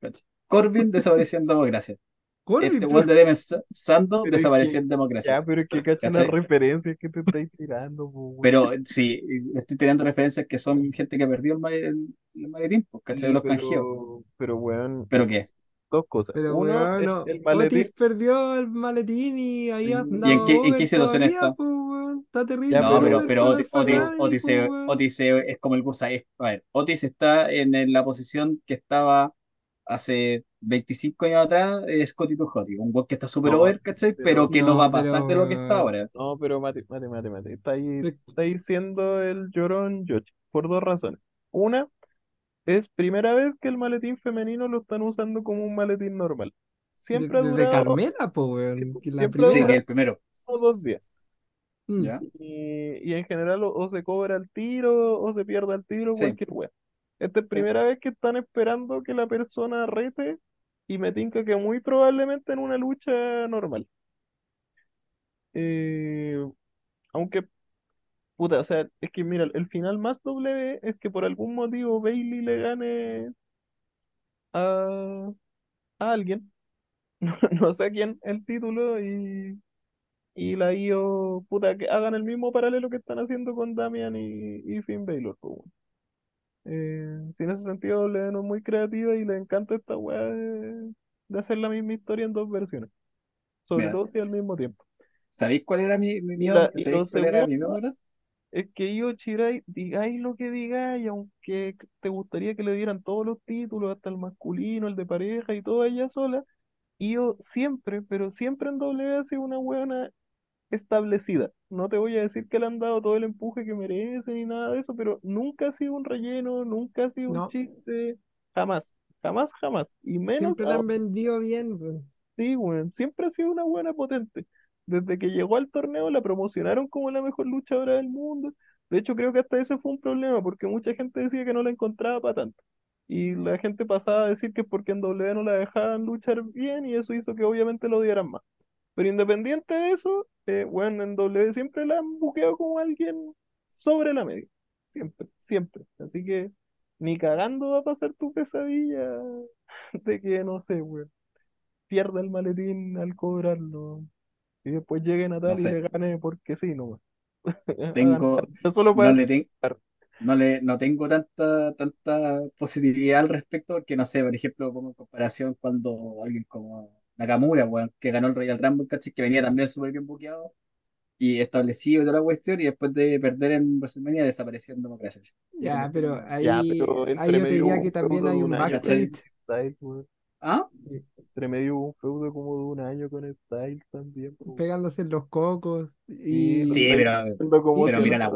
¿cachai? Corbin desapareció en democracia. Corbin, Este weón de Demen Sando desapareció que- en democracia. Ya, pero es que cacha las referencias que te estáis tirando, po. Pero sí, estoy teniendo referencias que son gente que perdió el, el- el maletín, pues, ¿cachai? Sí, Los canjeos. pero, pero weón, ¿Pero qué? Dos cosas. Pero Uno, weón, el, el maletín. Otis perdió el maletín y ahí ¿Y en andaba qué- en qué situación todavía, está? pues, weón. Está terrible. No, pero, pero Otis, Otis, Otis, pues, es- weón. Otis es es como el Gusa. a ver, Otis está en, la posición que estaba hace 25 años atrás, es Scotty to Hotty, un weón que está súper No, over, ¿cachai? pero- Pero que no, no, va a pasar pero, de lo que está ahora. No, pero mate, mate, mate, mate. Está ahí, está ahí siendo el llorón Yoshi, por dos razones. Una, es primera vez que el maletín femenino lo están usando como un maletín normal. Siempre ha de, de durado Carmela, pues, weón. que la ha Sí, que el primero. dos días. Mm. ¿Ya? Y, y en general o, o se cobra al tiro o se pierde al tiro, Sí. cualquier wea. Esta es primera vez que están esperando que la persona rete y me tinca que muy probablemente en una lucha normal. Eh, aunque, puta, o sea, es que mira, el final más doble es que por algún motivo Bailey le gane a, a alguien, no, no sé quién, el título y, y la IO, puta, que hagan el mismo paralelo que están haciendo con Damian y, y Finn Balor, pues. Eh, si en ese sentido WWE no es muy creativa y le encanta esta weá de, de hacer la misma historia en dos versiones, sobre Mira. todo si al mismo tiempo. ¿Sabéis cuál era mi, mi, mi- la- y ¿sabéis lo cuál era mi? Es que Io Shirai, digáis lo que digáis, aunque te gustaría que le dieran todos los títulos, hasta el masculino, el de pareja y todo ella sola, Io siempre, pero siempre en W ha sido una buena establecida. No te voy a decir que le han dado todo el empuje que merece ni nada de eso, pero nunca ha sido un relleno, nunca ha sido un chiste, jamás, jamás, jamás. Y menos Siempre la han vendido bien. Sí, weón, siempre ha sido una buena potente. Desde que llegó al torneo la promocionaron como la mejor luchadora del mundo. De hecho, creo que hasta ese fue un problema, porque mucha gente decía que no la encontraba para tanto. Y la gente pasaba a decir que es porque en W no la dejaban luchar bien y eso hizo que obviamente lo odiaran más. Pero independiente de eso, eh, bueno, en W siempre la han buqueado como alguien sobre la media. Siempre, siempre. Así que ni cagando va a pasar tu pesadilla de que, no sé, weón, pierda el maletín al cobrarlo y después llegue No Natal y le gane porque sí, no, tengo, solo para no le, ten- no le, no tengo tanta, tanta positividad al respecto, porque no sé, por ejemplo, como en comparación cuando alguien como Nakamura, weón, que ganó el Royal Rumble, ¿cachai? Que venía también súper bien buqueado y establecido y toda la cuestión, y después de perder en WrestleMania desapareció en democracia. Ya, pero ya, ahí, pero ahí yo te diría que también hay un backstage. ¿Ah? Entre medio hubo un feudo como de un año con Styles también, po. pegándose en los cocos. Y Sí, pero, como mira la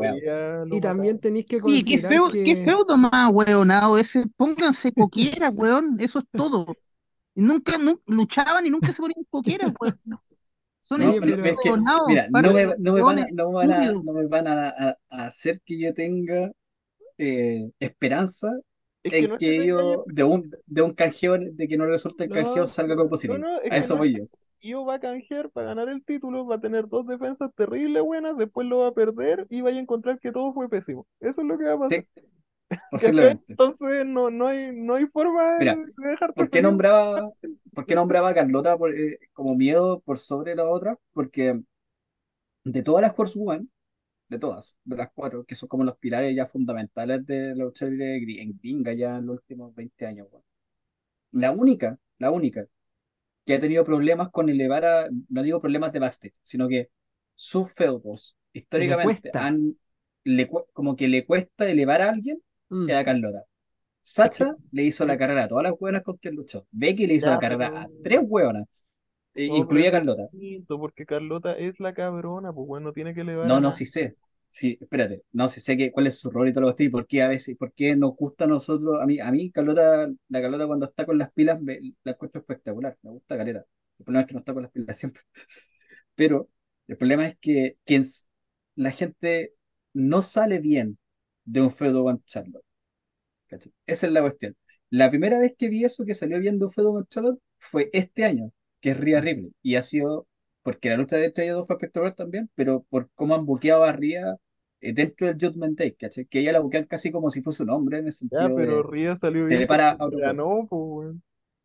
lo y también tenéis que qué considerar qué que feudo más weonado ese. Pónganse coquera, weón. Eso es todo. Y nunca, nu- luchaban y nunca se ponían coquera, weón. Son No, no, pero es que, weonados, mira, par no me, de no me van a, no me van a, estúpidos. no me van a, a- a hacer que yo tenga eh, esperanza Es que no yo, de un, de un canjeo, de que no resulte el canjeo, salga No, positivo. no, es A eso voy yo. Io va a canjear para ganar el título, va a tener dos defensas terribles buenas, después lo va a perder y vaya a encontrar que todo fue pésimo. Eso es lo que va a pasar. Sí. Entonces no, no hay, no hay forma Mira, de, de dejarte ¿por qué nombraba, por qué nombraba a Carlota por, eh, como miedo por sobre la otra? Porque de todas las Horsewoman, de todas, de las cuatro, que son como los pilares ya fundamentales de la lucha libre en gringa ya en los últimos 20 años, weón. La única, la única que ha tenido problemas con elevar a, no digo problemas de backstage, sino que sus feudos le históricamente cuesta. han, le, como que le cuesta elevar a alguien, Mm. a Carlota. Sacha le hizo la carrera a todas las hueonas con quien luchó. Becky le hizo la ya, carrera pero a tres hueonas, no, incluida es Carlota. porque Carlota es la cabrona, pues bueno, no tiene que elevar No, a no, sí sé. Sí, espérate, no, sí sé que, cuál es su rol y todo lo que estoy, por qué a veces, por qué nos gusta a nosotros, a mí, a mí, Carlota, la Carlota cuando está con las pilas, me- la encuentro espectacular, me gusta caleta. El problema es que no está con las pilas siempre. Pero el problema es que quien, s- la gente no sale bien de un feudo con Charlotte. ¿cachai? Esa es la cuestión. La primera vez que vi eso que salió bien de un feudo con Charlotte fue este año, que es Rhea Ripley. Y ha sido porque la lucha de entre ellos dos fue espectacular también, pero por cómo han buqueado a Rhea eh, dentro del Judgment Day, ¿cachai? Que ella la buquean casi como si fuese un hombre en el Ya, sentido pero de salió bien le para porque a otro weón. ganó, pues.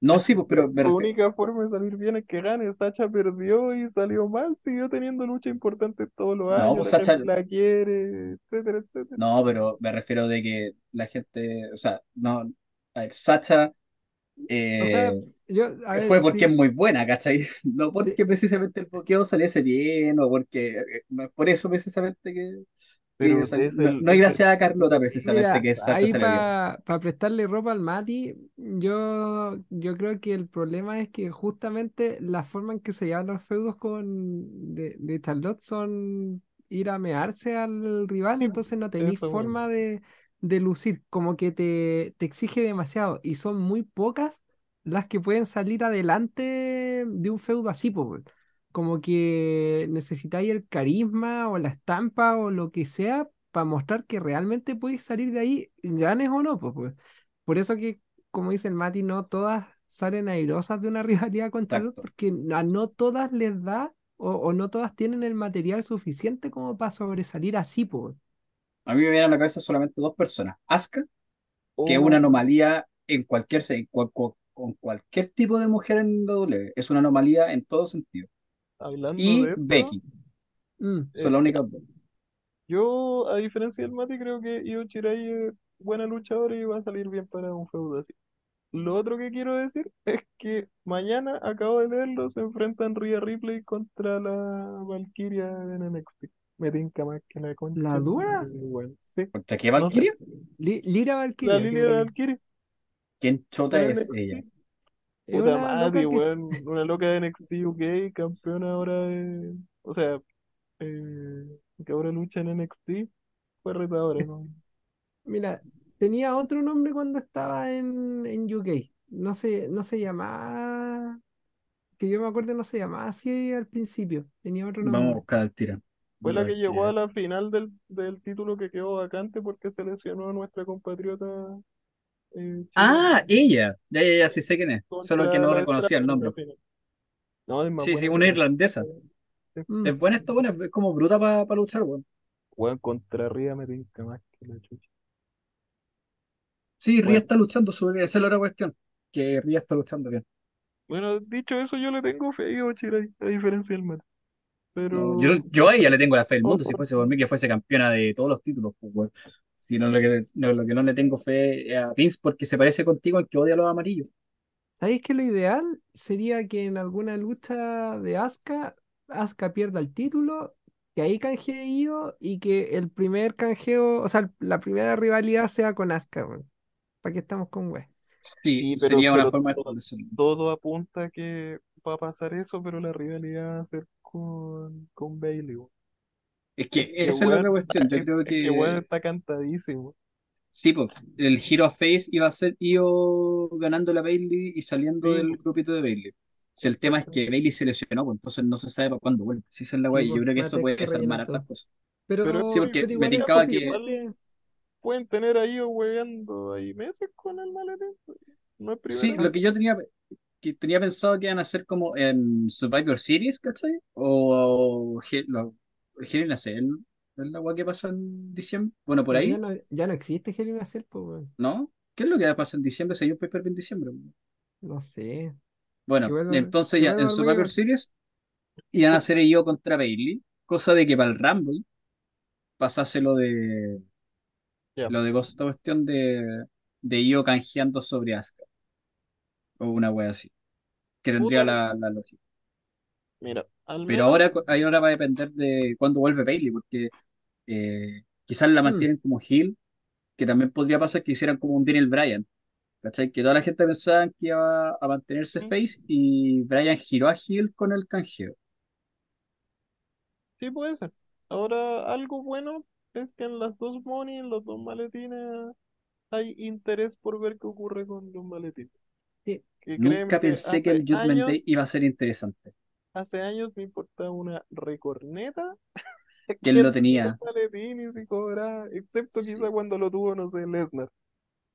No, sí, pues, pero refiero. única forma de salir bien es que gane. Sacha perdió y salió mal, siguió teniendo lucha importante todos los No, años, pues la Sacha, la quiere, etcétera, etcétera. no, pero me refiero de que la gente, o sea, no, a ver, Sacha O sea, eh, yo, a fue ver, porque es sí, muy buena, ¿cachai? No sí, porque precisamente el bloqueo saliese bien o porque, eh, no es por eso precisamente que, Pero es no, el, no es es el gracias a Carlota lo precisamente Mira, que Sacha ahí para prestarle ropa al Mati, yo, yo creo que el problema es que justamente la forma en que se llevan los feudos con de, de Charlotte son ir a mearse al rival, entonces no tenéis forma de, de lucir, como que te, te exige demasiado y son muy pocas las que pueden salir adelante de un feudo así, weón. Como que necesitáis el carisma o la estampa o lo que sea para mostrar que realmente podéis salir de ahí, ganes o no, pues, pues. Por eso que, como dice el Mati, no todas salen airosas de una rivalidad con Charlotte, Exacto. porque a no todas les da o, o no todas tienen el material suficiente como para sobresalir así, pues. A mí me vienen a la cabeza solamente dos personas. Asuka, que es una Oh, anomalía en cualquier, cual- cual- con cualquier tipo de mujer en W. Es una anomalía en todo sentido. hablando Y de Becky, Mm. son eh, las únicas dos. yo, a diferencia del Mati, creo que Io Shirai es buena luchadora y va a salir bien para un feudo así. Lo otro que quiero decir es que mañana, acabo de leerlo, se enfrentan Rhea Ripley contra la Valkyria en NXT. Me tinca más que la concha. ¿La dura? madre, weón. Sí, ¿Contra qué. Valkyria? Li- Lira La Valkyria, ¿Quién chota es ella? NXT. Puta que weón. Una loca de NXT UK, campeona ahora de. O sea, eh, que ahora lucha en NXT. Fue retadora, ¿no? Mira, tenía otro nombre cuando estaba en, en UK. No se, no se llamaba, que yo me acuerdo, no se llamaba así al principio. Tenía otro Vamos a nombre. buscar al tiro. Fue la que llegó a la final del, del título que quedó vacante porque se lesionó a nuestra compatriota eh, Ah, ella. Ya, ya, ya, sí sé quién es. Solo que no reconocía el nombre. No, es más Sí, sí, una la irlandesa. Mm. Es buena esta buena, es como bruta para luchar, weón. Weón, contra Ría me tinca más que la chucha. Sí, Ría Bueno. está luchando sobre esa es la otra cuestión. Que Ría está luchando bien. Bueno, dicho eso, yo le tengo fe a Io Shirai, a diferencia del Meta. Pero, yo, yo a ella le tengo la fe del mundo, si fuese por mí que fuese campeona de todos los títulos, pues. Si no, lo que, no, lo que no le tengo fe es a Vince porque se parece contigo en que odia a los amarillos. ¿Sabéis que lo ideal sería que en alguna lucha de Asuka, Asuka pierda el título, que ahí canjee Io y que el primer canjeo, o sea, la primera rivalidad sea con Asuka, weón. ¿Para qué estamos con wey? Sí, Sí, pero- sería una pero forma de todo- establecerlo. todo apunta a que va a pasar eso, pero la rivalidad va a ser con, con Bailey. Es que Que esa es la otra cuestión. Yo creo es que weón que está cantadísimo. sí, pues, el Hero Face iba a ser Io ganando la Bailey y saliendo Sí, del grupito de Bailey. Si el tema es que Bailey se lesionó, pues entonces no se sabe para cuándo vuelve. Si esa es la Sí, guay, yo creo que a eso puede que desarmar hartas cosas. Pero, Pero- Sí, porque pero me es tincaba que-. Pueden tener ahí hueveando ahí meses con el maletín. No es Sí, lo que yo tenía, que tenía pensado que iban a hacer como en Survivor Series, ¿cachai? O lo- Hell in a Cell, ¿es la guay que pasa en diciembre? Bueno, por ahí, Ya no, ya no existe Hell in a Cell, pues. ¿no? ¿Qué es lo que va a pasar en diciembre? Si hay un pay en diciembre. No sé. Bueno, entonces ya en Survivor mayor. Series iban a hacer yo contra Bailey, cosa de que para el Rumble pasase lo de lo de cosa- esta cuestión de, de Io canjeando sobre Asuka. O una wea así. Que tendría la, la lógica. Mira, al Pero ahora, ahí ahora va a depender de cuándo vuelve Bailey, porque eh, quizás la Mm. mantienen como heel, que también podría pasar que hicieran como un Daniel Bryan. ¿Cachai? Que toda la gente pensaba que iba a mantenerse face y Bryan giró a heel con el canjeo. Sí, puede ser. Ahora, algo bueno es que en las dos money, en los dos maletines, hay interés por ver qué ocurre con los maletines. Que Nunca pensé que el Judgment años, Day iba a ser interesante. hace años me importaba una recorneta Que él quién tenía. y cobraba, excepto Sí. quizá cuando lo tuvo, no sé, Lesnar.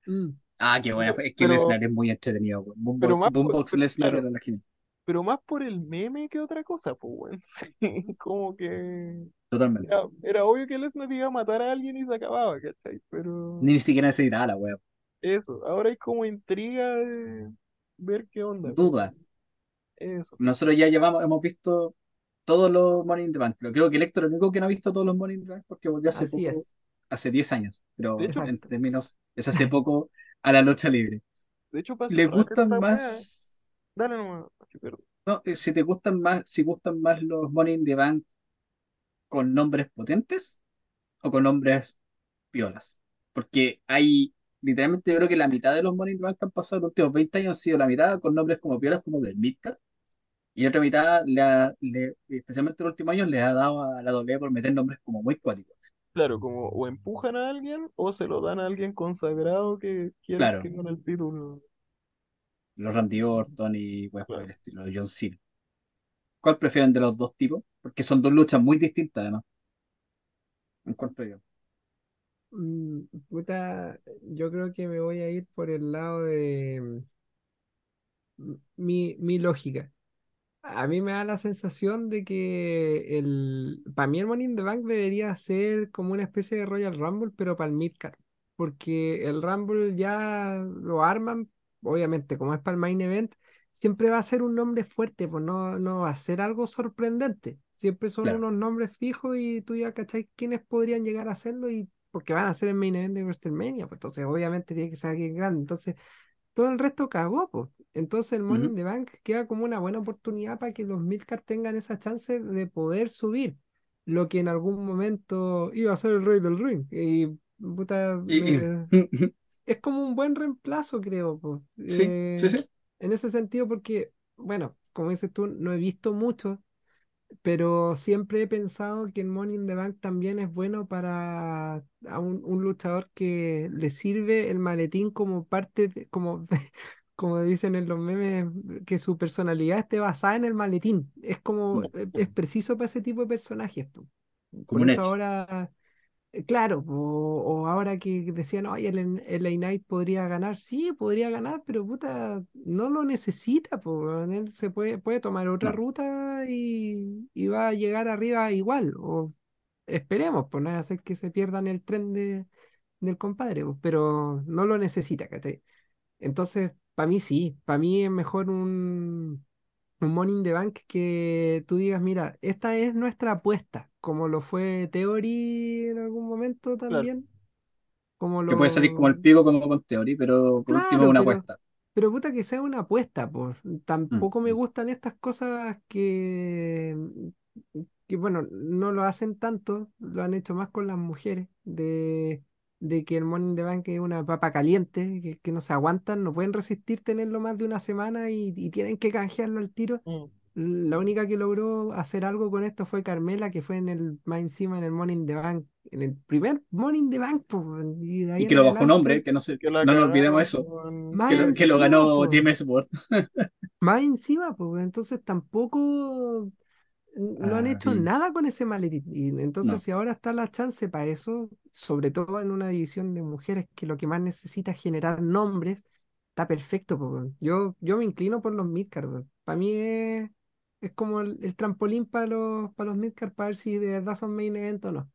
Mm. Ah, qué buena. Es que Pero- Lesnar es muy entretenido. Boombox, pero más Boombox Lesnar claro. era la. Pero más por el meme que otra cosa, pues. Sí, como que Totalmente. era, era obvio que Lesnar iba a matar a alguien y se acababa, ¿cachai? Pero Ni siquiera necesitaba la wea. eso, ahora hay como intriga de ver qué onda. Duda. Eso. Nosotros ya llevamos, hemos visto todos los Money in the Bank. Pero creo que el Héctor es el único que no ha visto todos los Money in the Bank porque volvió hace Así poco, es. hace 10 años. Pero De hecho- en términos, es hace poco a la lucha libre. De hecho, ¿Le gustan más? Dale nomás, sí. No, eh, si te gustan más, si gustan más los Money in the Bank con nombres potentes o con nombres piolas. Porque hay, literalmente, yo creo que la mitad de los Money Bank que han pasado los últimos 20 años han sido la mitad con nombres como piolas, como del Midcard. Y otra mitad, le ha- le- especialmente en los últimos años, le ha dado a la doble por meter nombres como muy cuáticos. Claro, como o empujan a alguien o se lo dan a alguien consagrado que quiere Claro. que gane el título. Los Randy Orton y pues, Claro. el estilo, los John Cena. ¿Cuál prefieren de los dos tipos? Porque son dos luchas muy distintas, además. Encuentro yo. Mm, puta, yo creo que me voy a ir por el lado de mm, mi, mi lógica. A mí me da la sensación de que el, para mí el Money in the Bank debería ser como una especie de Royal Rumble, pero para el Midcard. Porque el Rumble ya lo arman, obviamente, como es para el Main Event, siempre va a ser un nombre fuerte, pues no, no va a ser algo sorprendente. Siempre son Claro. unos nombres fijos y tú ya cachai quiénes podrían llegar a hacerlo y porque van a ser el Main Event de WrestleMania, pues entonces obviamente tiene que ser alguien grande. Entonces todo el resto cagó, pues. Entonces el Money Ujú. in the Bank queda como una buena oportunidad para que los midcard tengan esa chance de poder subir. Lo que en algún momento iba a ser el rey del ring. Y puta, es como un buen reemplazo, creo. po. sí, Eh, sí, sí. En ese sentido, porque, bueno, como dices tú, no he visto mucho, pero siempre he pensado que el Money in the Bank también es bueno para a un, un luchador que le sirve el maletín como parte, de- como, como dicen en los memes, que su personalidad esté basada en el maletín. Es como, es es preciso para ese tipo de personajes. Como Por eso Edge. ahora, eh, claro, o, o ahora que decían, oye, el, el LA Knight podría ganar, sí, podría ganar, pero puta, no lo necesita, po. Él se puede, puede tomar otra No. ruta y, y va a llegar arriba igual, o esperemos, por no hacer que se pierdan el tren de, del compadre, po, pero no lo necesita, ¿cachai? Entonces, para mí sí, para mí es mejor un, un Money in the Bank que tú digas, mira, esta es nuestra apuesta, como lo fue Theory en algún momento Claro. también, como Que puede salir como el lo... pico como con Theory, pero por último Claro, una pero, apuesta. pero puta que sea una apuesta, pues. Mm, Tampoco me mm. gustan estas cosas que, que, bueno, no lo hacen tanto, lo han hecho más con las mujeres, de, de que el Morning the Bank es una papa caliente, que, que no se aguantan, no pueden resistir tenerlo más de una semana y, y tienen que canjearlo al tiro. Mm. La única que logró hacer algo con esto fue Carmela, que fue en el, más encima en el Morning the Bank, en el primer Morning the Bank, pues, y de ahí Y que lo bajó un hombre, que no se, Que no nos olvidemos eso, más que lo, que lo encima, ganó pues. Jim Sport. Más encima, pues entonces tampoco no han Ah, hecho y- nada con ese maletín. Y entonces, no. si ahora está la chance para eso, sobre todo en una división de mujeres que lo que más necesita es generar nombres, está perfecto. Yo, yo me inclino por los midcard, Para mí es, es como el, el trampolín para los, para los midcard para ver si de verdad son main event o no.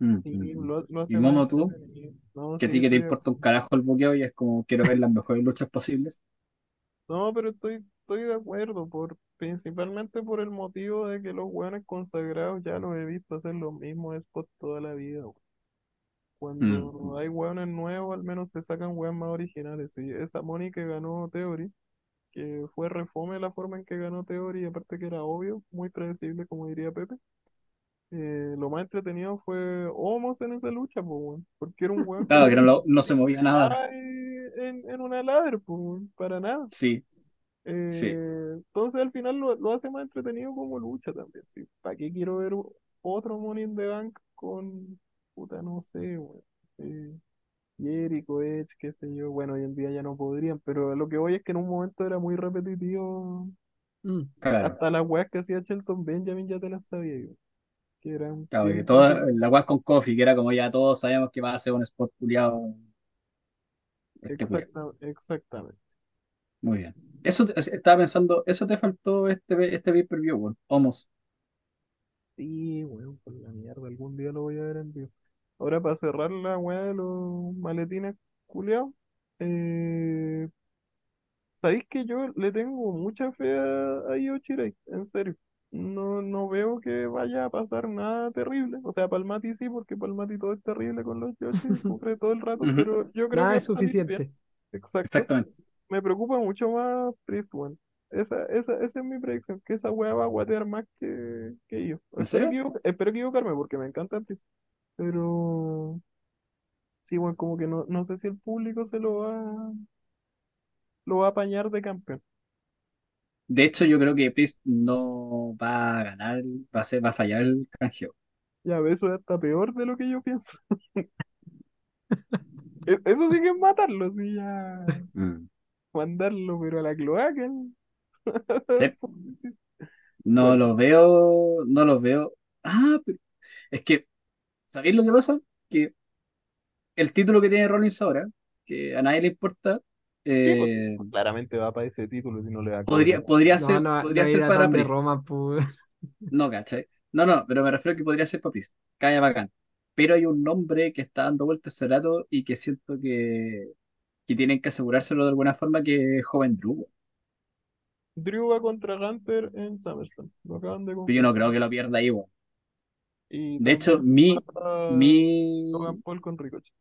Mm, Sí, mm, mm. lo, lo Y Momo, tú. No, que a sí, ti que te importa un carajo el buqueo y es como quiero ver las mejores luchas posibles. No, pero estoy, estoy de acuerdo, por, principalmente por el motivo de que los weones consagrados ya los he visto hacer los mismos spots toda la vida. weón. Cuando mm. hay weones nuevos, al menos se sacan weones más originales. Sí, esa Moni que ganó Theory, que fue refome la forma en que ganó Theory, y aparte que era obvio, muy predecible, como diría Pepe. eh, lo más entretenido fue Homos en esa lucha, pues, weón, porque era un weón Claro, no que no, lo- no se movía nada. en, en una ladder, pues, weón, para nada. Sí, sí. Eh, entonces al final lo, lo hace más entretenido como lucha también, sí. ¿Para qué quiero ver otro Money in the Bank con, puta, no sé, weón, eh, Jericho, Edge, qué sé yo, bueno, hoy en día ya no podrían, pero lo que voy es que en un momento era muy repetitivo, Mm. Claro, hasta las weas que hacía Shelton Benjamin ya te las sabía yo, que eran claro, que toda la weá con Kofi, que era como ya todos sabemos que va a ser un spot culiado este. Exacta, exactamente. Muy bien. Eso te- estaba pensando, eso te faltó este, este pay-per-view, weón. Homos. Sí, weón, por la mierda, algún día lo voy a ver en vivo. Ahora para cerrar la weá de los maletines culiados, eh, sabéis que yo le tengo mucha fe a, a Io Shirai, en serio. No, no veo que vaya a pasar nada terrible. O sea, Palmati sí, porque Palmati todo es terrible con los Yoshi, sufre todo el rato, pero yo creo Nada que es va a salir bien. suficiente. Exacto. Exactamente. Me preocupa mucho más Priest, weón. Esa, esa, esa es mi predicción, que esa weá va a guatear más que, que yo. ¿En Espero, equivo- espero equivocarme porque me encanta Priest. Pero sí, bueno, como que no, no sé si el público se lo va, lo va a apañar de campeón. De hecho, yo creo que Priest no va a ganar, va a ser, va a fallar el canjeo. Ya, eso es hasta peor de lo que yo pienso. Es- Eso sí que es matarlo, sí, ya Mm. Mandarlo, pero a la cloaca. Sí, no Bueno, lo veo, no lo veo. Ah, pero es que, ¿sabéis lo que pasa? Que el título que tiene Rollins ahora, que a nadie le importa, pues eh, claramente va para ese título si no le da podría, Cody. podría No, ser, no, podría no ser a para Priest. Roma, pues. No, ¿cachai? No, no, pero me refiero a que podría ser para Priest. Calla bacán. Pero hay un nombre que está dando vueltas hace rato y que siento que, que tienen que asegurárselo de alguna forma, que es joven Drew. Drew va contra Gunter en SummerSlam. Lo acaban de Pero yo no creo que lo pierda ahí, weón. De hecho, mi, mi, Logan Paul con Ricochet.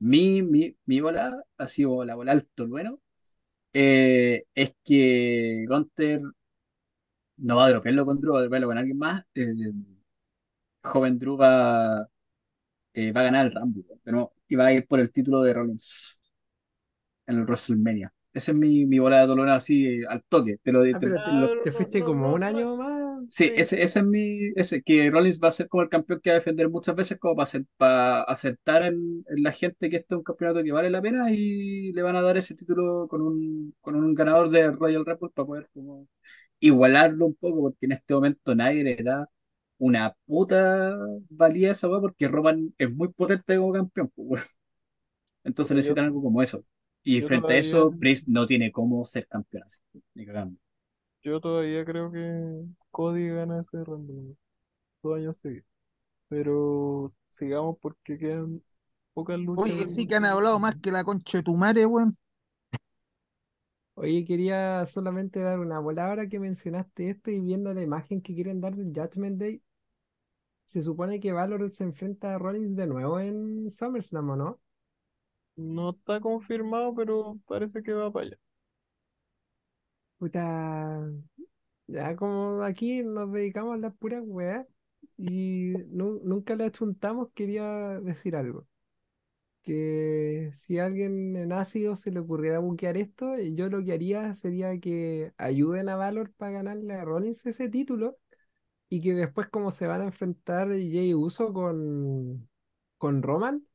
mi, mi, mi bola, ha sido la bola alto bueno, eh, es que Gunther no va a dropearlo con Drew, va a dropearlo con alguien más. eh, joven Drew va, eh, va a ganar el weón, pero y va a ir por el título de Rollins en el WrestleMania. Esa es mi, mi bola de dolor así eh, al toque. Te lo, te, Ah, te pero te, lo- te no, fuiste no, como no, un año más. Sí, Sí, ese, ese es mi. Ese, que Rollins va a ser como el campeón que va a defender muchas veces, como para, para aceptar en, en la gente que este es un campeonato que vale la pena y le van a dar ese título con un, con un ganador de Royal Rumble para poder como igualarlo un poco, porque en este momento nadie le da una puta valía a esa weá, porque Roman es muy potente como campeón, pues. Entonces necesitan algo como eso. Y yo frente a eso, Priest no tiene cómo ser campeón así, ni cagando. yo todavía creo que Cody gana ese Rumble. Dos años seguidos. Pero sigamos porque quedan pocas luchas. Oye, sí que han hablado más que la concha de tu madre, weón. Oye, quería solamente dar una ahora que mencionaste esto y viendo la imagen que quieren dar del Judgment Day. Se supone que Valor se enfrenta a Rollins de nuevo en SummerSlam, ¿o no? No está confirmado, pero parece que va para allá. Puta, ya como aquí nos dedicamos a las puras weas y nu- nunca le achuntamos, quería decir algo. Que si a alguien en ácido se le ocurriera buquear esto, yo lo que haría sería que ayuden a Valor para ganarle a Rollins ese título y que después como se van a enfrentar Jey Uso con, con Roman,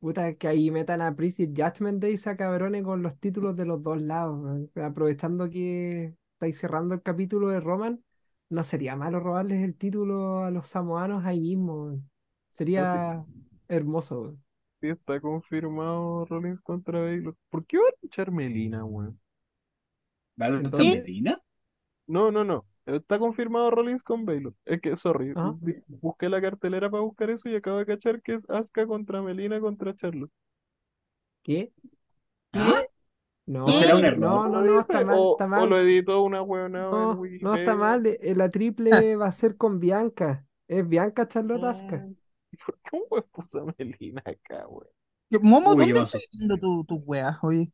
puta, que ahí metan a Priest y Judgment Day se cabrones con los títulos de los dos lados. weón. Aprovechando que estáis cerrando el capítulo de Roman, no sería malo robarles el título a los samoanos ahí mismo. Sería hermoso. weón. Sí, está confirmado Rollins contra Baylor. ¿Por qué va a luchar Melina, weón? ¿Valor ¿En contra dónde? Melina? No, no, no. Está confirmado Rollins con Baylor. Es que, sorry, vi- busqué la cartelera para buscar eso y acabo de cachar que es Asuka contra Melina contra Charlotte. ¿Qué? ¿Ah? No, ¿No será un error? no, no, está mal, O, está o mal. lo editó una huevona en No, no está mal. eh, La triple va a ser con Bianca. Es Bianca Charlotte Asuka. Ah, ¿y ¿Por qué un weón puso a Melina acá, weón? Momo, Uy, ¿dónde estás viendo tu, tu weá, oye?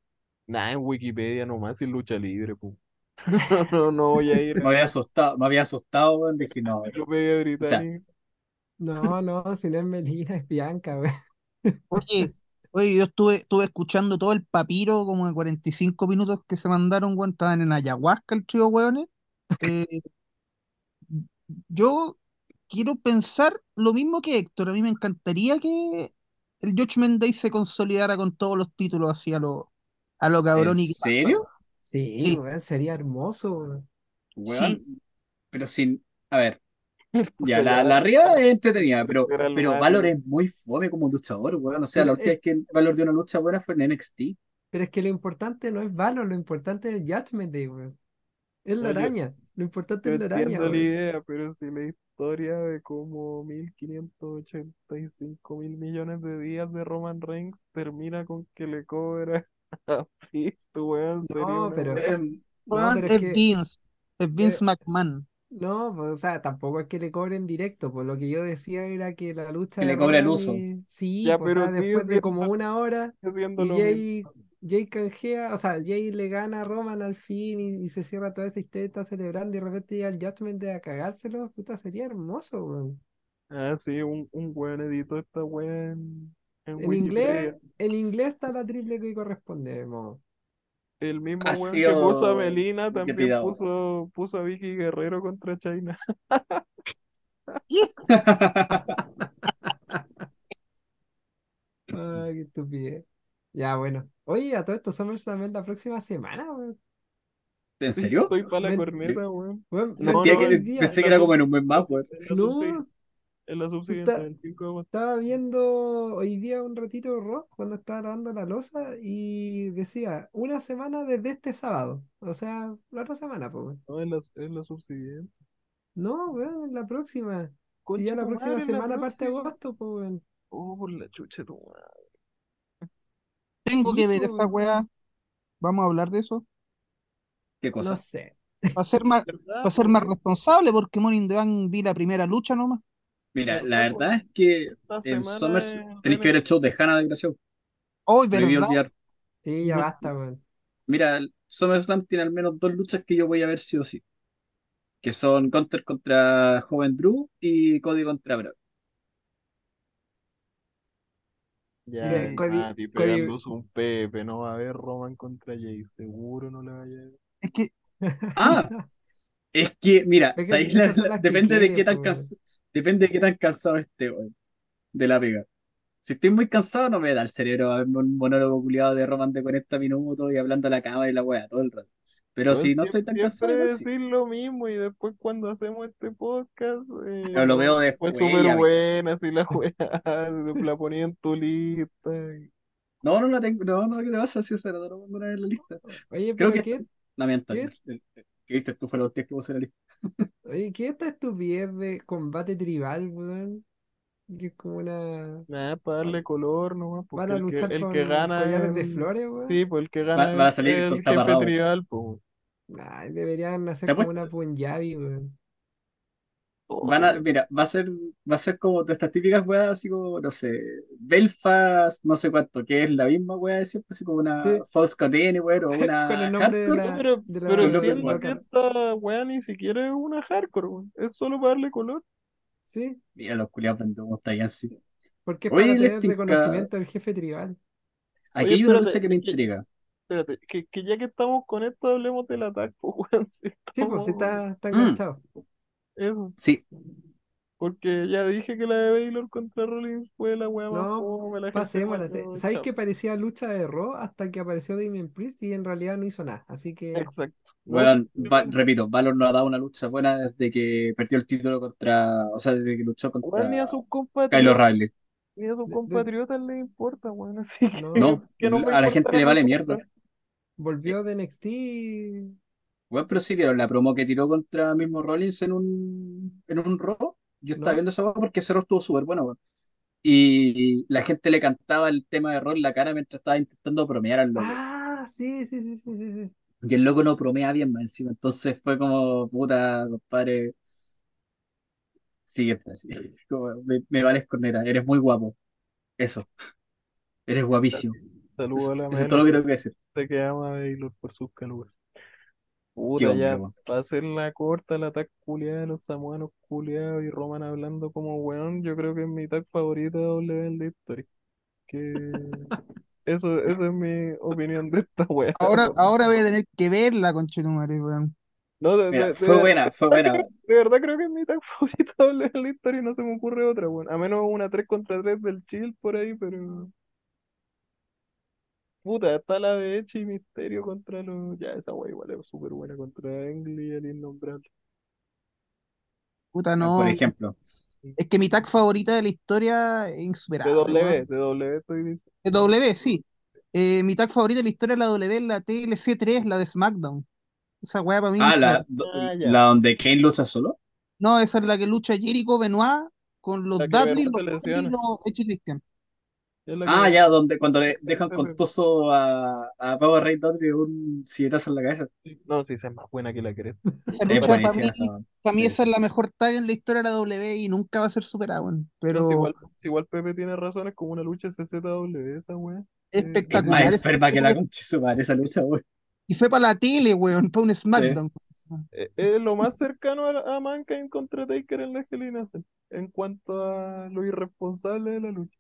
Nada, en Wikipedia nomás, sin lucha libre, pu. No, no, no voy a ir Me había asustado, me había asustado, weón. Dije, no, Wikipedia o sea, británica. No, no, si no es Melina, es Bianca, güey. Oye, oye, yo estuve, estuve escuchando todo el papiro como de 45 minutos que se mandaron, weón. Estaban en ayahuasca el trío, weones. Eh, yo quiero pensar lo mismo que Héctor. A mí me encantaría que el Judgment Day se consolidara con todos los títulos así a lo, a lo ¿en cabrón y que pasa, serio? Weón. Sí, Sí, güey, sería hermoso, güey. Weón, sí. pero sin, a ver, ya, la, la arriba es entretenida, pero, el pero Valor es muy fome como luchador, weón. O sea, la última es, vez que Valor dio una lucha buena fue en NXT. pero es que lo importante no es Valor, lo importante es el Judgment Day, güey. Es la No, yo, araña. Lo importante es la araña, entiendo la idea, pero si la historia de como 1585 mil millones de días de Roman Reigns termina con que le cobra weón, sería No, pero. Em, no, Weón, pero es es que, Vince. Es Vince eh, McMahon. no, pues, o sea, tampoco es que le cobren directo, pues lo que yo decía era que la lucha que de le cobra el uso. y, sí, Ya, pues, o pero sea, sigue después de como una hora Jay. Jay canjea, o sea, Jay le gana a Roman al fin y, y se cierra toda esa historia, está celebrando y de repente llega el Judgment a cagárselo, puta, sería hermoso, weón. Ah, sí, un, un weón editó esta weá en, inglés, Wikipedia. en inglés está la triple que corresponde, mo. El mismo Ha weón que puso a Melina también puso, puso a Vicky Guerrero contra China. ¿Qué? Ay, qué estupidez. Ya, bueno. Oye, a todo esto SummerSlam es la próxima semana, weón. ¿En serio? estoy para la corneta, weón. No, Sentía no, que, día. pensé en que era como en un mes más, weón. No, en la si subsiguiente, está, en el 5 de agosto. estaba viendo hoy día un ratito rock cuando estaba grabando la losa y decía una semana desde este sábado. O sea, la otra semana, pues, weón. No, en la, en la subsiguiente. No, weón, la próxima. Si ya Concha la próxima madre, en la semana parte próxima. agosto, pues, weón. Oh, por la chucha de tu madre. Tengo Sí, que ver esa weá. Vamos a hablar de eso. ¿Qué No cosa? sé. Para ser más, ¿Verdad, para ser más responsable, porque in the Bank vi la primera lucha nomás. Mira, la ¿Verdad, verdad es que Esta en Summers tenéis que ver el show de Hannah, desgraciado. Hoy, Prohibido ¿verdad? olvidar. Sí, ya basta, weón. Mira, SummerSlam tiene al menos dos luchas que yo voy a ver sí o sí. Que son Gunter contra Joven Drew y Cody contra Brock. Ya, Ya, el Cody, Mati Cody, pegándose un Pepe, no va a haber Roman contra Jay, seguro no le vaya a ver. es que Ah, es que, mira, Es que ¿sabéis? La- esas son la- las que depende de qué tan pues, cansado, depende de qué tan cansado esté hoy de la pega. Si estoy muy cansado, no me da el cerebro a verme un monólogo culiado de Roman de 40 minutos y hablando a la cámara y la wea todo el rato. Pero Weón, si no estoy tan cansado, siempre sí. decir lo mismo y después cuando hacemos este podcast, eh, Pero lo veo fue después, súper me cansé. buena, así la weá, la ponía en tu lista. y- No, no la tengo, no, no, ¿qué te pasa? Sí, o sea, no la tengo en la lista. Oye, Creo pero que qué, qué, El- el- que viste tú fue la última que puse en la lista. Oye, ¿qué esta estupidez de combate tribal, weón? que es como una... Nada, para darle color nomás, Van porque a el que, luchar el con que gana collares es de el- flores, weón. Sí, pues el que Va- gana van a es salir el con jefe taparrabo. tribal, pues. Ay, deberían hacer como una Punjabi, weón. Van a, mira, va a ser, va a ser como de estas típicas weas, así como, no sé, Belfast, no sé cuánto, que es la misma wea de siempre, así como una Sí. False Catene, weón, o una Con el nombre de hardcore. la... Pero, de la- pero que esta weá ni siquiera es una hardcore, weón. Es solo para darle color. Sí, Mira, los culiados aprenden está ya porque es Oye, para tener reconocimiento del jefe tribal. Aquí Oye, hay una espérate, lucha que me intriga. Espérate, que, que ya que estamos con esto, hablemos del ataque, pues, weón. Si Sí, pues sí estamos- está, está Mm. Eso, Sí, porque ya dije que la de Baylor contra Rollins fue la más No, fome, la gente Pasémosla. ¿Sabéis que parecía lucha de Raw hasta que apareció Damien Priest y en realidad no hizo nada? Así que Exacto. No, weón, sí, va- repito, Valor no ha dado una lucha buena desde que perdió el título contra, o sea, desde que luchó weón, contra ni a sus Kyle compatriotas, O'Reilly. ni a sus compatriotas les importa, weón. Así que, No. No, que no me a la gente le vale mierda. volvió de NXT. Bueno, pero sí vieron la promo que tiró contra mismo Rollins en un, en un Raw. Yo estaba No. viendo esa porque ese Raw estuvo súper bueno, weón. Y la gente le cantaba el tema de Raw en la cara mientras estaba intentando bromear al loco. Ah, sí, sí, sí, sí, sí, sí. Y el loco no bromea bien más encima. Entonces fue como, puta, compadre. Así. Como, me, me vales corneta, eres muy guapo. Eso. Eres guapísimo. Saludos a la Eso es todo lo que tengo que decir. gente que ama a por sus calugas. Puta, ya, para hacer la corta, la tag culiada de los samuanos culiados y Roman hablando como weón, yo creo que es mi tag favorita de W en la historia. Que eso, esa es mi opinión de esta wea. Ahora, ahora voy a tener que verla, conchetumare, weón. No, de, Mira, de- de fue verdad buena, fue buena. de verdad creo que es mi tag favorita de W en la historia y no se me ocurre otra, weón. A menos una 3 contra 3 del chill por ahí, pero. Puta, está la de Edge y Misterio contra los. Ya, esa wea igual es súper buena contra Angle y el Innombrable. Puta, Por no. ejemplo. Es que mi tag favorita de la historia es De insuperable, W, weón. de W estoy diciendo. De W, sí. Eh, mi tag favorita de la historia es la W, la TLC3, la de SmackDown. Esa weá para mí Ah, es la, Ah, la donde Kane lucha solo. No, esa es la que lucha Jericho Benoit con los Dudley, los y los Edge Christian. Es que Ah, ya, donde cuando le dejan contoso a, a Power Rey Dudley un silletazo en la cabeza. No, sí, esa es más buena que la cresta. Esa Es lucha para mí, esa, weón. para mí Sí. esa es la mejor tag en la historia de la W y nunca va a ser superada, weón. No, si Pero igual, si igual Pepe tiene razón, es como una lucha CZW, esa wea. Es espectacular. más esa enferma que la concha de su madre esa lucha, weón. Y fue para la tele, weón, para un SmackDown. Eh, Es lo más cercano a, a Mankind contra Taker en la in a Cell, en cuanto a lo irresponsable de la lucha.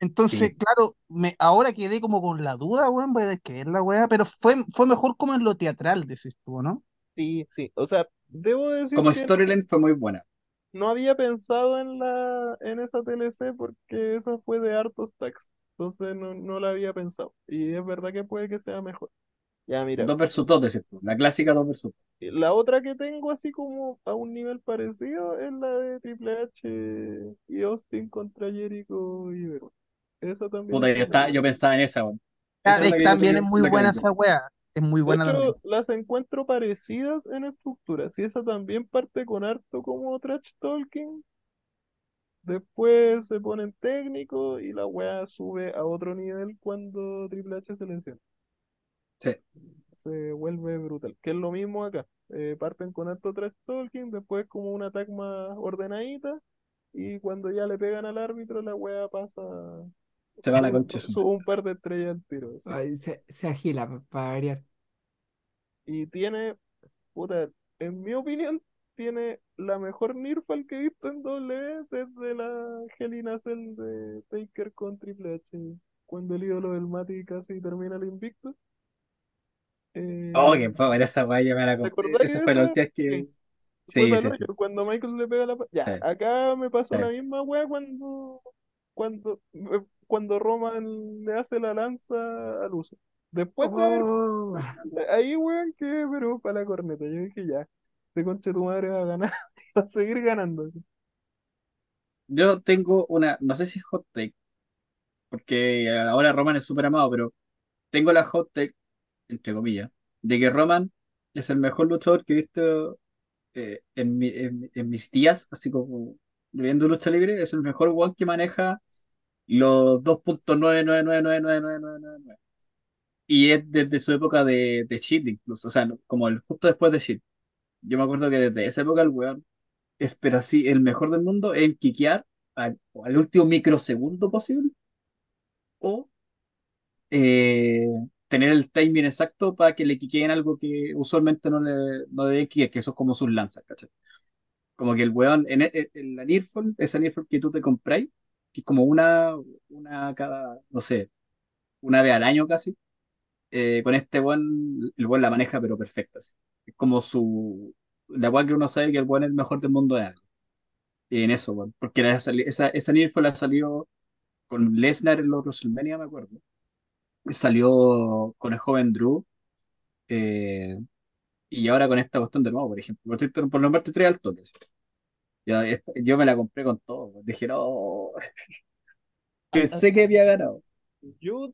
Entonces, Sí. claro, me, ahora quedé como con la duda, weón, voy a ver la weá, pero fue, fue mejor como en lo teatral, decís tú, ¿no? Sí, sí. O sea, debo decir Como que storyline fue muy buena. no había pensado en la en esa TLC porque esa fue de hartos tags. Entonces no, no la había pensado. Y es verdad que puede que sea mejor. Ya, mira. 2 versus 2, decís tú. La clásica 2 versus 2. La otra que tengo así como a un nivel parecido es la de Triple H y Austin contra Jericho y Venom. Esa también Puta, yo, pensaba en esa, weón. Ah, es también es muy buena esa weá, es muy De buena hecho, también. las encuentro parecidas en estructura. Si esa también parte con harto como trash talking, después se ponen técnicos y la weá sube a otro nivel cuando Triple H se lesiona. Sí. Se vuelve brutal. Que es lo mismo acá. Eh, parten con harto trash talking, después como un ataque más ordenadita, y cuando ya le pegan al árbitro, la weá pasa. Se va a la sube- concha. de su sube un par de estrellas al tiro. Ay, se, se agila para variar. Y tiene, puta, en mi opinión, tiene la mejor Nirfal que he visto en W desde la Hell in a Cell de Taker con Triple H. Cuando el ídolo del Mati casi termina el invicto. Eh, Oh, que fue buena esa yo me la ¿Te compré. Esa fue la última que. Sí. Sí, sí. Cuando Michael le pega la... Ya, Sí. acá me pasó Sí. la misma wea cuando, cuando, cuando Roman le hace la lanza al uso. Después de haber Oh, Ahí, weón, que, pero para la corneta. Yo dije, ya, de concha tu madre va a ganar, va a seguir ganando. Yo tengo una, no sé si es hot take, porque ahora Roman es súper amado, pero tengo la hot take, entre comillas, de que Roman es el mejor luchador que he visto eh, en, mi- en- en mis días, así como viendo lucha libre, es el mejor weón que maneja los 2.9999999. Y es desde su época de, de Shield incluso, o sea, como el, justo después de Shield. Yo me acuerdo que desde esa época el weón es, pero así, el mejor del mundo en quiquear al, al último microsegundo posible o eh, tener el timing exacto para que le quiqueen algo que usualmente no le no debe que eso es como sus lanzas, ¿cachai? Como que el weón, en, en, en la Nearfall, esa Nearfall que tú te compráis, que es como una, una cada, no sé, una vez al año casi, eh, con este weón, el weón la maneja pero perfecta. así. Es como su, la weá que uno sabe que el weón es el mejor del mundo de algo. Y en eso, weón, porque la esa, esa Nearfall la salió con Lesnar en los WrestleMania, me acuerdo. Salió con el joven Drew, eh, y ahora con esta cuestión de nuevo, por ejemplo. Por, por nombrarte tres al toque. Esta- yo me la compré con todo. weón. Dije, no, pensé que había ganado. Yo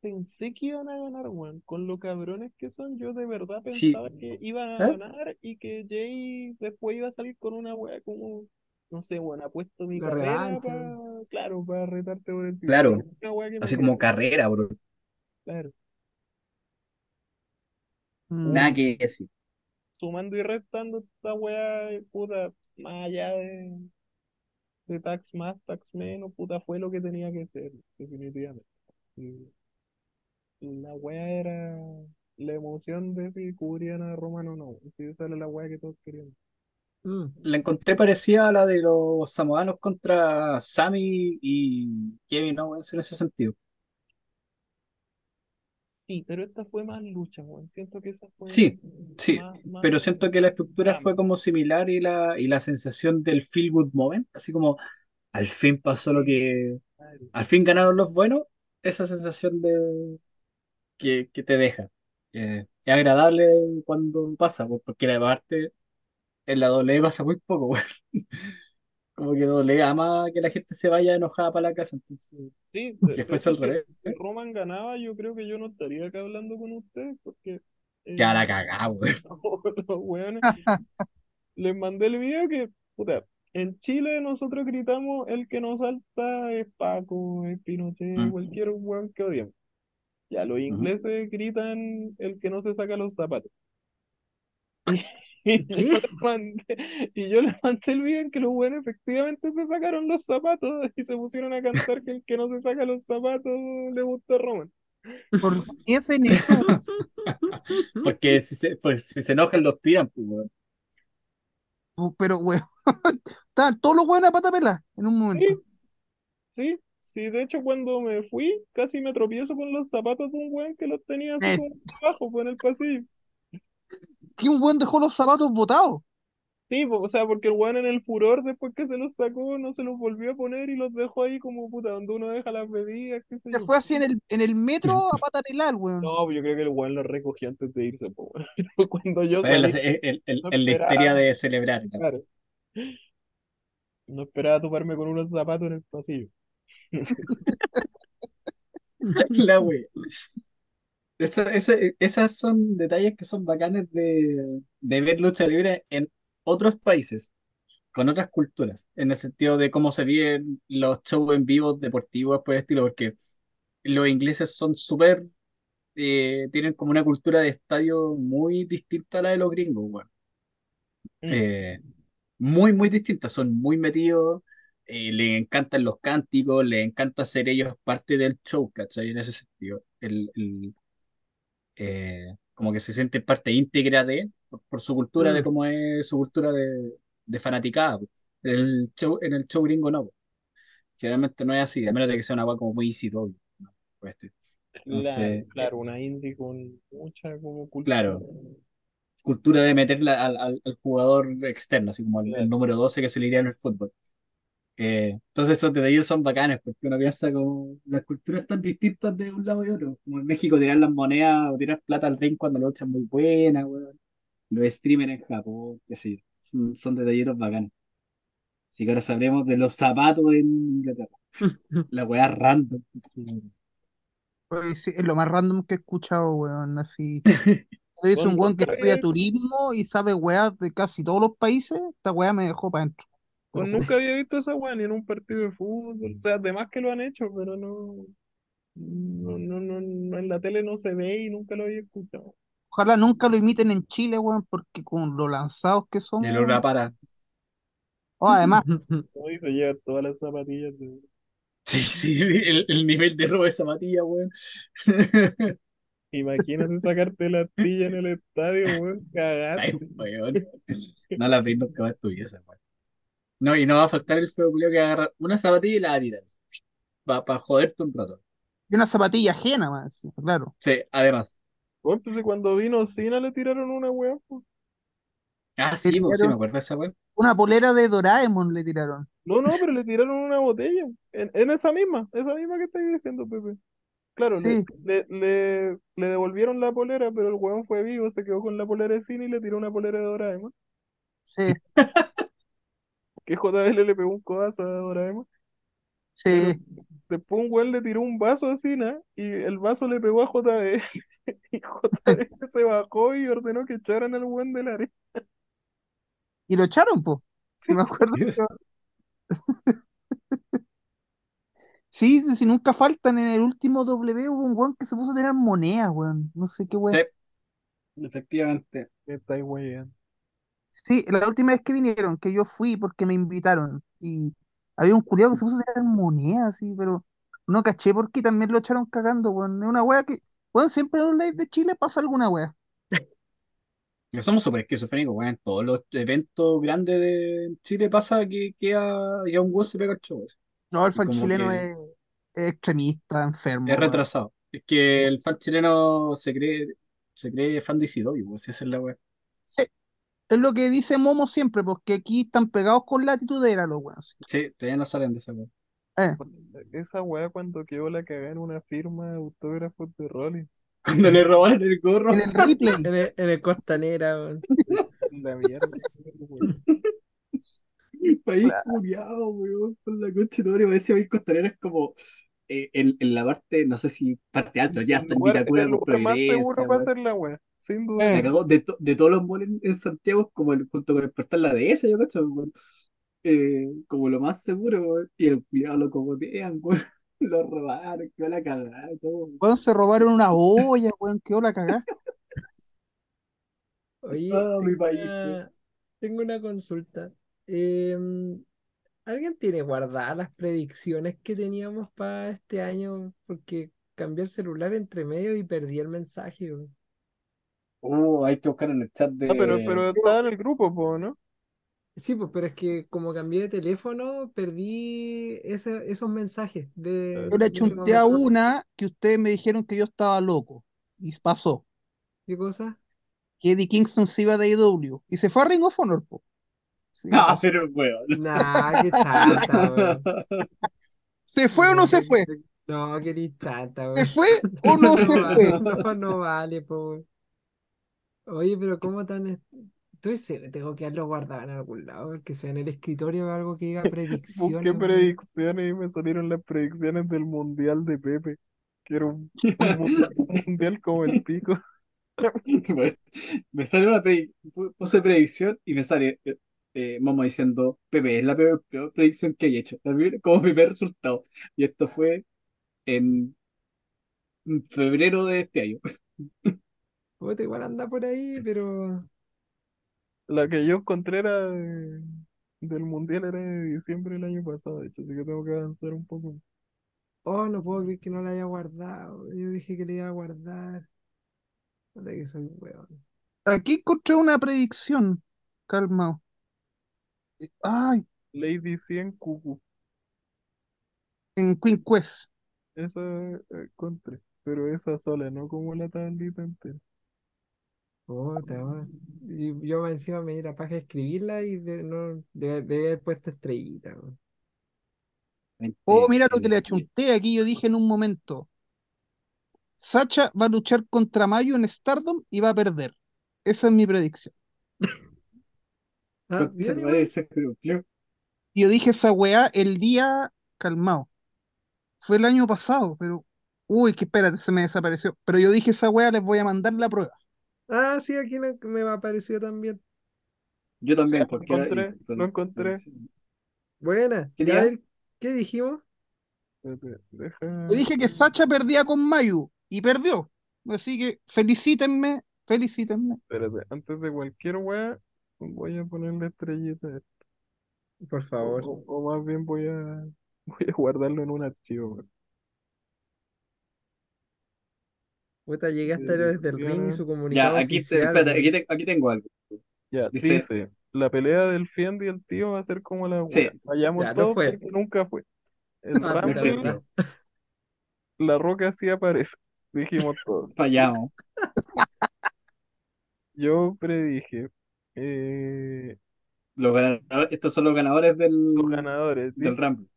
pensé que iban a ganar, weón. Con lo cabrones que son, yo de verdad Sí. pensaba que iban a ¿Eh? ganar y que Jay después iba a salir con una weá como, no sé, bueno, apuesto mi La carrera para, claro, para retarte por el título. Claro, así como carrera, bro. claro. Nada Mm. que decir. Sumando y restando esta weá, puta, más allá de, de tax más, tax menos, puta, fue lo que tenía que ser, definitivamente. La weá era la emoción de si cubrían a Roman o no. Si esa era la weá que todos querían. Mm. La encontré parecida a la de los samoanos contra Sami y Kevin Owens en ese sentido. Sí, pero esta fue más lucha, weón. Siento que esa fue Sí, sí, más, más pero siento que la estructura fue como similar y la, y la sensación del feel good moment, así como al fin pasó lo que, al fin ganaron los buenos, esa sensación de que, que te deja. Eh, es agradable cuando pasa, pues, porque la parte en la doble pasa muy poco, weón. Como que doble ama que la gente se vaya enojada para la casa, entonces Sí, que fuese al revés, si Roman ganaba, yo creo que yo no estaría acá hablando con ustedes porque eh, la cagada, weón. los weones, les mandé el video que, puta, en Chile nosotros gritamos el que nos salta es Paco, es Pinochet, Mm, cualquier weón que odiemos. Ya los ingleses gritan el que no se saca los zapatos. Y yo le mandé, y yo le mandé el video en que los buenos efectivamente se sacaron los zapatos y se pusieron a cantar que el que no se saca los zapatos le gusta a Roman. ¿Por qué hacen eso? Porque si se, pues, si se enojan los tiran, pues, weón. Oh, Pero, weón, estaban todos los weones a pata pelá en un momento. Sí, sí, sí, de hecho cuando me fui casi me tropiezo con los zapatos de un weón que los tenía así Eh, como abajo, pues en el pasillo. Que un weón dejó los zapatos botados. Sí, o sea, porque el weón en el furor después que se los sacó no se los volvió a poner y los dejó ahí como puta, donde uno deja las bebidas, qué sé Se yo. fue así en el, en el metro a pata pelá, el weón. No, yo creo que el weón los recogió antes de irse, po, weón. Cuando yo salí, es- es- no la histeria de celebrar, ¿no? claro, no esperaba toparme con unos zapatos en el pasillo. La wea. Esa- esa- esas son detalles que son bacanes de, de ver lucha libre en otros países, con otras culturas, en el sentido de cómo se viven los shows en vivo deportivos por el estilo, porque los ingleses son súper, eh, tienen como una cultura de estadio muy distinta a la de los gringos, weón. Mm, Eh, muy, muy distinta, son muy metidos, eh, les encantan los cánticos, les encanta ser ellos parte del show, ¿cachai? En ese sentido. El, el, eh, como que se siente parte íntegra de, por, por su cultura, de Mm. cómo es su cultura de, de fanaticada. po. El show, en el show gringo no, po. generalmente no es así, a menos de que sea una agua como muy easy todo, ¿no? Pues, Claro, Entonces, eh, claro, una indie con mucha como cultura. claro, cultura de meterla al, al, al jugador externo, así como el, el número 12 que se le iría en el fútbol. Eh, entonces esos detalles son bacanes, porque uno piensa como las culturas tan distintas de un lado y otro. Como en México tirar las monedas o tirar plata al ring cuando la lucha es muy buena, weón. Los streamers en Japón, qué sé yo. Son, son detalleros bacanes. Así que ahora sabremos de los zapatos en Inglaterra. La weá random. Pues sí, es lo más random que he escuchado, weón. Así. Son un weón que estudia turismo y sabe weas de casi todos los países. Esta wea me dejó para adentro. Pues nunca había visto esa weá ni en un partido de fútbol. O sea, además que lo han hecho, pero no, no, no, no, no, en la tele no se ve y nunca lo había escuchado. Ojalá nunca lo imiten en Chile, weón, porque con lo lanzados que son, El weón. olor a pata. Oh, además, Como dice, lleva todas las zapatillas de... Sí, sí, el, el nivel de robo de zapatilla, weón. Imagínate sacarte la astilla en el estadio, weón, Ay, cagaste. weón. No la veis nunca más en tu vida, esa weón. No, y no va a faltar el feo que agarra una zapatilla y la va a tirar. Para joderte un rato. y una zapatilla ajena, más, claro. Sí, además. Bueno, Entonces cuando vino Cena le tiraron una weá, pues. Ah, sí, pues, sí, me acuerdo de esa weón. Una polera de Doraemon le tiraron. No, no, pero le tiraron una botella. En, en esa misma, esa misma que estáis diciendo, Pepe. Claro, le, Sí. le, le, le devolvieron la polera, pero el weón fue vivo, se quedó con la polera de Cena y le tiró una polera de Doraemon. Sí, Que JBL le pegó un codazo a Doraemon. sí. Después un weón le tiró un vaso a Cena y el vaso le pegó a JBL. Y JBL se bajó y ordenó que echaran al weón del área. Y lo echaron, pues. Sí, me acuerdo. Sí, si nunca faltan, en el último W hubo un weón que se puso a tener monedas, weón. No sé qué weón. Sí, efectivamente. Me estáis weyando. Sí, la última vez que vinieron, que yo fui porque me invitaron. Y había un culiado que se puso a tener monedas, sí, pero no caché porque también lo echaron cagando, weón. Es una wea que, weón, siempre en los live de Chile pasa alguna wea. Somos súper esquizofrénicos, weón. En todos los eventos grandes de Chile pasa que, que a, que a un weón se pega el show. No, el fan chileno que- es, es extremista, enfermo. Es weón. retrasado. Es que el fan chileno se cree, se cree fan de Isidobi, pues esa es la weá. Es lo que dice Momo siempre, porque aquí están pegados con la atitudera los weones. Sí, todavía no salen de esa weá. Eh, Esa weá cuando quedó la cagada en una firma de autógrafos de Rolling. Cuando le robaron el gorro. en el replay. En el, en el Costanera, weón. La mierda. País furiado, weón, con la concha de oro, parece país costanero es como en, en la parte, no sé si parte alta, ya está en Vitacura con Providencia, seguro para weón. hacer la weá. Sin duda. Eh. Se cagó de, to- de todos los moles en, en Santiago, como el, junto con el portal La Dehesa, yo cacho, weón. Eh, como lo más seguro, weón. Y el cuidado lo cogotean, weón. Lo robaron, quedó la cagada, todo. Weón, se robaron una olla, weón, quedó la cagada. Oye, Ah, mi tengo país, una, weón. tengo una consulta. Em, ¿alguien tiene guardadas las predicciones que teníamos para este año? Porque cambié el celular entre medio y perdí el mensaje, weón. Oh, hay que buscar en el chat de. Ah, pero, pero estaba en el grupo, po, ¿no? Sí, pues, pero es que como cambié de teléfono, perdí ese- esos mensajes de, Yo le chunté a una que ustedes me dijeron que yo estaba loco. Y pasó. ¿Qué cosa? Que Eddie Kingston se iba de AEW. Y se fue a Ring of Honor, po. Sí, Ah, pasó. pero weón. Nah, qué chata, weón. ¿Se fue o no se fue? No, qué chata, ¿Se weón. fue o no se No, fue? no, no vale, po. weón. Oye, pero ¿cómo tan...? es- Estoy seguro, tengo que haberlo guardado en algún lado, que sea en el escritorio o algo que diga predicciones. Busqué weón. predicciones y me salieron las predicciones del mundial de Pepe. Que era un, un mu- un mundial como el pico. Bueno, me sale una puse predicción y me sale eh, eh, Momo diciendo, Pepe, es la peor, peor predicción que he hecho, La como primer resultado. Y esto fue en febrero de este año. Puta, igual anda por ahí, pero... La que yo encontré era de- del mundial era de diciembre del año pasado, de hecho, así que tengo que avanzar un poco. Oh, no puedo creer que no la haya guardado. Yo dije que le iba a guardar. Puta que soy weón. Aquí encontré una predicción. Calmado. Ay, Lady 100 Cucu. en Queen Quest. Esa eh, encontré. Pero esa sola, no como la tablita entera. Puta, weón. Y yo encima me di la paja de escribirla y de, no, de, de haber puesto estrellita, weón. Oh, mira lo que le achunté aquí. Yo dije en un momento. Sacha va a luchar contra Mayo en Stardom y va a perder. Esa es mi predicción. Ah, Concha bien, de igual. madre, se cumplió. Y yo dije esa weá el día calmado. Fue el año pasado, pero. Uy, que espérate, se me desapareció. Pero yo dije esa weá, les voy a mandar la prueba. Ah, sí, aquí me, me apareció también. Yo también, porque encontré, lo encontré. Buena. ¿Qué a ver, ¿qué dijimos? Espérate, deja. Yo dije que Sacha perdía con Mayu y perdió. Así que felicítenme, felicítenme. Espérate, antes de cualquier weá, voy a ponerle estrellita. a esto. Por O, favor. o- o más bien voy a, voy a guardarlo en un archivo. weón. Puta, llegué hasta Héroes del Ring y Predicciones. su Ya, comunicado aquí, te- espérate, aquí, te- aquí tengo algo. Ya, Dice- dice, la pelea del Fiend y el tío va a ser como la Sí. weá. Fallamos Ya, no todos fue. porque nunca fue. El Ah, verdad. la roca sí aparece, dijimos todos. Fallamos. Yo predije eh, Los ganadores, estos son los ganadores del, los ganadores. del Rumble.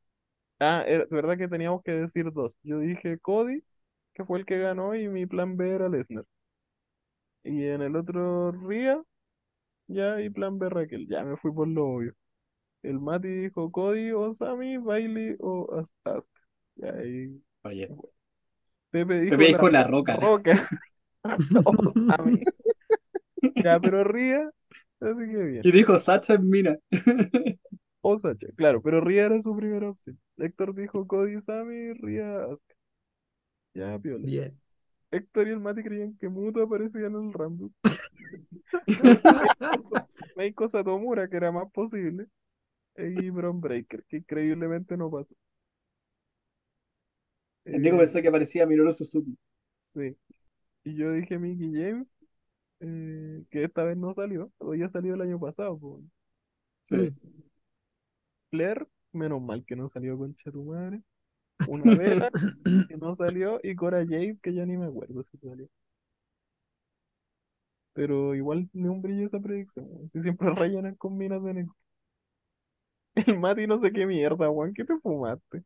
Ah, era verdad que teníamos que decir dos. Yo dije Cody, que fue el que ganó, y mi plan B era Lesnar. Y en el otro Ria, ya, y plan B Raquel. Ya me fui por lo obvio. El Mati dijo Cody o Sami, Bailey o As- Asuka. Ya, y Fallé. Pepe dijo Pepe dijo La Roca. Roca. o. Ya, pero Ria, así que bien. Y dijo Sacha en Mina. O Sacha, claro, pero Ria era su primera opción. Héctor dijo Cody, Sami, Ria, Asuka. Ya, piola. Bien. Héctor y el Mati creían que Muto aparecía en el Rumble. Meiko Satomura, que era más posible. Y Bron Breaker, que increíblemente no pasó. El Nico Eh, que parecía Minoru Suzuki. Sí. Y yo dije Mickey James, eh, que esta vez no salió, o ya salió el año pasado. po. Sí. Flair, menos mal que no salió con tu madre. Una vela que no salió, y Cora Jade, que ya ni me acuerdo si salió. Pero igual ni un brillo esa predicción, weón. Si siempre rellenan con minas de. El Mati no sé qué mierda, Juan, ¿qué te fumaste?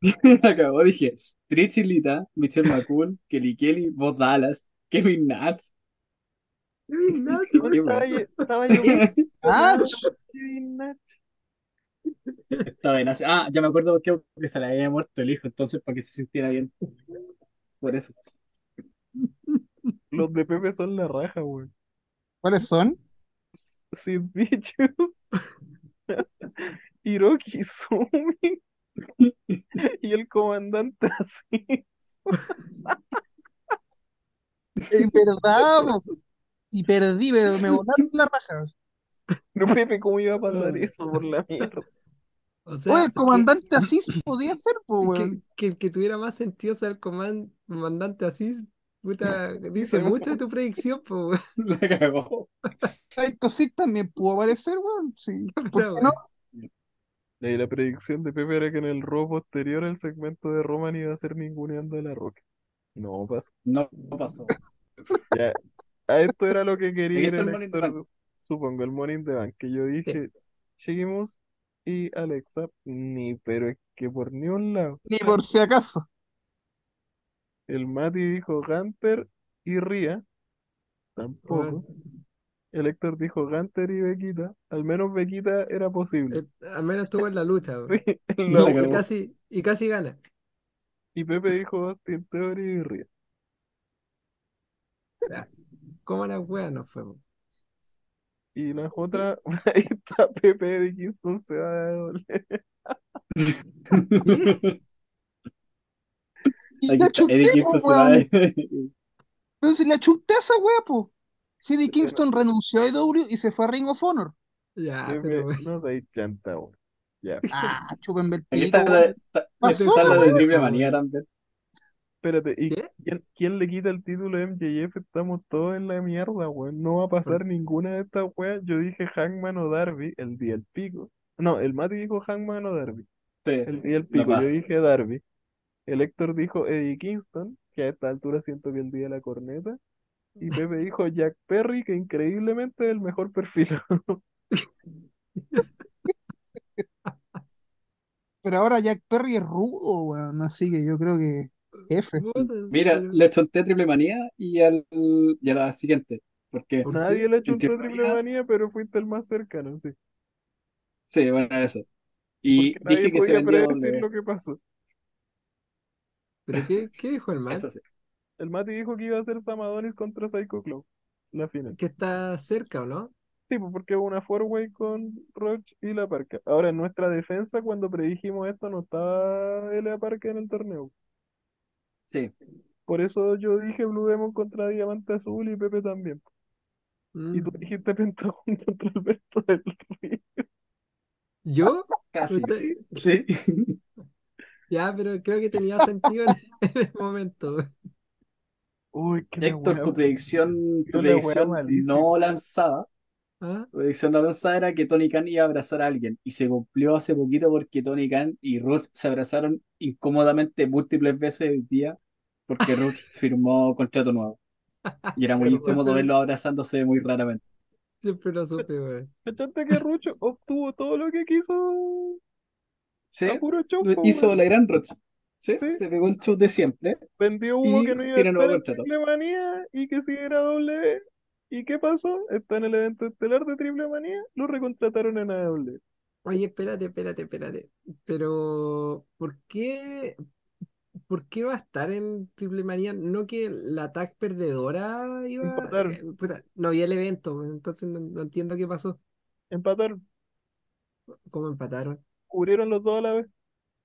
La cagó, dije. Trish y Lita, Michelle McCool, Kelly Kelly, Bob Dallas, Kevin Nash. Kevin Nash. Estaba, estaba yo Ah, Kevin Nash. Estaba bien. así- Ah, ya me acuerdo porque se le había muerto el hijo, entonces para que se sintiera bien. Por eso. Los de Pepe son la raja, weón. ¿cuáles son? Sid Vicious, Hiroki Sumi y el comandante así. Es verdad. Y perdí, pero me volaron las rajas. No, Pepe, ¿cómo iba a pasar eso por la mierda? O sea, Oye, el que- comandante Asís podía ser, po, que, weón. que el que tuviera más sentido ser el coman- comandante así, puta, dice mucho de tu predicción, pues, weón. La cagó. Hay cositas también pudo aparecer, weón. Sí. ¿Por qué no? Y la predicción de Pepe era que en el robo posterior el segmento de Roman iba a ser ninguneando a la roca. No pasó. No pasó. Ya, a esto era lo que quería ir el el Bank. supongo, el Morning the Bank, que yo dije, Sheamus y Alexa, ni, pero es que por ni un lado. Ni por si acaso. El Mati dijo Gunter y Ria, tampoco. El Héctor dijo Gunter y Bequita, al menos Bequita era posible. Eh, al menos estuvo en la lucha. Sí, en La la Y cagó. casi, y casi gana. Y Pepe dijo Austin Theory y. Ya. ¿Cómo la wea nos fue? weón? Y las otras, ahí está Pepe de Kingston se va a Aquí la está, chunté, Eddie po, Kingston se va a- Pero si la chunté esa wea, po. CD Kingston renunció a EW y se fue a Ring of Honor. Ya, Pepe, pero no seas chanta, weón. Ah, chúpenme el Aquí pico, weón. está, la de Triple Manía también. espérate, ¿y quién, quién le quita el título a MJF? Estamos todos en la mierda, weón. No va a pasar ninguna de estas weas. Yo dije Hangman o Darby el día del pico. No, el Mati dijo Hangman o Darby. Sí, El día del pico, yo dije Darby. El Héctor dijo Eddie Kingston, que a esta altura siento que el día de la corneta. Y Pepe dijo Jack Perry, que increíblemente es el mejor perfil. Pero ahora Jack Perry es rudo, weón. Así que yo creo que F. Mira, le chonté Triple Manía y, al, y a la siguiente. Porque, ¿Por Nadie le echó un Triple triple manía. manía, pero fuiste el más cercano, sí. sí, bueno, eso. Y Porque nadie que se podía vendía predecir lo que pasó. ¿Pero qué, qué dijo el sí. El Mati dijo que iba a ser Samadonis contra Psycho Clown, la final. Que está cerca, ¿o no? Sí, pues, porque es una four-way con Roche y La Parca. Ahora, en nuestra defensa, cuando predijimos esto, no estaba La Parca en el torneo. Sí. Por eso yo dije Blue Demon contra Diamante Azul y Pepe también. Y tú Mm. dijiste Pentagón contra Alberto del Río. ¿Yo? Casi. Usted- Sí. Ya, pero creo que tenía sentido en, en el momento. Uy, qué Héctor, tu predicción, tu predicción no lanzada, ¿Ah? tu predicción lanzada era que Tony Khan iba a abrazar a alguien y se cumplió hace poquito porque Tony Khan y Ruth se abrazaron incómodamente múltiples veces el día porque Ruth firmó contrato nuevo. Y era muy incómodo verlos abrazándose muy raramente. Siempre lo supe, weón. ¿Cachaste que Rucho obtuvo todo lo que quiso Sí, a puro hizo la gran Ruth. Sí, Sí. se pegó un show de siempre. Vendió humo Y que no iba a tiene estar nuevo en Manía y que si era doble. ¿Y qué pasó? Está en el evento estelar de Triple Manía, lo recontrataron en AW. Oye, espérate, espérate, espérate. Pero, ¿por qué, por qué va a estar en Triple Manía? No que la tag perdedora iba. Empataron. puta, no había el evento, entonces no, no entiendo qué pasó. Empataron, ¿Cómo empataron? cubrieron los dos a la vez.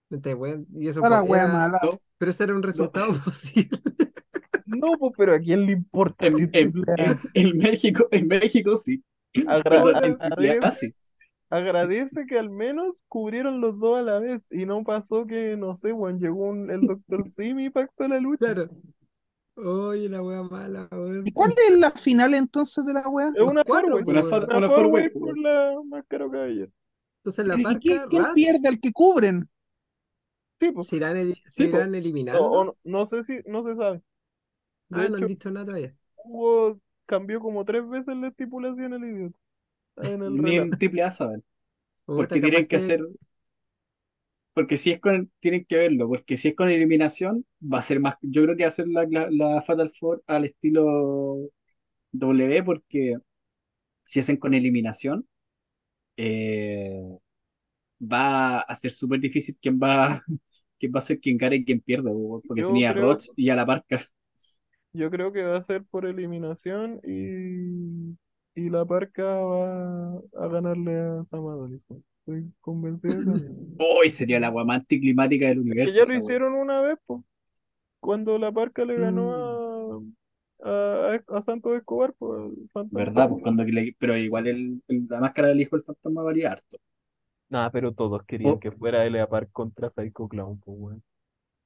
Y eso fue- era- mala. ¿no? pero ese era un resultado posible. No, pues, pero ¿a quién le importa En, si en- en- en México, en México sí. Agra- en agradece, AAA sí. agradece que al menos cubrieron los dos a la vez y no pasó que, no sé, weón, llegó un- el Dr. Simi y pactó la lucha. Claro. Oye, la wea mala, weón. ¿Y cuál es la final entonces de la wea? Es una cuatro, Una, Una por la máscara caballero. Entonces la ¿Y parca, qué- quién Raz, pierde al que cubren? Sí, pues. se irán, eli- se Sí, po. irán O- eliminando. o no, no sé si, no se sabe. De ah, no hecho, han dicho nada todavía. hubo, cambió como tres veces la estipulación el idiota. En el Ni en triple A saben. Porque tienen que hacer. Porque si es con. Tienen que verlo. Porque si es con eliminación, va a ser más. Yo creo que va a ser la, la, la Fatal Four al estilo W. Porque si hacen con eliminación, eh, va a ser súper difícil quién va, quién va a ser quien gane y quién pierde. po, Porque Yo tenía a creo- Roach y a la Parca. Yo creo que va a ser por eliminación y, y la parca va a ganarle a Samadonis. weón. Estoy convencido de eso. Hoy sería la agua más anticlimática del Que universo. ya lo wea. hicieron una vez, pues. Cuando la parca le ganó a, a, a Santos Escobar, pues, el fantasma. ¿Verdad? Pues cuando le- pero igual el, el- la máscara del hijo del fantasma valía harto. Nah, pero todos querían Oh. que fuera L.A. Park contra Psycho Clown, pues, weón.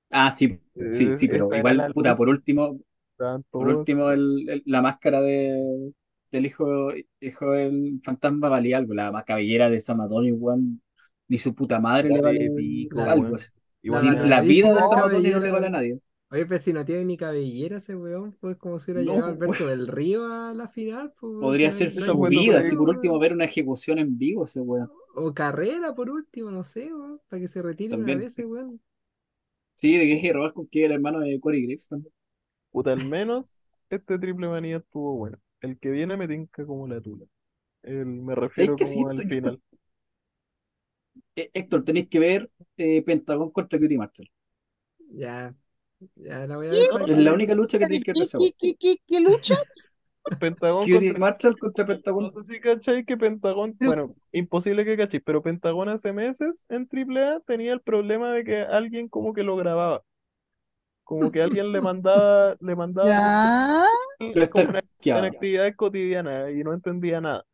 Ah, sí, sí, Es- sí, pero igual, la puta, por último, Estaban por último el, el- la máscara de, del hijo, hijo del fantasma valía algo. La cabellera de Samadoni, igual, ni su puta madre La le vale pico, algo. Igual Ni La la vida de Samadoni no le vale a nadie. Oye, pero si no tiene ni cabellera ese weón, pues como si hubiera No, llegado Alberto del Río a la final, pues, Podría ser su vida, si por último ver una ejecución en vivo ese weón. O carrera, por último, no sé, weón, para que se retire También. una vez, ese weón. Sí, de que robar con que el hermano de Corey Graves también. Puta, al menos este triple manía estuvo bueno. El que viene me tinca como la tula. El, me refiero como sí, al estoy- final. Eh, Héctor, tenéis que ver eh, Pentagón contra Cutie Marshall. Ya, ya la voy a ver. Es la única lucha que ¿Qué, tenéis que qué, ver qué, qué- qué lucha? Pentagón Cutie contra... Marshall contra Pentagón. No sé si cachai que Pentagón, bueno, imposible que cachis, pero Pentagón hace meses en AAA tenía el problema de que alguien como que lo grababa. Como que alguien le mandaba, le mandaba Ya. En actividades cotidianas y no entendía nada.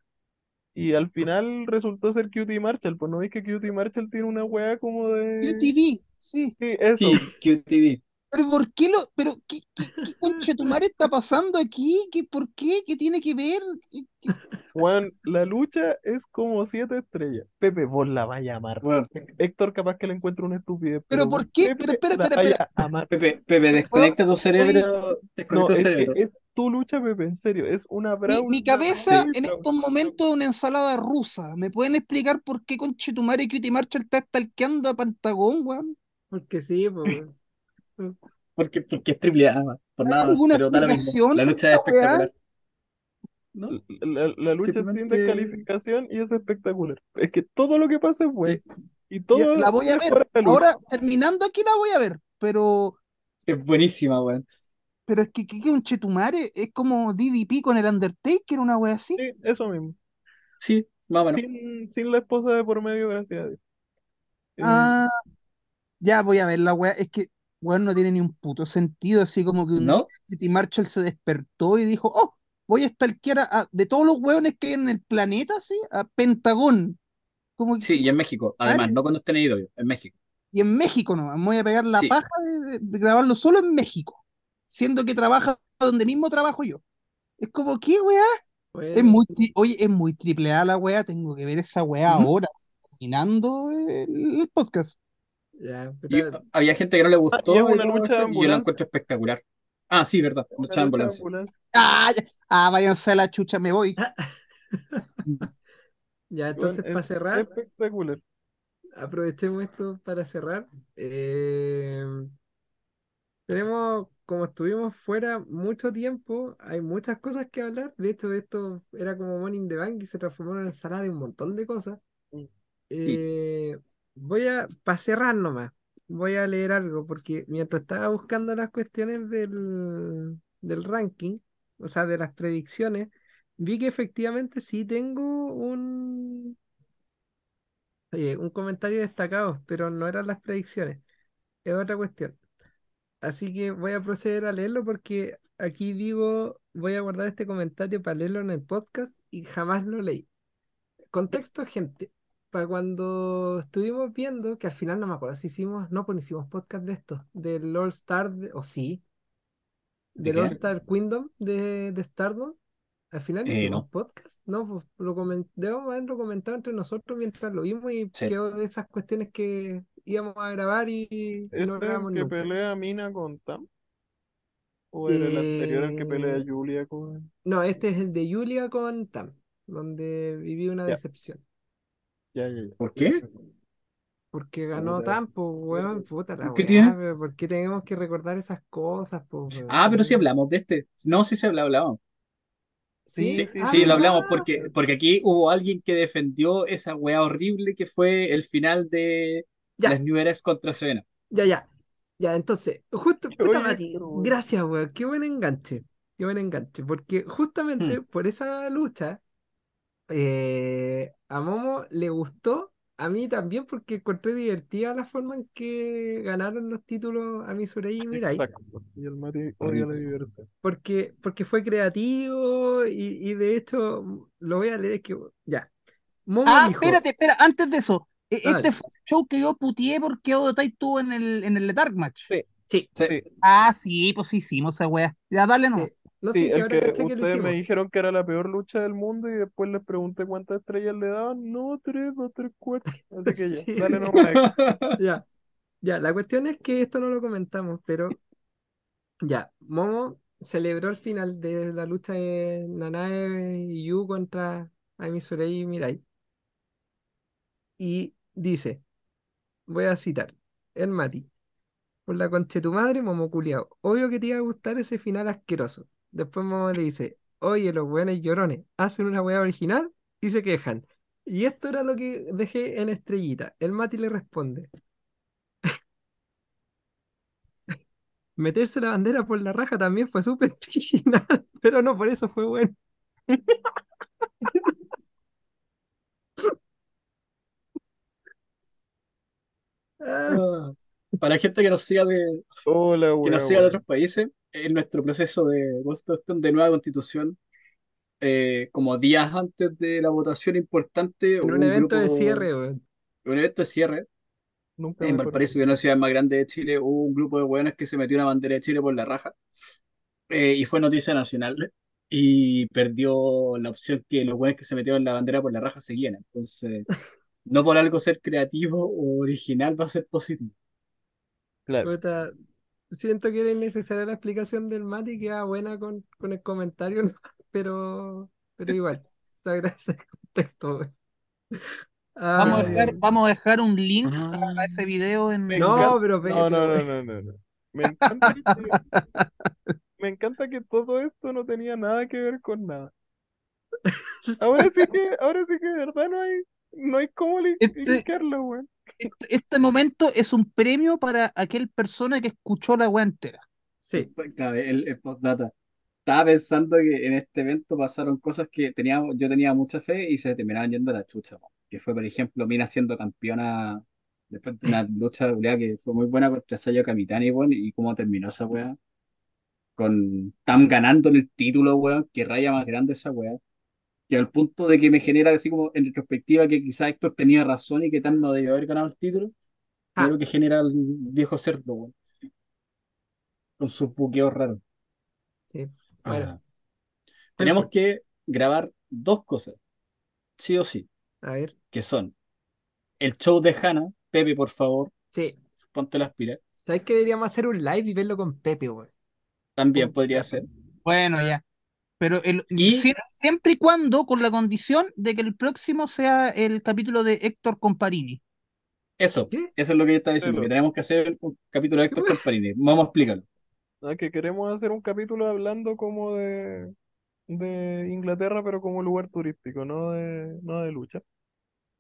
Y al final resultó ser Cutie Marshall, pues no veis que Cutie Marshall tiene una weá como de... QTV, sí. Sí, eso. Sí, QTV. Pero ¿por qué lo, pero qué, qué, qué concha tu madre está pasando aquí? ¿Qué, por qué? ¿Qué tiene que ver? ¿Qué- qué- Juan, la lucha es como siete estrellas. Pepe, vos la vas a. Bueno, Héctor capaz que le encuentre una estupidez. ¿Pero por qué? Pepe Pero espera, espera, vaya espera. amar. Pepe, Pepe, desconecta tu cerebro. No, tu es, es- cerebro. es tu lucha, Pepe, en serio. Es una Mi, brawl. mi cabeza Sí, en estos momentos es una ensalada rusa. ¿Me pueden explicar por qué concha tu madre Cutie Marshall está stalkeando a Pantagón, weón? Porque sí, pues. Porque, porque es triple A, man, por ¿Hay nada pero da lo mismo. explicación La lucha es espectacular. ¿No? La, la lucha es sin descalificación y es espectacular. Es que todo lo que pasa es bueno. Y todo la voy a es ver. Ahora, terminando aquí la voy a ver. Pero, Es buenísima, weón. pero es que, que, que un chetumare es como DDP con el Undertaker, una wea así. Sí, eso mismo. Sí, más o menos. Sin, sin la esposa de por medio, gracias a Dios. Eh, Ah, ya voy a ver la weá. Es que, weón, no tiene ni un puto sentido. Así como que un ¿No? Kitty Marshall se despertó y dijo, oh, voy a stalkear a, a- de todos los weones que hay en el planeta, así, a Pentagón. Como que, Sí, y en México. Además, no cuando estén ido yo, en México. y en México nomás, me voy a pegar la Sí. paja de, de- de grabarlo solo en México, siendo que trabaja donde mismo trabajo yo. Es como, ¿qué weá? Es Bueno, muy, oye, es muy triple A la weá, tengo que ver esa weá ahora, terminando el, el podcast. Ya, Y pero- había gente que no le gustó y es y una lucha de esto, y yo la encuentro espectacular. Ah, sí, verdad. una Lucha de ambulancia. ambulancia. Ah. Ah, váyanse a la chucha, me voy. ya, entonces Weón, para cerrar, Espectacular. aprovechemos esto para cerrar. Eh, tenemos, como estuvimos fuera mucho tiempo, hay muchas cosas que hablar. De hecho, esto era como Money in the Bank y se transformó en una ensalada de un montón de cosas. Sí. Eh, voy a, para cerrar nomás, voy a leer algo, porque mientras estaba buscando las cuestiones del, del ranking, o sea, de las predicciones, vi que efectivamente sí tengo un, eh, un comentario destacado, pero no eran las predicciones, es otra cuestión. Así que voy a proceder a leerlo porque aquí digo, voy a guardar este comentario para leerlo en el podcast y jamás lo leí. Contexto, gente. Para cuando estuvimos viendo, que al final no me acuerdo si hicimos, no, pues no hicimos podcast de esto, del All Star, de- o sí, ¿De del qué? All Star Kingdom de, de Stardom. Al final Eh, hicimos no. podcast, no, pues lo comen- debemos haberlo comentado entre nosotros mientras lo vimos y Sí. quedó de esas cuestiones que íbamos a grabar y, y ¿Es no el grabamos que nunca. pelea Mina con Tam? ¿O era el anterior en que pelea Eh, Julia con.? No, este es el de Julia con Tam, donde viví una Ya. decepción. Ya, ya, ya. ¿Por qué? Porque ganó Puta. Tam, pues, weón, puta la ¿Qué weá, tiene? pero ¿por qué tenemos que recordar esas cosas, pues, weón? Ah, pero sí hablamos de este. No, sí se habla- hablamos. ¿Sí? Sí, Sí, Ah, sí, lo ¿verdad? hablamos porque, porque aquí hubo alguien que defendió esa weá horrible que fue el final de Ya. las New Eras contra Serena. Ya, ya. Ya, entonces, justo, puta oye, Mati, pero weón. gracias, weón, qué buen enganche, qué buen enganche, porque justamente Hmm. por esa lucha, eh, a Momo le gustó, a mí también, porque encontré divertida la forma en que ganaron los títulos a Misurei y Mirai, Exacto. Y el Mati odia la porque, porque fue creativo y, y de hecho, lo voy a leer, es que, ya, Momo Ah, dijo, espérate, espera, antes de eso. e- Este fue el show que yo puteé porque Odotai tuvo en el, en el Dark Match. Sí. sí, Ah, sí, pues sí hicimos esa wea. Ya, dale no. Sí, sé si ahora que que ustedes me dijeron que era la peor lucha del mundo y después les pregunté cuántas estrellas le daban. No, tres, no, tres, cuatro. Así que ya, Sí. dale nomás. Ya, ya, la cuestión es que esto no lo comentamos, pero ya, Momo celebró el final de la lucha de Nanae y Yu contra Ami Sourei y Mirai. Y dice, voy a citar, el Mati, por la concha de tu madre, Momo culiao, obvio que te iba a gustar ese final asqueroso. Después Momo le dice, oye, los buenos llorones, hacen una weá original y se quejan. Y esto era lo que dejé en estrellita. El Mati le responde. Meterse la bandera por la raja también fue súper original, pero no por eso fue bueno. Ah, Ah. Para la gente que nos siga de, Hola, que nos siga de otros países, en nuestro proceso de construcción de nueva constitución, eh, como días antes de la votación importante, en un un evento de grupo, cierre, weón. un evento de cierre Nunca en Valparaíso, que es una ciudad más grande de Chile, hubo un grupo de hueones que se metió una bandera de Chile por la raja eh, y fue noticia nacional y perdió la opción que los hueones que se metieron la bandera por la raja seguían. Entonces, no por algo ser creativo o original va a ser positivo. Claro. Siento que era innecesaria la explicación del Mati, queda buena con, con el comentario, ¿no? pero, pero igual, se agradece el contexto, weón. Vamos a Ay, dejar, ay. vamos a dejar un link Ah. a ese video en. Me No, encanta- pero No, no, no, no, no, no. Me encanta que, me encanta que todo esto no tenía nada que ver con nada. Ahora sí que, ahora sí que de verdad no hay, no hay cómo Este- linkearlo, weón. Este, momento es un premio para aquel persona que escuchó la wea entera. Sí, el, el postdata. estaba pensando que en este evento pasaron cosas que teníamos, yo tenía mucha fe y se terminaban yendo a la chucha. po. Que fue, por ejemplo, Mina siendo campeona después de una lucha culiao, que fue muy buena contra Sayo Kamitani, weón, y cómo terminó esa weá. Con Tam ganando en el título, weón, que raya más grande esa weá. Que al punto de que me genera así como en retrospectiva que quizás Héctor tenía razón y que Tam no debió haber ganado el título. Ah. Creo que genera el viejo cerdo, weón. Con sus buqueos raros. Sí. Ah. Tenemos que grabar dos cosas, sí o sí, a ver. que son el show de Hannah. Pepe, por favor, Sí. ponte las pilas. ¿Sabes que deberíamos hacer un live y verlo con Pepe, weón? También podría ser. Bueno, ya. Pero el, Y- sie- siempre y cuando con la condición de que el próximo sea el capítulo de Héctor Comparini. Eso, ¿Qué? eso es lo que yo estaba diciendo, Pero- que tenemos que hacer un capítulo de Héctor Comparini. Vamos a explicarlo. Ah, que queremos hacer un capítulo hablando como de, de Inglaterra, pero como lugar turístico, no de, no de lucha.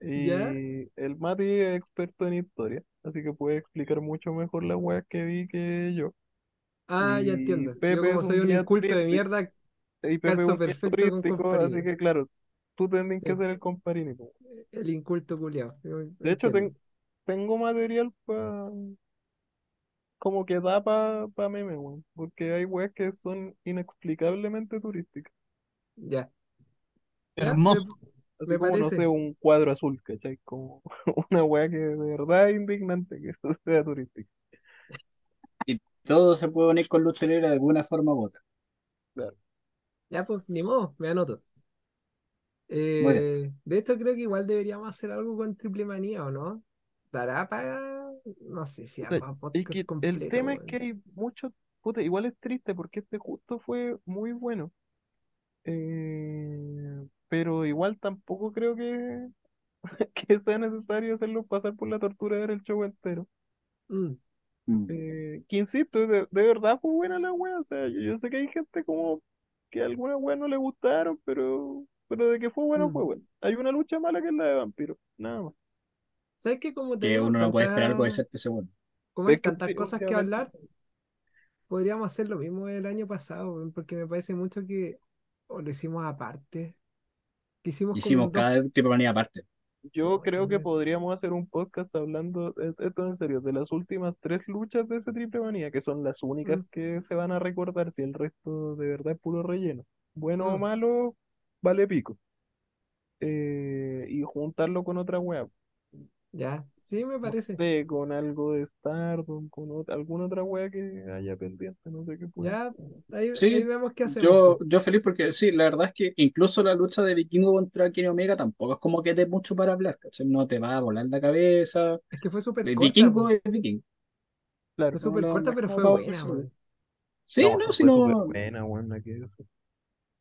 Y ¿Ya? el Mati es experto en historia, así que puede explicar mucho mejor las weas que vi que yo. Ah, ya entiendo. Yo Pepe como es soy un inculto de mierda, Y Pepe es un turístico, así que claro, tú tendrías que ser el comparini. po. el inculto culiao. De hecho, ten- tengo material para como que da para pa meme, weón, porque hay weas que son inexplicablemente turísticas. Ya. Hermoso. Así Me como, no sé, un cuadro azul, ¿cachai? Como una wea que de verdad es indignante que esto sea turístico. Y todo se puede unir con lucha libre de alguna forma u otra. Ya, pues, ni modo, me anoto. Eh, de hecho, creo que igual deberíamos hacer algo con Triple Manía, ¿o no? ¿Dará para...? No sé si armar Y podcast el tema es que hay mucho, puta, igual es triste porque este justo fue muy bueno. Eh, pero igual tampoco creo que, que sea necesario hacerlo pasar por la tortura de ver el show entero. Mm, Mm. Eh, que insisto, de, de verdad fue buena la wea. O sea, yo, yo sé que hay gente como que algunas weas no le gustaron, pero, pero de que fue bueno, Mm. fue bueno. Hay una lucha mala que es la de vampiro, nada más. ¿Sabes que como Que tenemos uno no puede esperar algo tantas, decente seguro. como hay que tantas cosas que hablar, podríamos hacer lo mismo el año pasado, porque me parece mucho que o lo hicimos aparte, que hicimos como Hicimos dos- cada tipo de manía aparte. Yo creo que podríamos hacer un podcast hablando, esto en serio, de las últimas tres luchas de ese triple manía, que son las únicas Mm. que se van a recordar si el resto de verdad es puro relleno. Bueno o Mm. malo, vale pico. Eh, y juntarlo con otra wea. Ya, sí, me No parece. sé, con algo de Stardom, con ot- alguna otra wea que haya pendiente, no sé qué puede. Ya, ahí, Sí, ahí vemos qué hacemos. Yo, po. yo feliz porque sí, la verdad es que incluso la lucha de Vikingo contra Kenny Omega tampoco es como que dé mucho para hablar, ¿cachai? No te va a volar la cabeza. Es que fue súper El corta, Vikingo po. es Vikingo. Claro. Fue súper no, corta, no pero fue buena, weón. loco. Sí, No, si no, buena, weón, que decir.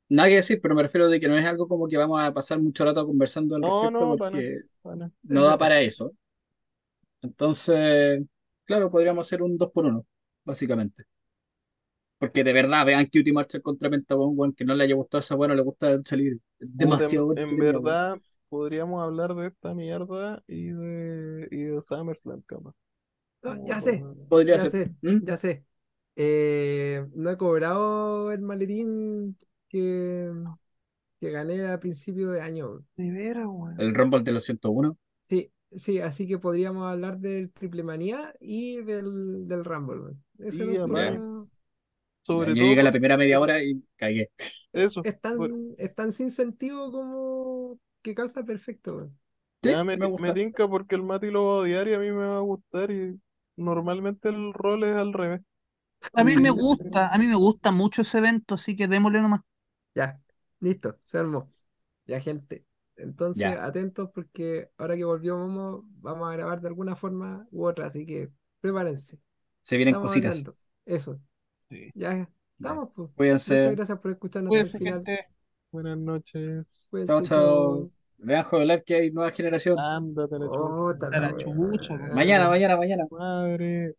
nada que decir, pero me refiero de que no es algo como que vamos a pasar mucho rato conversando al No, respecto no, porque para no da para eso. Entonces, claro, podríamos hacer un 2 por 1 básicamente. Porque de verdad, vean Cutie Marshall contra Pentagon, weón, que no le haya gustado esa no le gusta la lucha libre. Es Puta, demasiado en, en entretenida, weón. verdad podríamos hablar de esta mierda y de, y de SummerSlam, cama. Ah, ya sé, Podría ya ser. sé, ¿Mm? ya sé. Eh, no he cobrado el maletín que, que gané a principio de año. De veras, weón. El Rumble de los 101. Sí, sí, así que podríamos hablar del Triple Manía y del, del Rumble. Sí, además, tema- Sobre Yo todo llegué a la primera media hora y cagué. eso. es tan, por- es tan sin sentido como que calza perfecto. weón. Sí, ya me, me me tinca porque el Mati lo va a odiar y a mí me va a gustar y normalmente el rol es al revés. A mí me gusta, a mí me gusta mucho ese evento, así que démosle nomás. Ya, listo, se armó. Ya, gente. Entonces, Ya. atentos porque ahora que volvió Momo, vamos a grabar de alguna forma u otra, así que prepárense. Se vienen Estamos cositas. hablando. Eso. Sí. Ya estamos, pues. Muchas gracias por escucharnos hasta el Cuídense, final. gente. Buenas noches. Cuídense, Chao, chao. Vean Joven Live que hay nueva generación. Ándate la Oh, chucha. Mañana, mañana, mañana. Madre.